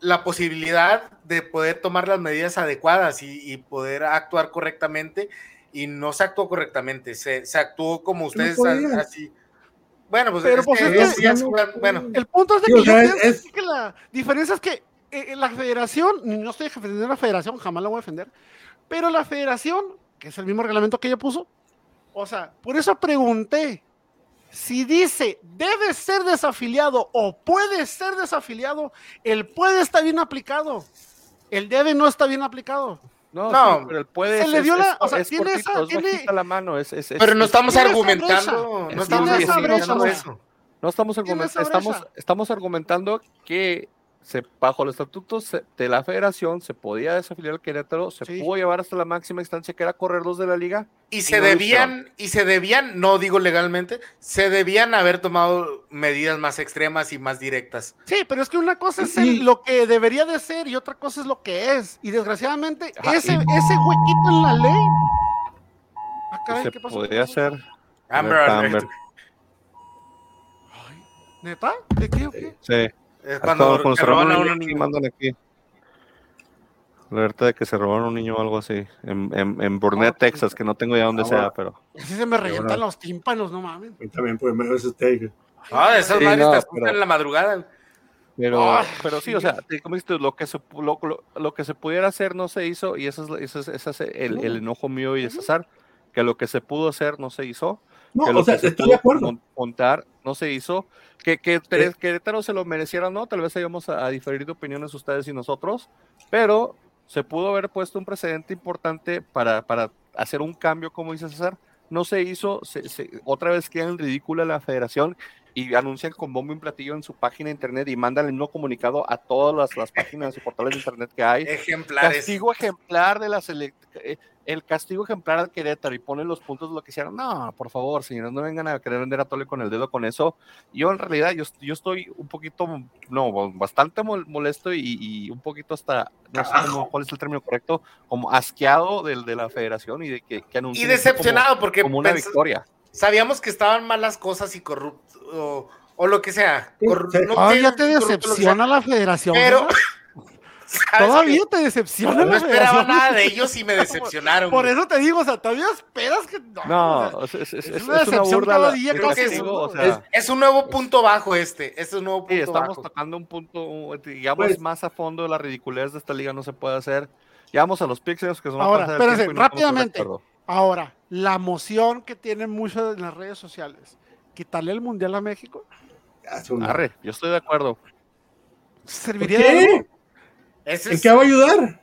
la posibilidad de poder tomar las medidas adecuadas y, y poder actuar correctamente y no se actuó correctamente, se, se actuó como ustedes así. Bueno, pues, Pero, es pues, que es que- es- ya jugar- bueno, El punto es de Sí, o sea, es- que la diferencia es que eh, la federación, no estoy defendiendo a la federación, jamás la voy a defender, pero la federación, que es el mismo reglamento que ella puso, o sea, por eso pregunté, si dice debe ser desafiliado o puede ser desafiliado, el puede está bien aplicado, el debe no está bien aplicado. No, No, sí, pero el puede se es- le es- dio la- es- o sea, es tiene cortito, esa- es tiene- bajita la mano, es, es- es- pero no es- estamos argumentando, no Es estamos argumentando eso. No estamos, Tiene argument- esa estamos, estamos argumentando que se, bajo el estatuto se- de la federación se podía desafiliar al Querétaro, se Sí. pudo llevar hasta la máxima instancia que era correrlos de la liga. Y se no debían, y se debían, no digo legalmente, se debían haber tomado medidas más extremas y más directas. Sí, pero es que una cosa es el- lo que debería de ser y otra cosa es lo que es. Y desgraciadamente, Ajá, ese, y- ese huequito en la ley. Ah, caray, se ¿qué pasó? podría hacer. Amber. Amber. Ay, ¿Neta? ¿De qué o qué? Sí. Es Cuando, cuando, cuando te se roban roban a un niño, mandan aquí. Alerta de que se robaron un niño o algo así. En, en, en Burnett, Texas, que no tengo ya dónde Ah, sea, bueno. pero. Así se me revientan bueno. los tímpanos, no mames. Mí también, pues, me ese steak. Ah, esas Sí, madres no, te asustan pero- en la madrugada. Pero, Ay, pero sí, sí. o sea, como dices tú, lo que se, lo, lo- lo que se pudiera hacer no se hizo, y ese es, ese es, ese es el, el enojo mío y de César, que lo que se pudo hacer no se hizo, No, que lo o sea, estoy de acuerdo. mon- montar no se hizo, que, que Querétaro se lo mereciera o no, tal vez íbamos a, a diferir de opiniones ustedes y nosotros, pero se pudo haber puesto un precedente importante para, para hacer un cambio, como dice César, no se hizo, se- se- otra vez queda en ridícula la federación y anuncian con bombo y platillo en su página de internet y mandan el mismo comunicado a todas las, las páginas y portales de internet que hay. Ejemplares. Castigo ejemplar de la selec- eh, el castigo ejemplar al Querétaro y ponen los puntos de lo que hicieron. No, por favor, señores, no vengan a querer vender a Tole con el dedo con eso. Yo en realidad, yo, yo estoy un poquito, no, bastante mol- molesto y, y un poquito hasta, no sé cómo- cuál es el término correcto, como asqueado del, de la federación y de que, que Y decepcionado porque Como, una victoria. Sabíamos que estaban malas cosas y corruptos o, o lo que sea. Sí, Corru- sí. no Ay, sé ya te corrupto, que decepciona la federación. Pero ¿verdad? [laughs] ¿sabes Todavía te decepciona no la esperaba nada de ellos y me [laughs] decepcionaron. Por güey. eso te digo, o sea, todavía esperas que. No, No, o sea, es, es- es una es decepción cada día el casi, castigo, ¿no? o sea, Es un nuevo punto bajo este. Este es un nuevo Sí, punto estamos bajo. tocando un punto, un- digamos, Pues- más a fondo la ridiculez de esta liga no se puede hacer. Llegamos a los pixels que son Ahora, espérense, no de. Ahora, la moción que tienen muchas en las redes sociales, quitarle el mundial a México, Arre, yo estoy de acuerdo. ¿Por ¿serviría de qué? algo? Ese ¿En es- qué va a ayudar?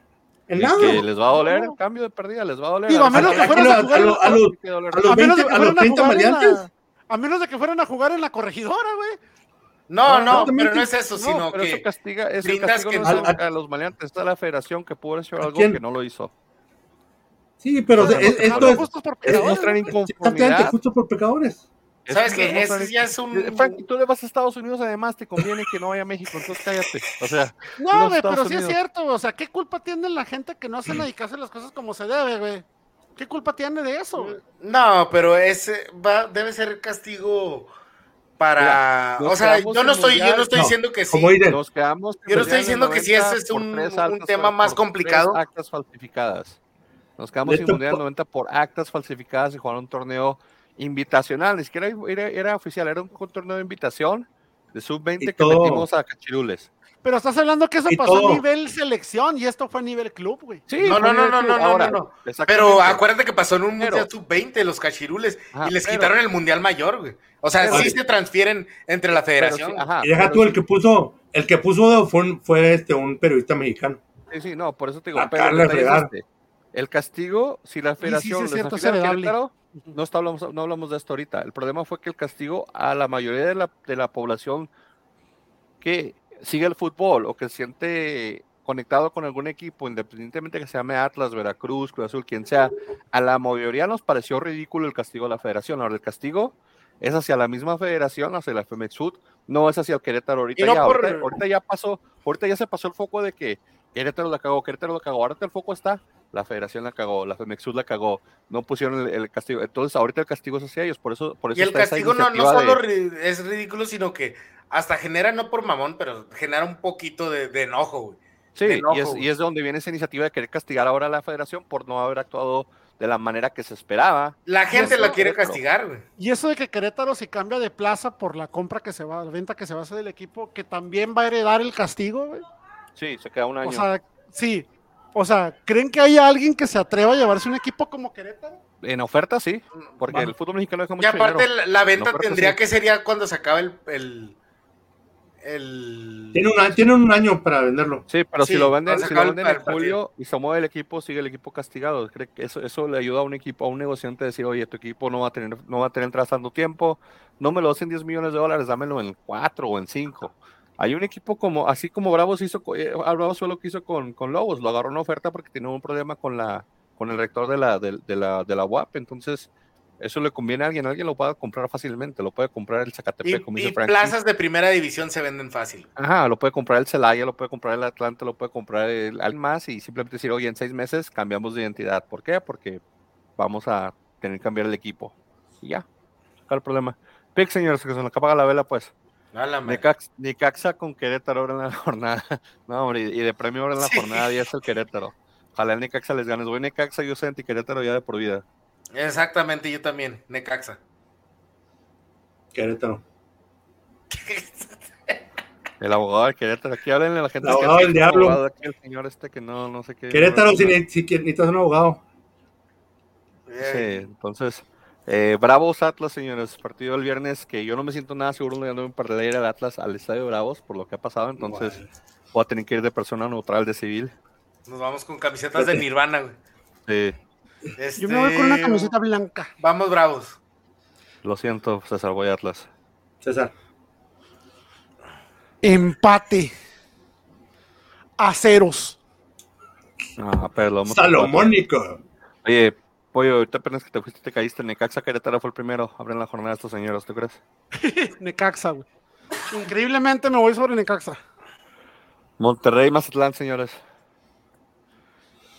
En nada. que les va a doler No. el cambio de pérdida, les va a doler. Digo, a menos A- que aquí fueras lo- a a jugar lo- a lo- Sí que doler. a los A menos de 20 que a los fueran a 30 jugar en maleantes. la- A menos de que fueran a jugar en la corregidora, güey. No, No, pero no es eso, No, sino pero eso que castiga, es el brindas castigo que- no es Al- a, a los maleantes, está la federación que pudo haber hecho ¿A algo que no lo hizo. Sí, pero es- no, esto no, es, justos por Es pecadores, exactamente justo por pecadores. Es ¿Sabes que qué? es ya es un- Frank, tú le vas a Estados Unidos, además te conviene que no vaya a México, entonces cállate. O sea, No, güey, pero sí es cierto. O sea, ¿qué culpa tiene la gente que no hacen dedicarse las cosas como se debe, güey? ¿Qué culpa tiene de eso? güey? No, pero ese va, debe ser castigo para. Mira, o sea, yo no estoy, yo no estoy No, diciendo que sí. Nos quedamos. Yo no estoy diciendo que sí, ese 90 es un- un tema más complicado. actas falsificadas. Nos quedamos sin mundial po- del 90 por actas falsificadas y jugaron un torneo invitacional, ni siquiera era, era oficial, era un torneo de invitación de sub-20 Y que todo. metimos a Cachirules. Pero estás hablando que eso Y pasó a nivel selección y esto fue a nivel club, güey. Sí, No, no, no, no, no, no, Ahora, no, no. exactamente. Pero acuérdate que pasó en un Mundial Sub-20 los cachirules Ajá, y les pero- quitaron el Mundial Mayor, güey. O sea, Pero- sí se transfieren entre la sí, federación. ajá, y deja tú el que puso, el que puso fue, este un periodista mexicano. Sí, sí, no, por eso te digo, A pero el castigo, si la sí, federación sí, es cierto, desafía al es heredable. Querétaro, no, está, hablamos, no hablamos de esto ahorita. El problema fue que el castigo a la mayoría de la, de la población que sigue el fútbol o que se siente conectado con algún equipo, independientemente que se llame Atlas, Veracruz, Cruz Azul, quien sea, a la mayoría nos pareció ridículo el castigo de la federación. Ahora, el castigo es hacia la misma federación, hacia la FMXUT, no es hacia el Querétaro ahorita, no ya, por- ahorita, ahorita ya pasó, ahorita ya se pasó el foco de que Querétaro la cagó, Querétaro la cagó, ahorita el foco está, la federación la cagó, la FMXUT la cagó, no pusieron el, el castigo, entonces ahorita el castigo es hacia ellos, por eso, por eso Y el castigo no, no solo de- es ridículo, sino que hasta genera, no por mamón, pero genera un poquito de, de enojo, güey. Sí, de y, es, güey. y es de donde viene esa iniciativa de querer castigar ahora a la federación por no haber actuado de la manera que se esperaba. La gente eso, la quiere Querétaro. castigar, güey. Y eso de que Querétaro se cambia de plaza por la compra que se va, la venta que se va a hacer del equipo, que también va a heredar el castigo, güey. Sí, se queda un año. O sea, sí. O sea, ¿creen que haya alguien que se atreva a llevarse un equipo como Querétaro? en oferta sí, porque el fútbol mexicano deja Y mucho aparte dinero. la, la venta tendría sí. que ser ya cuando se acabe el... el, el- Tiene un, año- tiene un año para venderlo. Sí, pero Sí, si lo venden, si lo venden en julio y se mueve el equipo, sigue el equipo castigado. Cree que eso, eso le ayuda a un equipo, a un negociante a decir, oye, tu equipo no va a tener, no va a tener tanto tiempo, no me lo hacen 10 millones de dólares, dámelo en 4 o en 5. Hay un equipo como, así como Bravos hizo, eh, Bravos fue lo que hizo con, con Lobos, lo agarró una oferta porque tenía un problema con la, con el rector de la, de, de la, de la UAP, entonces eso le conviene a alguien, alguien lo puede comprar fácilmente, lo puede comprar el Zacatepec, como y, dice y plazas de primera división se venden fácil. Ajá, lo puede comprar el Celaya, lo puede comprar el Atlanta, lo puede comprar el más y simplemente decir, oye, en seis meses cambiamos de identidad. ¿Por qué? Porque vamos a tener que cambiar el equipo. Y ya, ¿cuál el problema? Pick, señores, que se nos apaga la vela, pues. Necax- Necaxa con Querétaro ahora en la [laughs] jornada. No, hombre, y de premio ahora en la Sí. jornada 10 el Querétaro. Ojalá el Necaxa les gane. Voy Necaxa, yo soy anti Querétaro ya de por vida. Exactamente, yo también, Necaxa. Querétaro. [laughs] El abogado de Querétaro, aquí háblenle a la gente. El abogado sí del es diablo. abogado aquí, el señor este que no, no sé qué. Querétaro, no- si, si necesitas un abogado. Sí, Eh, entonces, eh, Bravos Atlas, señores, partido el viernes que yo no me siento nada seguro de no para ir al Atlas al estadio Bravos por lo que ha pasado, entonces voy a tener que ir de persona neutral de civil. Nos vamos con camisetas de Nirvana, güey. Sí, Este, Yo me voy con una camiseta blanca. Vamos, bravos. lo siento, César, voy a Atlas. César. Empate. A ceros. Ah, pero Salomónico. Oye, Pollo, ahorita apenas que te fuiste te caíste, Necaxa Querétaro fue el primero, abren la jornada estos señores, ¿tú crees? [laughs] Necaxa, güey. Increíblemente me voy sobre Necaxa. Monterrey, Mazatlán, señores.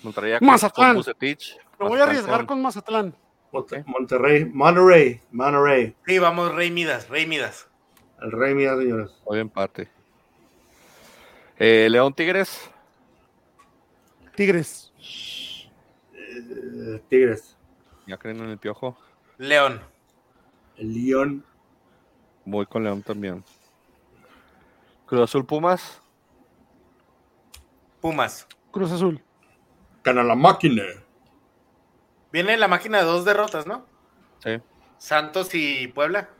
Monterrey con- Mazatlán. con Vucetich, Me voy a arriesgar con Mazatlán. Monte- Monterrey. Monterrey. Monterrey. Sí, vamos, Rey Midas, Rey Midas. El rey mía, señores. Hoy empate. Eh, León Tigres. Tigres. Eh, Tigres. Ya creen en el piojo. León. León. Voy con León también. Cruz Azul Pumas. Pumas. Cruz Azul. Gana la máquina. Viene la máquina de dos derrotas, ¿no? Sí, Santos y Puebla.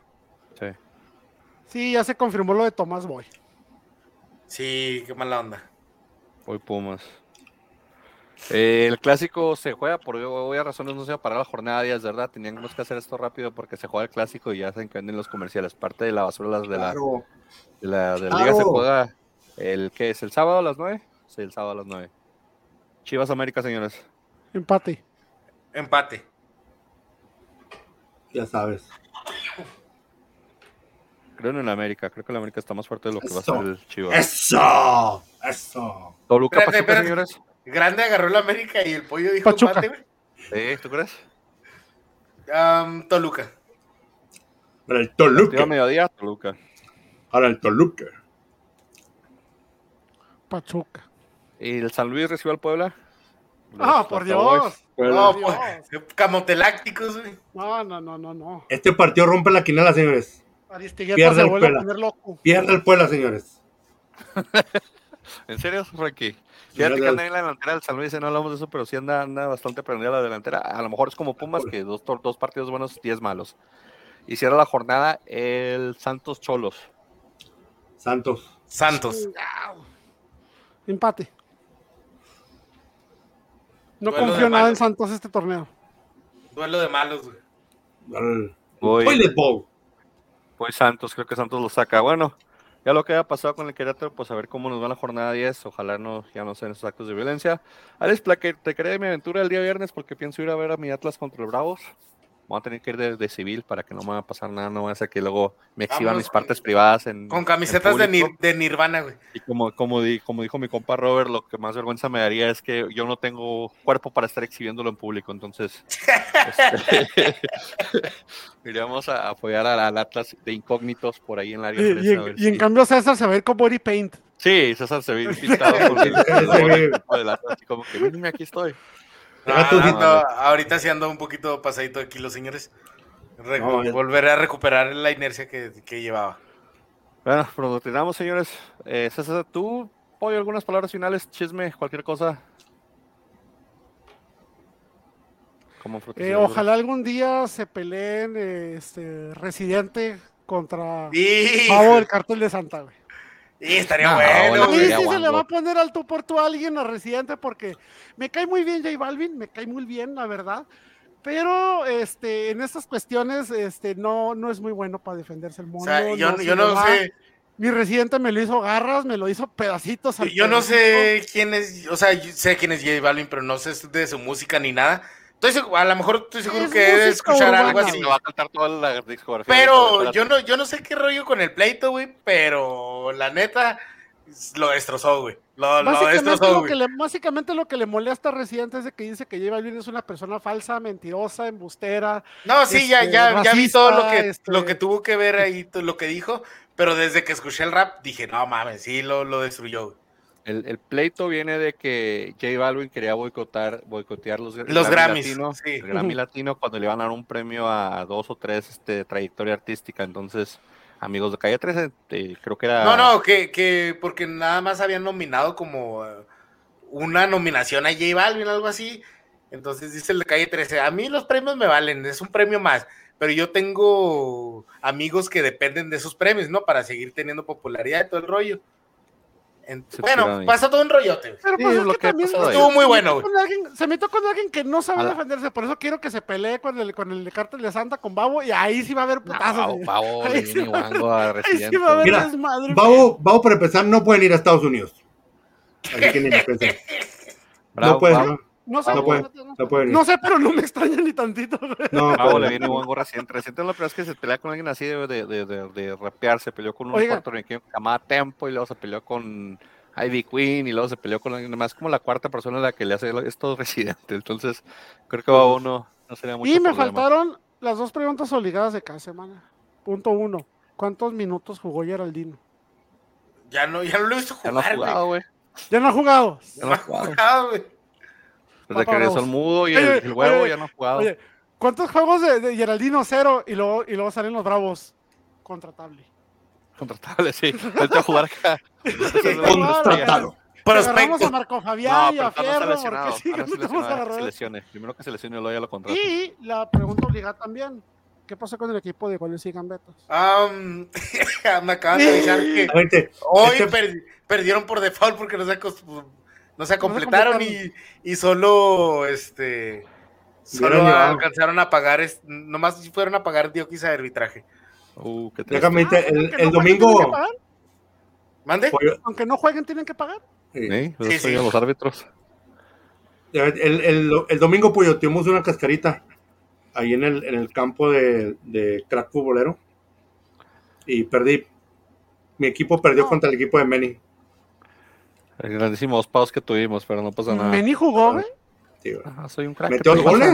sí. Sí, ya se confirmó lo de Tomás Boy. Sí, qué mala onda. Voy Pumas. Eh, el clásico se juega por obvias razones, no se va a parar la jornada 10, ¿verdad? Teníamos que hacer esto rápido porque se juega el clásico y ya saben que venden los comerciales. Parte de la basura las de la, Claro. de la, de la Claro. liga se juega el que es el sábado a las 9. Sí, el sábado a las 9. Chivas América, señores. Empate. Empate. Ya sabes. Creo en el América. Creo que el América está más fuerte de lo que va a ser el Chivas. Eso. Eso. Toluca Pachuca, señores. Grande agarró la América y el pollo dijo Pachuca. güey. Sí, ¿tú crees? Toluca. Para el Toluca. mediodía, Toluca. Para el Toluca. Pachuca. ¿Y el San Luis recibe al Puebla? Ah, por. Dios. Puebla. No, Dios. pues, camotelácticos, güey. No, no, no, no, no. Este partido rompe la quinela, señores. Pierde se el Puebla. Pierde el Puebla, señores. [laughs] ¿En serio, Frankie? Fíjate que anda en la delantera del San Luis, no hablamos de eso, pero sí anda, anda bastante prendida la delantera. A lo mejor es como Pumas, que dos, dos partidos buenos, diez malos. Y cierra la jornada el Santos Cholos. Santos. Santos. Empate. No Duelo confío nada en malos. Santos este torneo. Duelo de malos, güey. Voy, voy Santos, creo que Santos lo saca. Bueno, ya lo que haya pasado con el Querétaro, pues a ver cómo nos va la jornada 10. Ojalá no, ya no sean esos actos de violencia. Alex, te creé mi aventura el día viernes porque pienso ir a ver a mi Atlas contra los Bravos. Voy a tener que ir de, de civil para que no me va a pasar nada, no va a ser que luego me exhiban Vámonos mis partes privadas en Con en camisetas de, público. Nir- de Nirvana, güey. Y como, como, di- como dijo mi compa Robert, lo que más vergüenza me daría es que yo no tengo cuerpo para estar exhibiéndolo en público. Entonces, este, [laughs] iríamos a apoyar al, al Atlas de incógnitos por ahí en la área. Y, fresa, y en, y en cambio César se va a ir con body paint. Sí, César se ve pintado con [laughs] el, el Atlas, así como que, mírenme, aquí estoy. Ah, tu- ahorita, ahorita sí ando un poquito pasadito de kilos, señores. Re- No, es- volveré a recuperar la inercia que, que llevaba. Bueno, pues nos retiramos, señores. Eh, César, ¿tú, Pollo, algunas palabras finales? Chisme, cualquier cosa. Como Eh, ojalá algún día se peleen eh, este, Residente contra Pavo del Cartel de Santa, güey. Y estaría No, bueno, bueno, A mí güey. sería sí se le va a poner al tú por tú a alguien a Residente porque me cae muy bien J Balvin, me cae muy bien, la verdad. Pero este, en estas cuestiones este, no, no es muy bueno para defenderse el O mundo. sea, yo, se yo no sé, Mi Residente me lo hizo garras, me lo hizo pedacitos. al yo no perrito. sé quién es, o sea, yo sé quién es J Balvin, pero no sé de su música ni nada. Estoy a lo mejor estoy seguro Es que he de música escuchar algo así. Va a cantar toda la discografía. Pero yo no, yo no sé qué rollo con el pleito, güey, pero la neta lo destrozó, güey. Lo, lo Básicamente destrozó, lo, güey. que le, básicamente lo que le molesta a Residente es de que dice que J Balvin es una persona falsa, mentirosa, embustera. No, sí, ya, este, ya, ya vi todo lo que, este- lo que tuvo que ver ahí, todo lo que dijo, pero desde que escuché el rap dije, no mames, sí lo, lo destruyó. güey. El, el pleito viene de que J Balvin quería boicotar, boicotear los, Grammy Grammys, Latino, sí. el Grammy. Latino cuando le iban a dar un premio a dos o tres este, trayectoria artística. Entonces, amigos de Calle 13, eh, creo que era. No, no, que, que porque nada más habían nominado como eh, una nominación a J Balvin, algo así. Entonces dice el de calle 13, a mí los premios me valen, es un premio más, pero yo tengo amigos que dependen de esos premios, ¿no? Para seguir teniendo popularidad y todo el rollo. En- Se bueno, ahí. pasó todo un rollote. Pero Sí, pues es lo que también ahí. Estuvo muy se bueno, metió con alguien- se metió con alguien que no sabe defenderse, por eso quiero que se pelee con el, con el cártel de Santa, con Babo, y ahí sí va a haber No, putazos. Güey. Pavo, Ahí sí va- a Ahí Residente. sí va a haber Mira, desmadre. Vamos, vamos para empezar, no pueden ir a Estados Unidos. Así que ni. [laughs] Bravo, no pueden, Pavo. No, sé, no no, sé, pero no me extraña ni tantito. [laughs] No, Pavo pueden. le viene guango Residente. Residente es la primera vez que se pelea con alguien así de, de, de, de, de rapear. Se peleó con un puertorriqueño que se llamaba Tempo y luego se peleó con Ivy Queen y luego se peleó con alguien más como la cuarta persona a la que le hace [laughs] esto Residente. Entonces, creo que va uno, no sería mucho Y me problema. faltaron las dos preguntas obligadas de cada semana. Punto uno. ¿Cuántos minutos jugó Geraldino? Ya no, ya no lo he visto Ya no ha jugar, güey. jugado, güey. Ya no ha jugado. Ya no ha jugado. jugado, güey. Desde que Va para regresó el mudo y Oye, el, el huevo oye, ya no ha jugado. Oye, ¿cuántos juegos de, de Geraldino cero y luego, y luego salen los bravos? Contratable. Contratable, sí. Vete a jugar acá. [laughs] Contratado. Agarramos Prospecto. a Marco No, Fabián y pero a no Fierro, lesionado. porque sí, no no que se lesione. Primero que se lesione y luego ya lo contrata. Y la pregunta obligada también. ¿Qué pasó con el equipo de goles y gambetas? Am, [laughs] me acaban de avisar que [laughs] hoy este- per- perdieron por default porque no se, acos- no se se completaron y, y solo este solo alcanzaron a pagar es- nomás fueron a pagar dióquisa de arbitraje. Uh, qué el, Aunque el no jueguen, ¿tienen que domingo. pagar? ¿Mande? Pollo, Aunque no jueguen, tienen que pagar. sí. Sí, pues Sí, soy sí. a los árbitros. El, el, el domingo, Pollo, tuvimos una cascarita ahí en el, en el campo de, de crack futbolero y perdí. Mi equipo perdió No. contra el equipo de Meni. El grandísimos paus que tuvimos, pero no pasa nada. Meni jugó, güey. Sí, güey. Ajá, soy un crack. ¿Metió ¿qué te dos goles?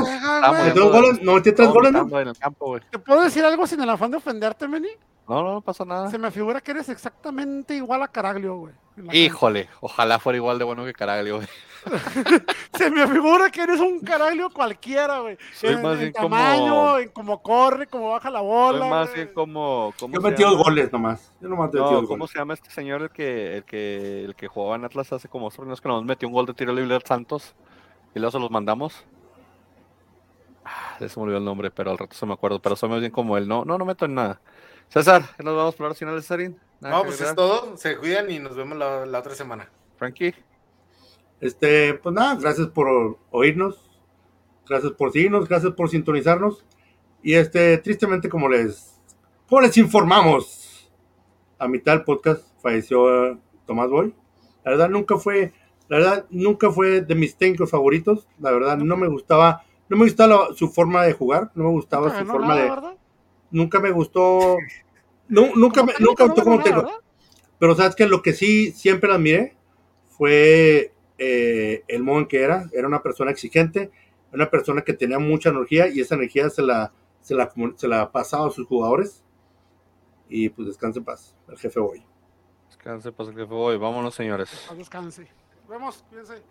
¿Metió dos goles? ¿No metió tres goles, no? en el campo, güey. ¿Te puedo decir algo sin el afán de ofenderte, Meni? No, no, no pasa nada. Se me figura que eres exactamente igual a Caraglio, güey. Híjole, ojalá fuera igual de bueno que Caraglio, güey. Se me figura que eres un Caraglio cualquiera, güey. Soy en, más en bien como- tamaño, en cómo corre, cómo baja la bola. Soy más bien como. ¿cómo Yo metí dos goles nomás. Yo nomás metí No, dos ¿cómo goles. se llama este señor el que, el que, el que jugaba en Atlas hace como dos torneos que nos metió un gol de tiro libre al Santos y luego se los mandamos? Ah, se me olvidó el nombre, pero al rato se me acuerdo. Pero soy más bien como él. No, no, no meto en nada. César, ¿qué nos vamos por las finales, Cesarín? No, pues es todo. Se cuidan y nos vemos la, la otra semana. Frankie, Este, pues nada, gracias por oírnos. Gracias por seguirnos, gracias por sintonizarnos. Y este, tristemente, como les, como les informamos, a mitad del podcast falleció eh, Tomás Boy. La verdad, nunca fue, la verdad, nunca fue de mis técnicos favoritos. La verdad, no me gustaba, no me gustaba la- su forma de jugar, no me gustaba Nunca su forma nada, de, ¿verdad? nunca me gustó, [laughs] no, nunca, me, nunca no gustó como técnico. Pero sabes que lo que sí siempre admiré fue eh, el modo en que era. Era una persona exigente, una persona que tenía mucha energía y esa energía se la, se la, se la pasaba a sus jugadores. Y pues descanse en paz, el jefe hoy. Descanse, pasa que fue hoy. Vámonos, señores. Paz descanse. Nos vemos, cuídense.